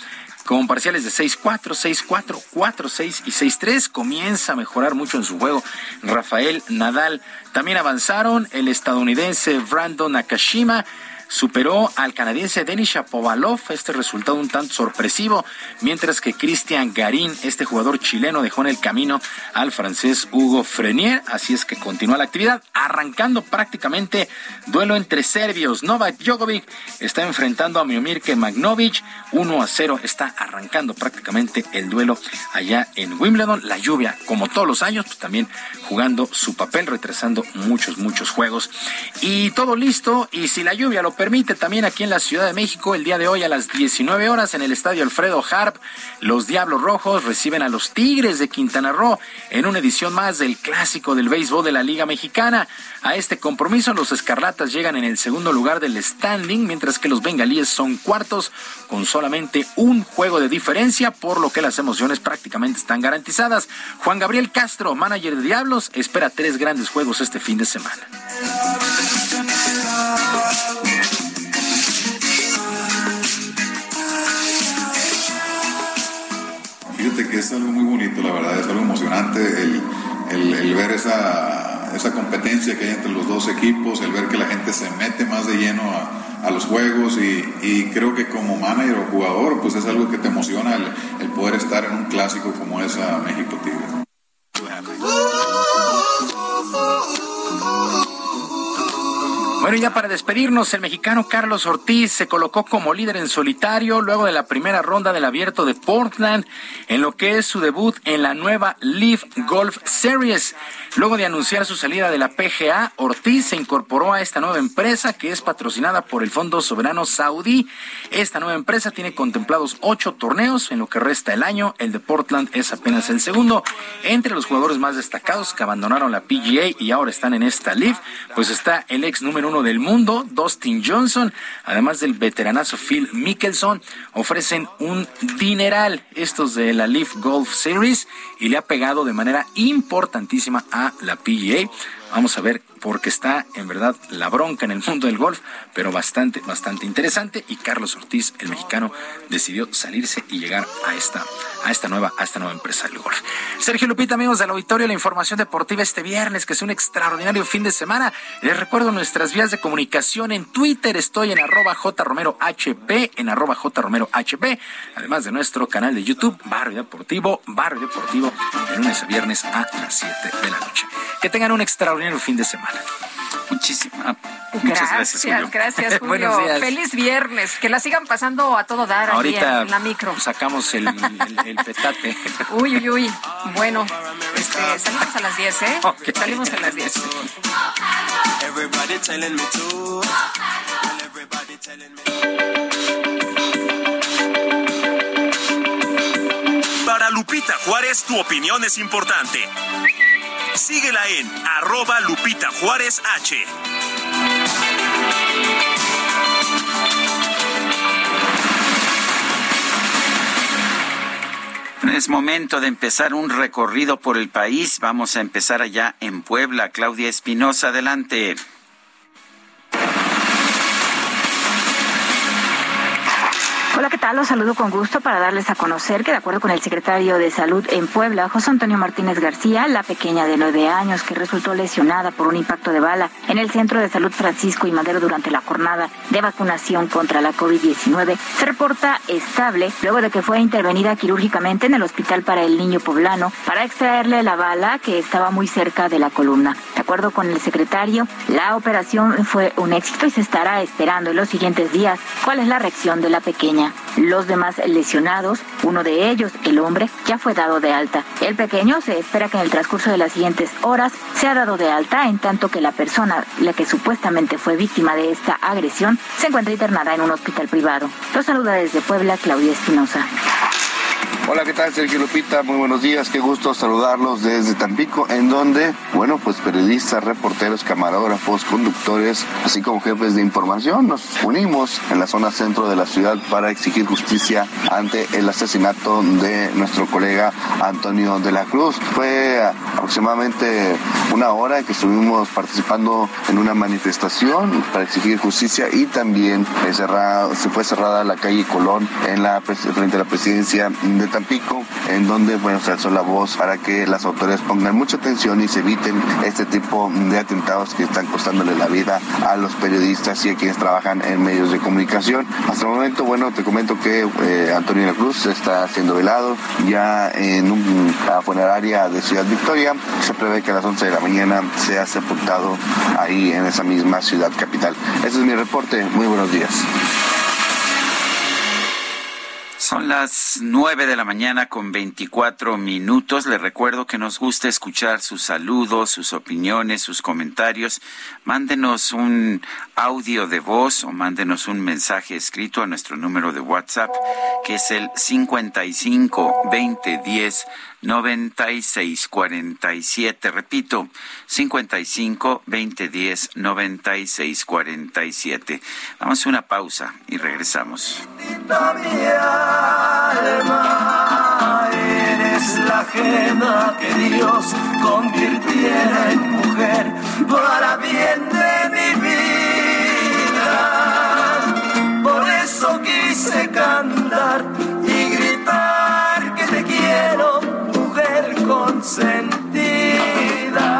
con parciales de 6-4, 6-4, 4-6 y 6-3. Comienza a mejorar mucho en su juego Rafael Nadal. También avanzaron el estadounidense Brandon Nakashima superó al canadiense Denis Shapovalov, este resultado un tanto sorpresivo, mientras que Cristian Garín, este jugador chileno, dejó en el camino al francés Hugo Frenier, así es que continúa la actividad, arrancando prácticamente duelo entre serbios. Novak Djokovic está enfrentando a Miomir Magnovic, 1 a 0, está arrancando prácticamente el duelo allá en Wimbledon. La lluvia, como todos los años, pues también jugando su papel, retrasando muchos, muchos juegos. Y todo listo, y si la lluvia lo permite también aquí en la Ciudad de México el día de hoy a las 19 horas en el Estadio Alfredo Harp. Los Diablos Rojos reciben a los Tigres de Quintana Roo en una edición más del clásico del béisbol de la Liga Mexicana. A este compromiso los Escarlatas llegan en el segundo lugar del standing, mientras que los Bengalíes son cuartos con solamente un juego de diferencia, por lo que las emociones prácticamente están garantizadas. Juan Gabriel Castro, manager de Diablos, espera tres grandes juegos este fin de semana. Que es algo muy bonito, la verdad, es algo emocionante el, el, ver esa, esa, competencia que hay entre los dos equipos, el ver que la gente se mete más de lleno a, a los juegos y, y, creo que como manager o jugador, pues es algo que te emociona el, el poder estar en un clásico como es a México Tigres. Bueno, ya para despedirnos, el mexicano Carlos Ortiz se colocó como líder en solitario luego de la primera ronda del abierto de Portland en lo que es su debut en la nueva Leaf Golf Series. Luego de anunciar su salida de la PGA, Ortiz se incorporó a esta nueva empresa que es patrocinada por el Fondo Soberano Saudí. Esta nueva empresa tiene contemplados ocho torneos en lo que resta el año. El de Portland es apenas el segundo. Entre los jugadores más destacados que abandonaron la PGA y ahora están en esta Leaf, pues está el ex número uno del mundo, Dustin Johnson, además del veteranazo Phil Mickelson, ofrecen un dineral estos de la Leaf Golf Series y le ha pegado de manera importantísima a la PGA. Vamos a ver porque está en verdad la bronca en el mundo del golf, pero bastante, bastante interesante. Y Carlos Ortiz, el mexicano, decidió salirse y llegar a esta, a esta nueva, a esta nueva empresa del golf. Sergio Lupita, amigos del auditorio, la información deportiva este viernes, que es un extraordinario fin de semana. Les recuerdo nuestras vías de comunicación en Twitter, estoy en arroba jromerohp, en arroba jromerohp, además de nuestro canal de YouTube, Barrio Deportivo, Barrio Deportivo, de lunes a viernes a las 7 de la noche. Que tengan un extraordinario fin de semana. Muchísimas Muchas gracias, Julio. Gracias, [LAUGHS] Julio. Feliz viernes. Que la sigan pasando a todo dar Ahorita en la micro. Sacamos el, el, petate. [LAUGHS] Uy, uy, uy. Bueno, este, salimos a las 10, ¿eh? Salimos a las 10. Para Lupita Juárez, tu opinión es importante. Síguela en arroba Lupita Juárez H. Es momento de empezar un recorrido por el país. Vamos a empezar allá en Puebla. Claudia Espinosa, adelante. Hola, ¿qué tal? Los saludo con gusto para darles a conocer que, de acuerdo con el secretario de Salud en Puebla, José Antonio Martínez García, la pequeña de nueve años que resultó lesionada por un impacto de bala en el Centro de Salud Francisco y Madero durante la jornada de vacunación contra la COVID-19, se reporta estable luego de que fue intervenida quirúrgicamente en el Hospital para el Niño Poblano para extraerle la bala que estaba muy cerca de la columna. De acuerdo con el secretario, la operación fue un éxito y se estará esperando en los siguientes días cuál es la reacción de la pequeña. Los demás lesionados, uno de ellos, el hombre, ya fue dado de alta. El pequeño se espera que en el transcurso de las siguientes horas sea dado de alta, en tanto que la persona, la que supuestamente fue víctima de esta agresión, se encuentra internada en un hospital privado. Los saluda desde Puebla Claudia Espinosa. Hola, ¿qué tal? Sergio Lupita, muy buenos días, qué gusto saludarlos desde Tampico, en donde, bueno, pues periodistas, reporteros, camarógrafos, conductores, así como jefes de información, nos unimos en la zona centro de la ciudad para exigir justicia ante el asesinato de nuestro colega Antonio de la Cruz. Fue aproximadamente una hora que estuvimos participando en una manifestación para exigir justicia y también se fue cerrada la calle Colón en la, frente a la presidencia de Tampico Pico, en donde bueno, se alzó la voz para que las autoridades pongan mucha atención y se eviten este tipo de atentados que están costándole la vida a los periodistas y a quienes trabajan en medios de comunicación. Hasta el momento, bueno, te comento que eh, Antonio La Cruz está siendo velado ya en una funeraria de Ciudad Victoria. Se prevé que a las 11 de la mañana sea sepultado ahí en esa misma ciudad capital. Ese es mi reporte. Muy buenos días. Son las nueve de la mañana con veinticuatro minutos. Le recuerdo que nos gusta escuchar sus saludos, sus opiniones, sus comentarios. Mándenos un audio de voz o mándenos un mensaje escrito a nuestro número de WhatsApp, que es el 55 20 10 9647. Repito, 55 2010 9647. Vamos a una pausa y regresamos. eres la gema que Dios convirtiera en mujer para bien de mi vida. Por eso quise cantar consentida.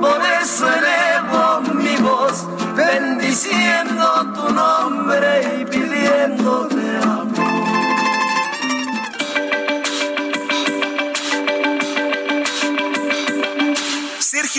Por eso elevo mi voz, bendiciendo tu nombre y pidiéndote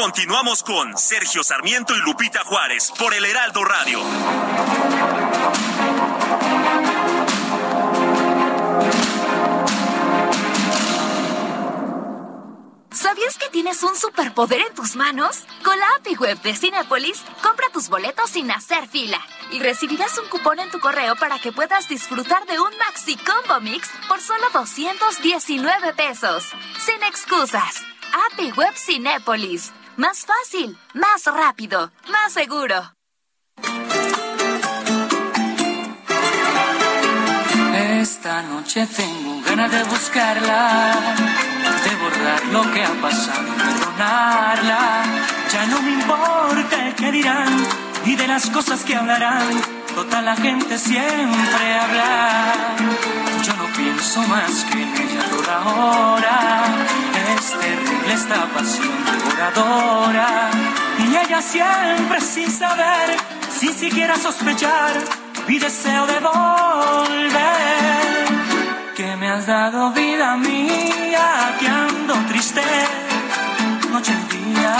Continuamos con Sergio Sarmiento y Lupita Juárez por el Heraldo Radio. ¿Sabías que tienes un superpoder en tus manos? Con la API Web de Cinepolis, compra tus boletos sin hacer fila y recibirás un cupón en tu correo para que puedas disfrutar de un Maxi Combo Mix por solo 219 pesos. Sin excusas. API Web Cinépolis. Más fácil, más rápido, más seguro. Esta noche tengo ganas de buscarla, de borrar lo que ha pasado, perdonarla. Ya no me importa el que dirán y de las cosas que hablarán. Toda la gente siempre habla. Yo no pienso más que en ella toda hora. Es esta pasión devoradora. Y ella siempre sin saber, sin siquiera sospechar, mi deseo de volver. Que me has dado vida mía, que ando triste, noche y día.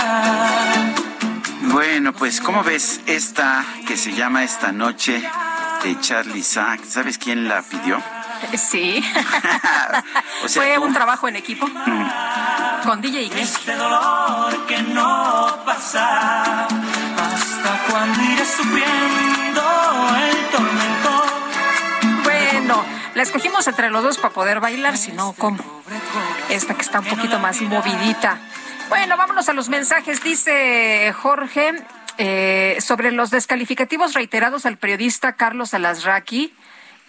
Bueno, pues ¿cómo ves esta que se llama Esta Noche de Charlie Sack? ¿Sabes quién la pidió? Sí. [LAUGHS] O sea, Fue tú. un trabajo en equipo con DJ. Este dolor que no pasa, hasta cuando iré sufriendo el tormento. Bueno, la escogimos entre los dos para poder bailar, si no, ¿cómo? Esta que está un poquito más movidita. Bueno, vámonos a los mensajes. Dice Jorge eh, sobre los descalificativos reiterados al periodista Carlos Alasraqui,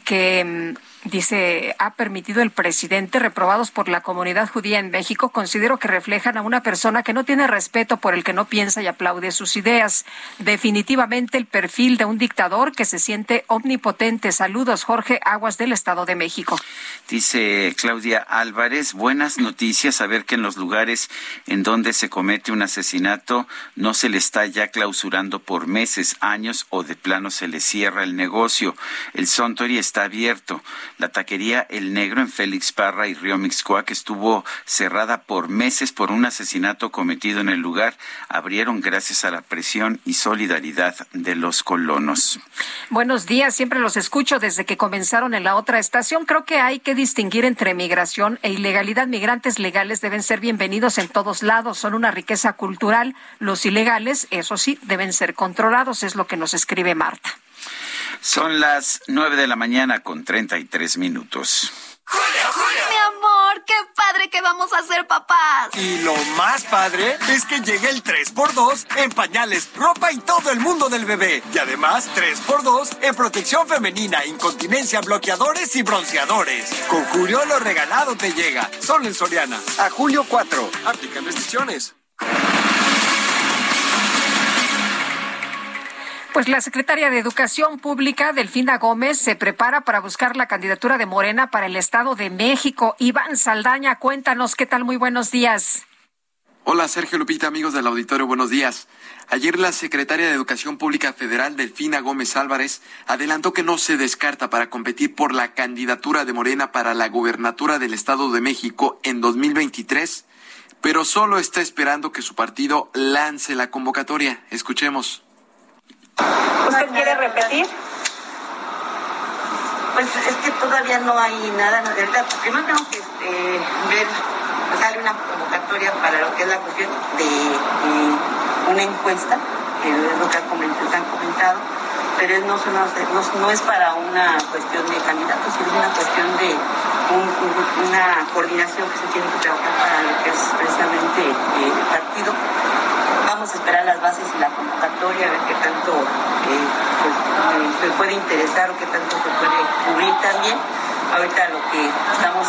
que mm, dice ha permitido el presidente reprobados por la comunidad judía en México. Considero que reflejan a una persona que no tiene respeto por el que no piensa y aplaude sus ideas. Definitivamente el perfil de un dictador que se siente omnipotente. Saludos, Jorge Aguas del Estado de México. Dice Claudia Álvarez, buenas noticias, saber que en los lugares en donde se comete un asesinato no se le está ya clausurando por meses, años o de plano se le cierra el negocio. El Sontori está abierto. La taquería El Negro en Félix Parra y Río Mixcoac estuvo cerrada por meses por un asesinato cometido en el lugar. Abrieron gracias a la presión y solidaridad de los colonos. Buenos días, siempre los escucho desde que comenzaron en la otra estación. Creo que hay que distinguir entre migración e ilegalidad. Migrantes legales deben ser bienvenidos en todos lados, son una riqueza cultural. Los ilegales, eso sí, deben ser controlados, es lo que nos escribe Marta. Son las nueve de la mañana con treinta y tres minutos. Mi amor, qué padre que vamos a ser papás. Y lo más padre es que llegue el 3x2 en pañales, ropa y todo el mundo del bebé. Y además 3x2 en protección femenina, incontinencia, bloqueadores y bronceadores. Con Julio lo regalado te llega. Solo en Soriana. A julio 4. Aplican restricciones. Pues la secretaria de Educación Pública, Delfina Gómez, se prepara para buscar la candidatura de Morena para el Estado de México. Iván Saldaña, cuéntanos qué tal, muy buenos días. Hola Sergio Lupita, amigos del auditorio, buenos días. Ayer la secretaria de Educación Pública Federal, Delfina Gómez Álvarez, adelantó que no se descarta para competir por la candidatura de Morena para la gubernatura del Estado de México en 2023, pero solo está esperando que su partido lance la convocatoria. Escuchemos. ¿Usted quiere repetir? Pues es que todavía no hay nada, verdad. Primero tengo que eh, ver, sale una convocatoria para lo que es la cuestión de una encuesta, que es lo que han comentado, pero no, no, es para una cuestión de candidatos, sino una cuestión de un- un- una coordinación que se tiene que trabajar para lo que es precisamente eh, el partido. Vamos a esperar las bases y la convocatoria, a ver qué tanto eh, pues, se puede interesar o qué tanto se puede cubrir también. Ahorita lo que estamos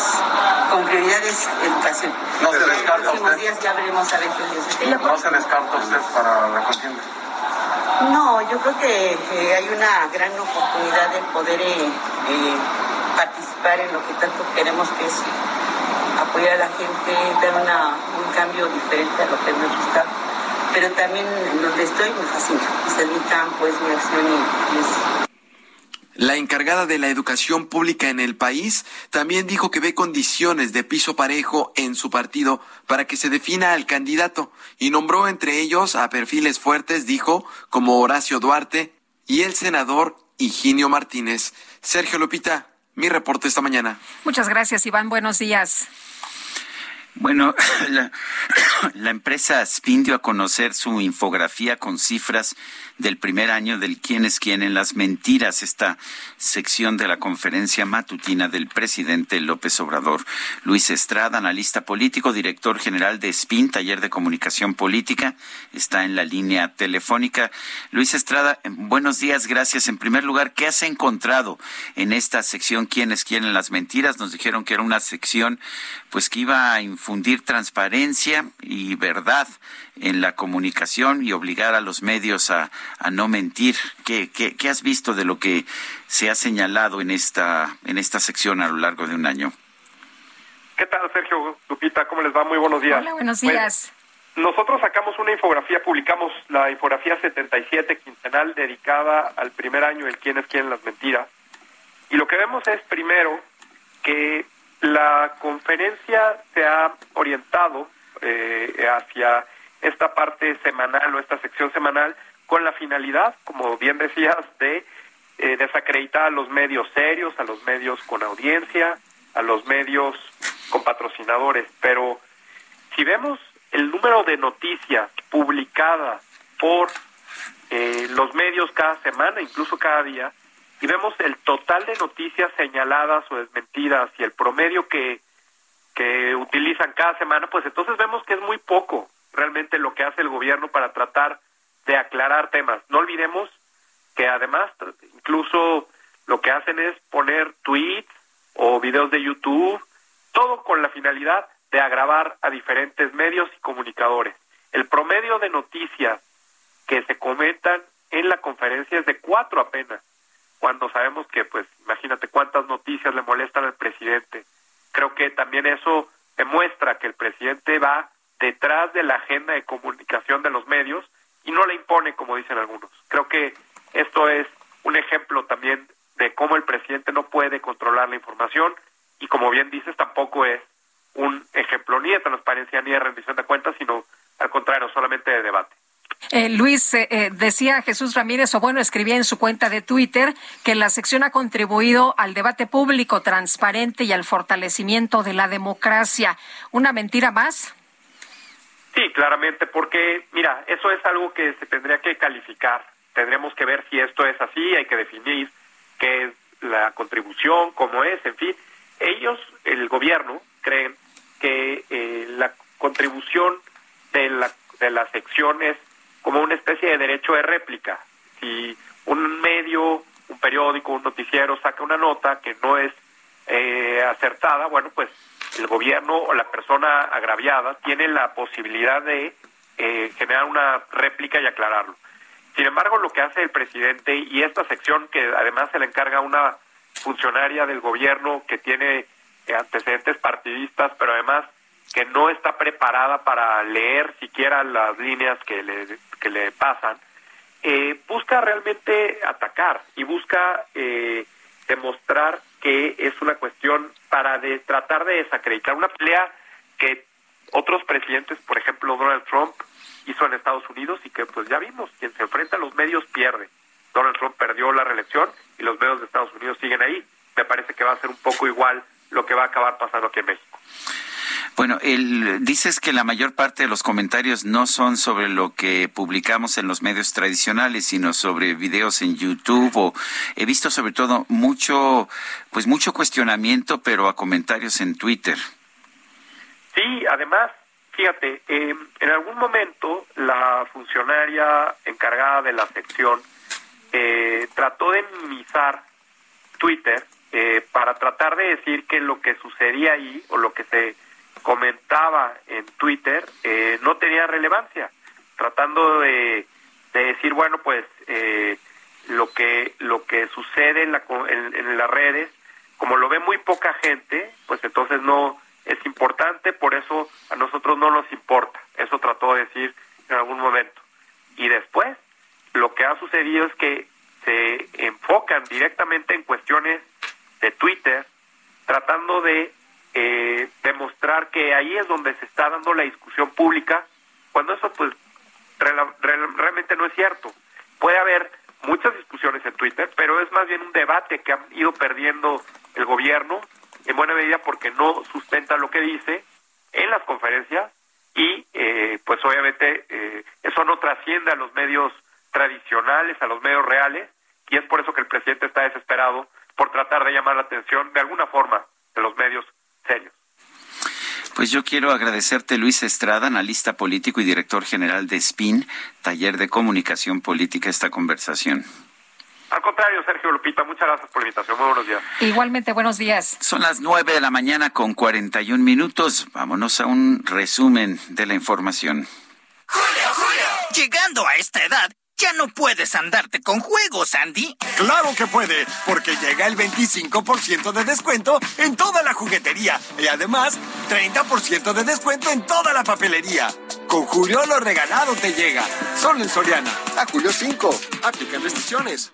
con prioridad es educación. No se En los descarta próximos usted. días ya veremos a ver qué Dios ¿No se descarta usted para la contienda? no, yo creo que eh, hay una gran oportunidad de poder eh, eh, participar en lo que tanto queremos, que es apoyar a la gente, dar una, un cambio diferente a lo que nos gusta. Pero también donde estoy me fascina. Este es mi campo, es mi acción y, es La encargada de la educación pública en el país también dijo que ve condiciones de piso parejo en su partido para que se defina al candidato y nombró entre ellos a perfiles fuertes, dijo, como Horacio Duarte y el senador Higinio Martínez. Sergio Lupita, mi reporte esta mañana. Muchas gracias, Iván. Buenos días. Bueno, [LAUGHS] la, [COUGHS] la empresa Spin dio a conocer su infografía con cifras del primer año del quién es quién en las mentiras, esta sección de la conferencia matutina del presidente López Obrador. Luis Estrada, analista político, director general de Spin, taller de comunicación política, está en la línea telefónica. Luis Estrada, buenos días, gracias. En primer lugar, ¿qué has encontrado en esta sección quién es quién en las mentiras? Nos dijeron que era una sección pues que iba a infundir transparencia y verdad en la comunicación y obligar a los medios a, no mentir. ¿Qué, ¿Qué, has visto de lo que se ha señalado en esta, en esta sección a lo largo de un año? ¿Qué tal, Sergio Lupita? ¿Cómo les va? Muy buenos días. Hola, buenos días. nosotros sacamos una infografía, publicamos la infografía 77 quincenal dedicada al primer año el quién es quién las mentiras. Y lo que vemos es, primero, que la conferencia se ha orientado eh, hacia esta parte semanal o esta sección semanal con la finalidad, como bien decías, de eh, desacreditar a los medios serios, a los medios con audiencia, a los medios con patrocinadores. Pero si vemos el número de noticias publicadas por eh, los medios cada semana, incluso cada día, y vemos el total de noticias señaladas o desmentidas y el promedio que, que utilizan cada semana, pues entonces vemos que es muy poco realmente lo que hace el gobierno para tratar de aclarar temas. No olvidemos que además incluso lo que hacen es poner tweets o videos de YouTube, todo con la finalidad de agravar a diferentes medios y comunicadores. El promedio de noticias que se comentan en la conferencia es de cuatro apenas cuando sabemos que, pues, imagínate cuántas noticias le molestan al presidente. Creo que también eso demuestra que el presidente va detrás de la agenda de comunicación de los medios y no le impone, como dicen algunos. Creo que esto es un ejemplo también de cómo el presidente no puede controlar la información y, como bien dices, tampoco es un ejemplo ni de transparencia ni de rendición de cuentas, sino al contrario, solamente de debate. Eh, Luis, eh, eh, decía Jesús Ramírez, o bueno, escribía en su cuenta de Twitter que la sección ha contribuido al debate público transparente y al fortalecimiento de la democracia. ¿Una mentira más? Sí, claramente, porque, mira, eso es algo que se tendría que calificar. Tendremos que ver si esto es así, hay que definir qué es la contribución, cómo es, en fin. Ellos, el gobierno, creen que la contribución de la, de la sección es como una especie de derecho de réplica. Si un medio, un periódico, un noticiero saca una nota que no es eh, acertada, bueno, pues el gobierno o la persona agraviada tiene la posibilidad de eh, generar una réplica y aclararlo. Sin embargo, lo que hace el presidente y esta sección que además se le encarga a una funcionaria del gobierno que tiene antecedentes partidistas, pero además que no está preparada para leer siquiera las líneas que le, que le pasan, eh, busca realmente atacar y busca eh, demostrar que es una cuestión para de, tratar de desacreditar una pelea que otros presidentes, por ejemplo Donald Trump, hizo en Estados Unidos y que pues ya vimos, quien se enfrenta a los medios pierde. Donald Trump perdió la reelección y los medios de Estados Unidos siguen ahí. Me parece que va a ser un poco igual lo que va a acabar pasando aquí en México. Bueno, el, dices que la mayor parte de los comentarios no son sobre lo que publicamos en los medios tradicionales, sino sobre videos en YouTube o he visto sobre todo mucho, pues mucho cuestionamiento, pero a comentarios en Twitter. Sí, además, fíjate, em, en algún momento la funcionaria encargada de la sección eh, trató de minimizar Twitter eh, para tratar de decir que lo que sucedía ahí o lo que se comentaba en Twitter eh, no tenía relevancia, tratando de, decir, bueno, pues eh, lo que lo que sucede en, la, en, las redes, como lo ve muy poca gente, pues entonces no es importante, por eso a nosotros no nos importa. Eso trató de decir en algún momento. Y después, lo que ha sucedido es que se enfocan directamente en cuestiones de Twitter, tratando de eh, demostrar que ahí es donde se está dando la discusión pública, cuando eso pues realmente no es cierto. Puede haber muchas discusiones en Twitter, pero es más bien un debate que ha ido perdiendo el gobierno, en buena medida porque no sustenta lo que dice en las conferencias y eh, pues obviamente eh, eso no trasciende a los medios tradicionales, a los medios reales, y es por eso que el presidente está desesperado por tratar de llamar la atención de alguna forma de los medios pues yo quiero agradecerte, Luis Estrada, analista político y director general de SPIN, taller de comunicación política, esta conversación. Al contrario, Sergio Lupita, muchas gracias por la invitación. Muy buenos días. Igualmente, buenos días. Son las nueve de la mañana con 41 minutos. Vámonos a un resumen de la información. Julio, Julio. Llegando a esta edad, ya no puedes andarte con juegos, Andy. Claro que puede, porque llega el 25% de descuento en toda la juguetería y además 30% de descuento en toda la papelería. Con Julio lo regalado te llega. Solo en Soriana. A Julio 5. Aplican restricciones.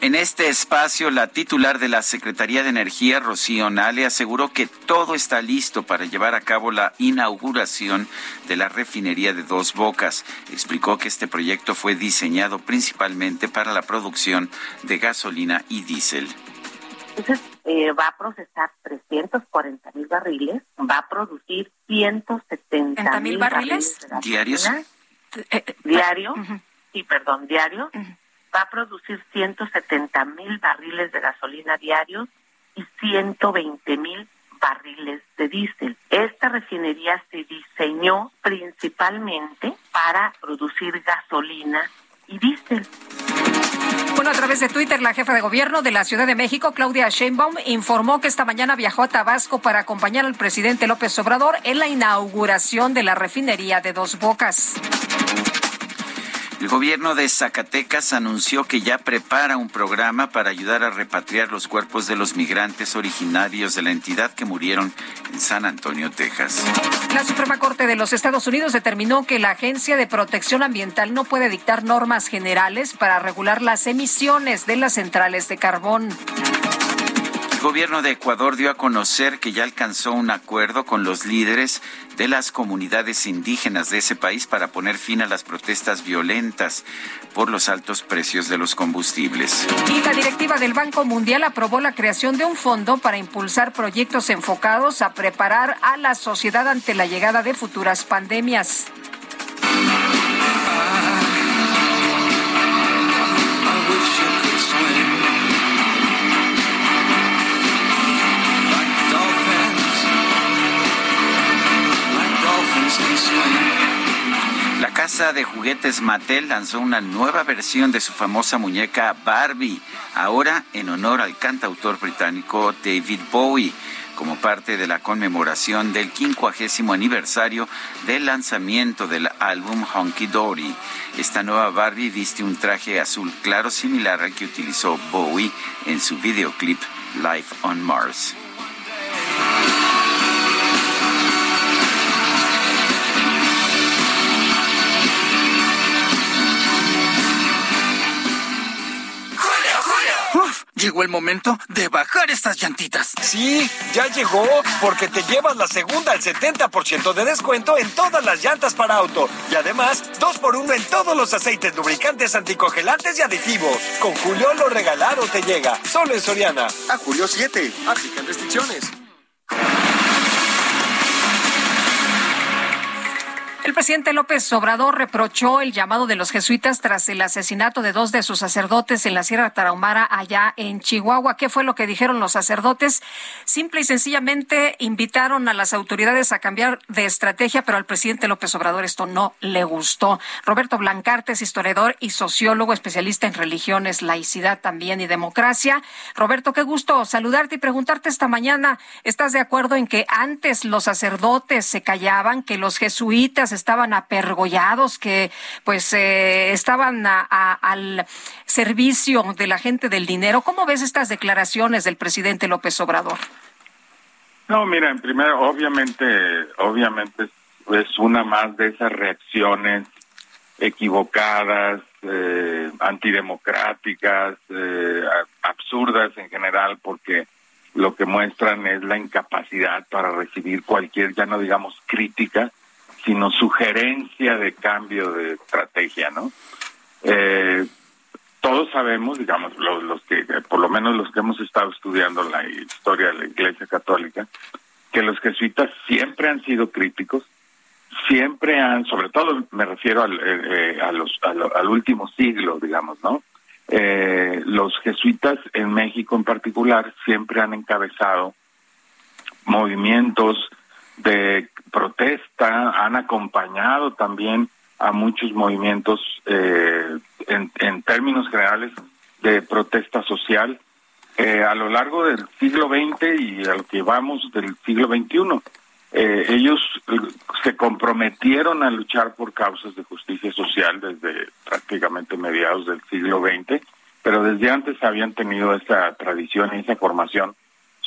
En este espacio, la titular de la Secretaría de Energía, Rocío Nale, aseguró que todo está listo para llevar a cabo la inauguración de la refinería de Dos Bocas. Explicó que este proyecto fue diseñado principalmente para la producción de gasolina y diésel. Entonces, eh, va a procesar 340 mil barriles, va a producir 170 mil barriles, diarios. Diario, sí, perdón, diario va a producir 170 mil barriles de gasolina diarios y 120 mil barriles de diésel. Esta refinería se diseñó principalmente para producir gasolina y diésel. Bueno, a través de Twitter, la jefa de gobierno de la Ciudad de México, Claudia Sheinbaum, informó que esta mañana viajó a Tabasco para acompañar al presidente López Obrador en la inauguración de la refinería de Dos Bocas. El gobierno de Zacatecas anunció que ya prepara un programa para ayudar a repatriar los cuerpos de los migrantes originarios de la entidad que murieron en San Antonio, Texas. La Suprema Corte de los Estados Unidos determinó que la Agencia de Protección Ambiental no puede dictar normas generales para regular las emisiones de las centrales de carbón. El gobierno de Ecuador dio a conocer que ya alcanzó un acuerdo con los líderes de las comunidades indígenas de ese país para poner fin a las protestas violentas por los altos precios de los combustibles. Y la directiva del Banco Mundial aprobó la creación de un fondo para impulsar proyectos enfocados a preparar a la sociedad ante la llegada de futuras pandemias. Casa de juguetes Mattel lanzó una nueva versión de su famosa muñeca Barbie, ahora en honor al cantautor británico David Bowie, como parte de la conmemoración del 50 aniversario del lanzamiento del álbum Honky Dory. Esta nueva Barbie viste un traje azul claro similar al que utilizó Bowie en su videoclip Life on Mars. Llegó el momento de bajar estas llantitas. Sí, ya llegó, porque te llevas la segunda al 70% de descuento en todas las llantas para auto. Y además, dos por uno en todos los aceites lubricantes anticongelantes y aditivos. Con Julio lo regalado te llega. Solo en Soriana. A Julio 7. Aplican restricciones. El presidente López Obrador reprochó el llamado de los jesuitas tras el asesinato de dos de sus sacerdotes en la Sierra Tarahumara, allá en Chihuahua. ¿Qué fue lo que dijeron los sacerdotes? Simple y sencillamente invitaron a las autoridades a cambiar de estrategia, pero al presidente López Obrador esto no le gustó. Roberto Blancartes, historiador y sociólogo, especialista en religiones, laicidad también y democracia. Roberto, qué gusto saludarte y preguntarte esta mañana, ¿estás de acuerdo en que antes los sacerdotes se callaban, que los jesuitas estaban apergollados, que pues eh, estaban a, al servicio de la gente del dinero. ¿Cómo ves estas declaraciones del presidente López Obrador? No, mira, en primero, obviamente, obviamente es una más de esas reacciones equivocadas, eh, antidemocráticas, eh, absurdas en general, porque lo que muestran es la incapacidad para recibir cualquier, ya no digamos crítica, sino sugerencia de cambio de estrategia, ¿no? Eh, todos sabemos, digamos, los, los, que, por lo menos los que hemos estado estudiando la historia de la Iglesia Católica, que los jesuitas siempre han sido críticos, siempre han, sobre todo me refiero al, eh, a los, a al último siglo, digamos, ¿no? Eh, los jesuitas en México en particular siempre han encabezado movimientos de protesta, han acompañado también a muchos movimientos eh, en, en términos generales de protesta social eh, a lo largo del siglo XX y a lo que vamos del siglo XXI. Eh, ellos eh, se comprometieron a luchar por causas de justicia social desde prácticamente mediados del siglo XX, pero desde antes habían tenido esa tradición y esa formación,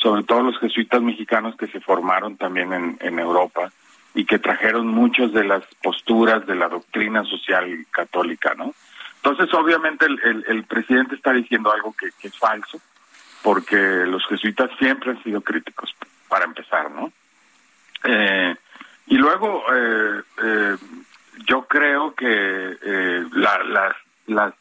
sobre todo los jesuitas mexicanos que se formaron también en, Europa y que trajeron muchas de las posturas de la doctrina social católica, ¿no? Entonces, obviamente, el, el, presidente está diciendo algo que, que, es falso, porque los jesuitas siempre han sido críticos, para empezar, ¿no? Eh, y luego, eh, eh, yo creo que eh, la, las, las,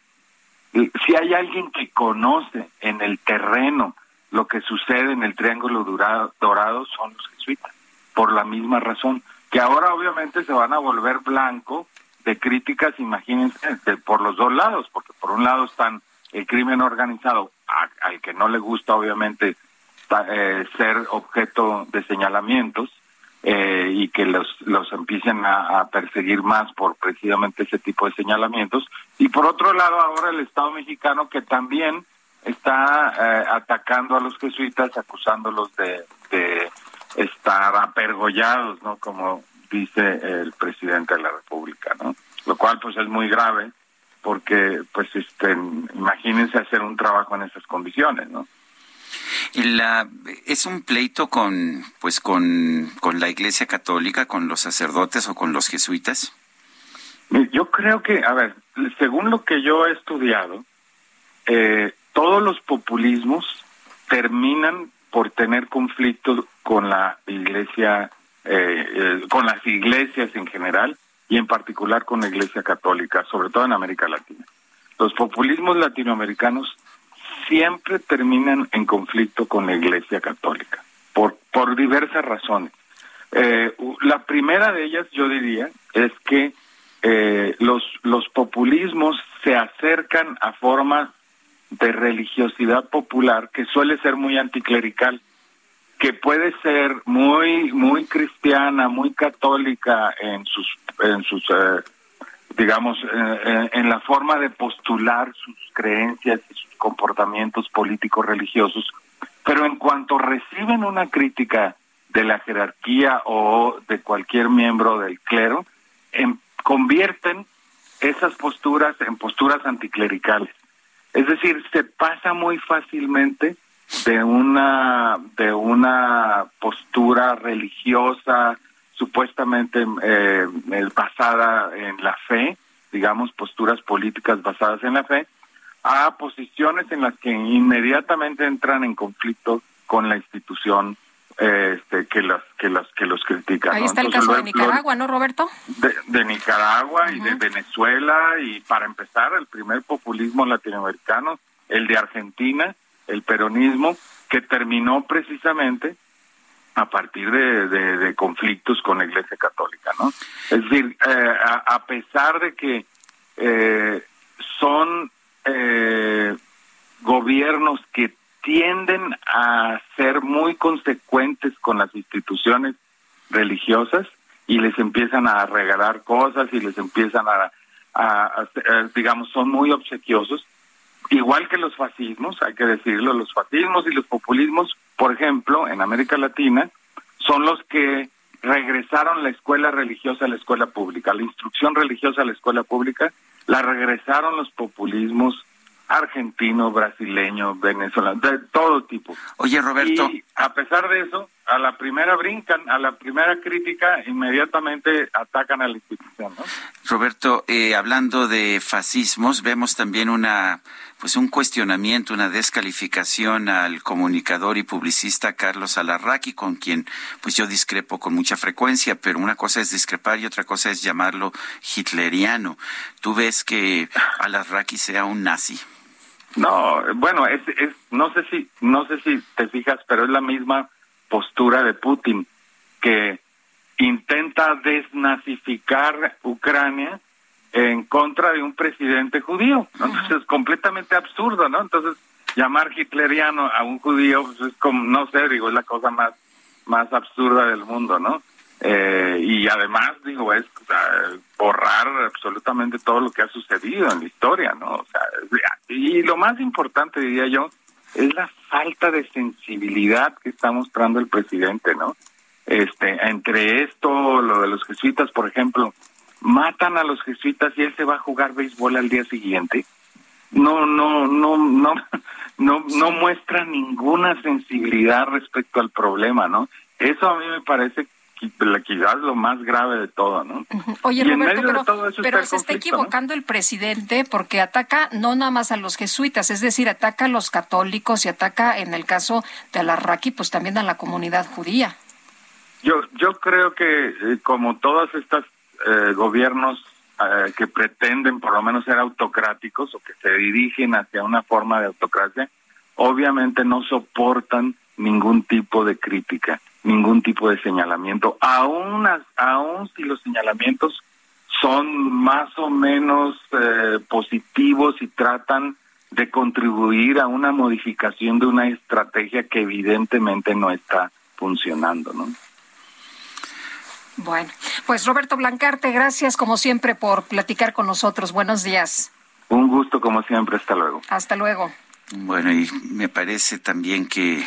si hay alguien que conoce en el terreno lo que sucede en el Triángulo Dorado, son los jesuitas, por la misma razón, que ahora obviamente se van a volver blanco de críticas, imagínense, de, por los dos lados, porque por un lado están el crimen organizado, a, al que no le gusta obviamente eh, ser objeto de señalamientos, eh, y que los, los empiecen a, perseguir más por precisamente ese tipo de señalamientos. Y por otro lado, ahora el Estado mexicano que también está eh, atacando a los jesuitas, acusándolos de, de estar apergollados, ¿no? Como dice el presidente de la República, ¿no? Lo cual pues es muy grave porque pues este imagínense hacer un trabajo en esas condiciones, ¿no? La, es un pleito con pues con, con la Iglesia Católica, con los sacerdotes o con los jesuitas. Yo creo que, a ver, según lo que yo he estudiado, eh, todos los populismos terminan por tener conflictos con la Iglesia, eh, eh, con las iglesias en general y en particular con la Iglesia Católica, sobre todo en América Latina. Los populismos latinoamericanos siempre terminan en conflicto con la Iglesia Católica, por, por diversas razones. Eh, la primera de ellas, yo diría, es que eh, los, los populismos se acercan a formas de religiosidad popular que suele ser muy anticlerical, que puede ser muy muy cristiana, muy católica en sus en sus eh, digamos eh, en la forma de postular sus creencias y sus comportamientos políticos religiosos, pero en cuanto reciben una crítica de la jerarquía o de cualquier miembro del clero, en, convierten esas posturas en posturas anticlericales. Es decir, se pasa muy fácilmente de una de una postura religiosa supuestamente eh, basada en la fe, digamos posturas políticas basadas en la fe, a posiciones en las que inmediatamente entran en conflicto con la institución este, que las que las que los critican. Ahí está el caso de Nicaragua, ¿no, Roberto? De, de Nicaragua uh -huh. y de Venezuela y para empezar el primer populismo latinoamericano, el de Argentina, el peronismo, que terminó precisamente a partir de, de, de conflictos con la Iglesia Católica, ¿no? Es decir, eh, a, a, pesar de que eh, son eh, gobiernos que tienden a ser muy consecuentes con las instituciones religiosas y les empiezan a regalar cosas y les empiezan a, a, digamos, son muy obsequiosos, igual que los fascismos, hay que decirlo, los fascismos y los populismos, por ejemplo, en América Latina, son los que regresaron la escuela religiosa a la escuela pública, la instrucción religiosa a la escuela pública, la regresaron los populismos argentino, brasileño, venezolano, de todo tipo. Oye, Roberto. Y a pesar de eso, a la primera brincan, a la primera crítica, inmediatamente atacan a la institución, ¿no? Roberto, eh, hablando de fascismos, vemos también una, pues un cuestionamiento, una descalificación al comunicador y publicista Carlos Alarraqui, con quien pues yo discrepo con mucha frecuencia, pero una cosa es discrepar y otra cosa es llamarlo hitleriano. ¿Tú ves que Alarraqui sea un nazi? No, bueno, es, es, no sé si, no sé si te fijas, pero es la misma postura de Putin que intenta desnazificar Ucrania en contra de un presidente judío. ¿no? Entonces es completamente absurdo, ¿no? Entonces llamar hitleriano a un judío pues es como, no sé, digo, es la cosa más, más absurda del mundo, ¿no? Eh, y además, digo, es borrar absolutamente todo lo que ha sucedido en la historia, ¿no? O sea, y lo más importante, diría yo, es la falta de sensibilidad que está mostrando el presidente, ¿no? Este, entre esto, lo de los jesuitas, por ejemplo, matan a los jesuitas y él se va a jugar béisbol al día siguiente. No, no, no, no, [LAUGHS] no, no muestra ninguna sensibilidad respecto al problema, ¿no? Eso a mí me parece la es lo más grave de todo, ¿no? Oye, Roberto, pero, se está equivocando el presidente porque ataca no nada más a los jesuitas, es decir, ataca a los católicos y ataca, en el caso de Alarraqui, pues también a la comunidad judía. Yo, yo creo que eh, como todos estos eh, gobiernos eh, que pretenden por lo menos ser autocráticos o que se dirigen hacia una forma de autocracia, obviamente no soportan ningún tipo de crítica ningún tipo de señalamiento, aún, aún si los señalamientos son más o menos eh, positivos y tratan de contribuir a una modificación de una estrategia que evidentemente no está funcionando, ¿no? Bueno, pues Roberto Blancarte, gracias como siempre por platicar con nosotros. Buenos días. Un gusto como siempre, hasta luego. Hasta luego. Bueno, y me parece también que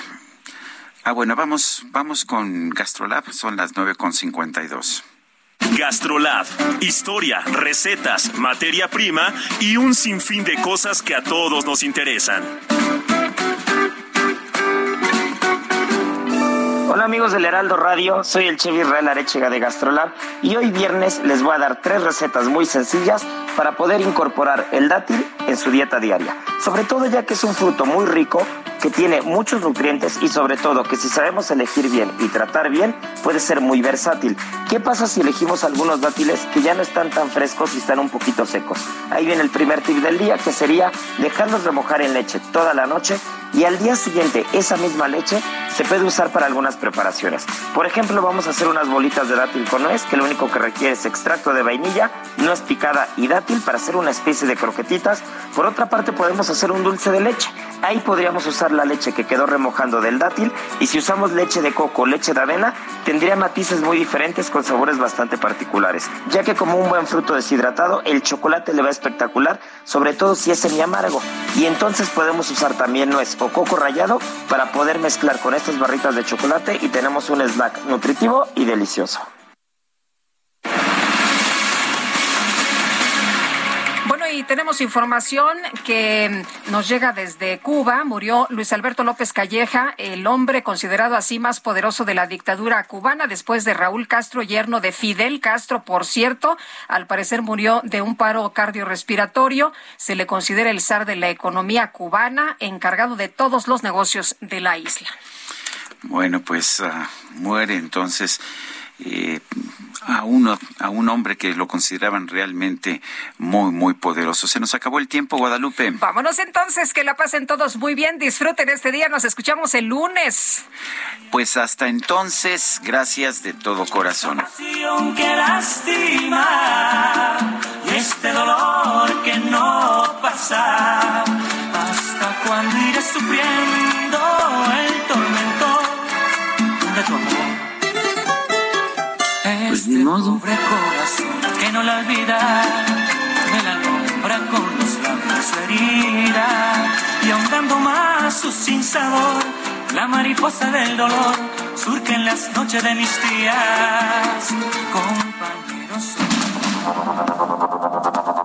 Ah, bueno, vamos, vamos con Gastrolab, son las nueve con dos. Gastrolab, historia, recetas, materia prima y un sinfín de cosas que a todos nos interesan. Hola amigos del Heraldo Radio, soy el chef Israel Arechega de Gastrolab y hoy viernes les voy a dar tres recetas muy sencillas para poder incorporar el dátil en su dieta diaria. Sobre todo ya que es un fruto muy rico que tiene muchos nutrientes y sobre todo que si sabemos elegir bien y tratar bien puede ser muy versátil. ¿Qué pasa si elegimos algunos dátiles que ya no están tan frescos y están un poquito secos? Ahí viene el primer tip del día que sería dejarlos remojar en leche toda la noche y al día siguiente esa misma leche se puede usar para algunas preparaciones. Por ejemplo, vamos a hacer unas bolitas de dátil con nuez que lo único que requiere es extracto de vainilla, nuez picada y dátil para hacer una especie de croquetitas. Por otra parte, podemos hacer un dulce de leche. Ahí podríamos usar la leche que quedó remojando del dátil y si usamos leche de coco o leche de avena, tendría matices muy diferentes con sabores bastante particulares, ya que como un buen fruto deshidratado, el chocolate le va espectacular, sobre todo si es semi amargo. Y entonces podemos usar también nuez o coco rallado para poder mezclar con estas barritas de chocolate y tenemos un snack nutritivo y delicioso. Tenemos información que nos llega desde Cuba. Murió Luis Alberto López Calleja, el hombre considerado así más poderoso de la dictadura cubana, después de Raúl Castro, yerno de Fidel Castro, por cierto. Al parecer murió de un paro cardiorrespiratorio. Se le considera el zar de la economía cubana, encargado de todos los negocios de la isla. Bueno, pues ah, muere entonces eh, a, uno, a un hombre que lo consideraban realmente muy, muy poderoso. Se nos acabó el tiempo, Guadalupe. Vámonos entonces, que la pasen todos muy bien, disfruten este día, nos escuchamos el lunes. Pues hasta entonces, gracias de todo corazón. Que lastima, y este dolor que no pasa, hasta cuando iré sufriendo ni modo. Pobre corazón que no la olvida, me la nombra con los labios su herida y ahondando más su sinsabor, la mariposa del dolor surge en las noches de mis días, compañeros.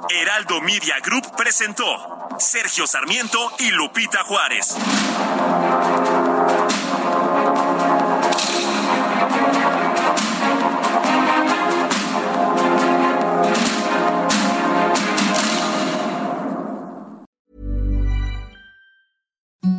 Heraldo Media Group presentó Sergio Sarmiento y Lupita Juárez. thank you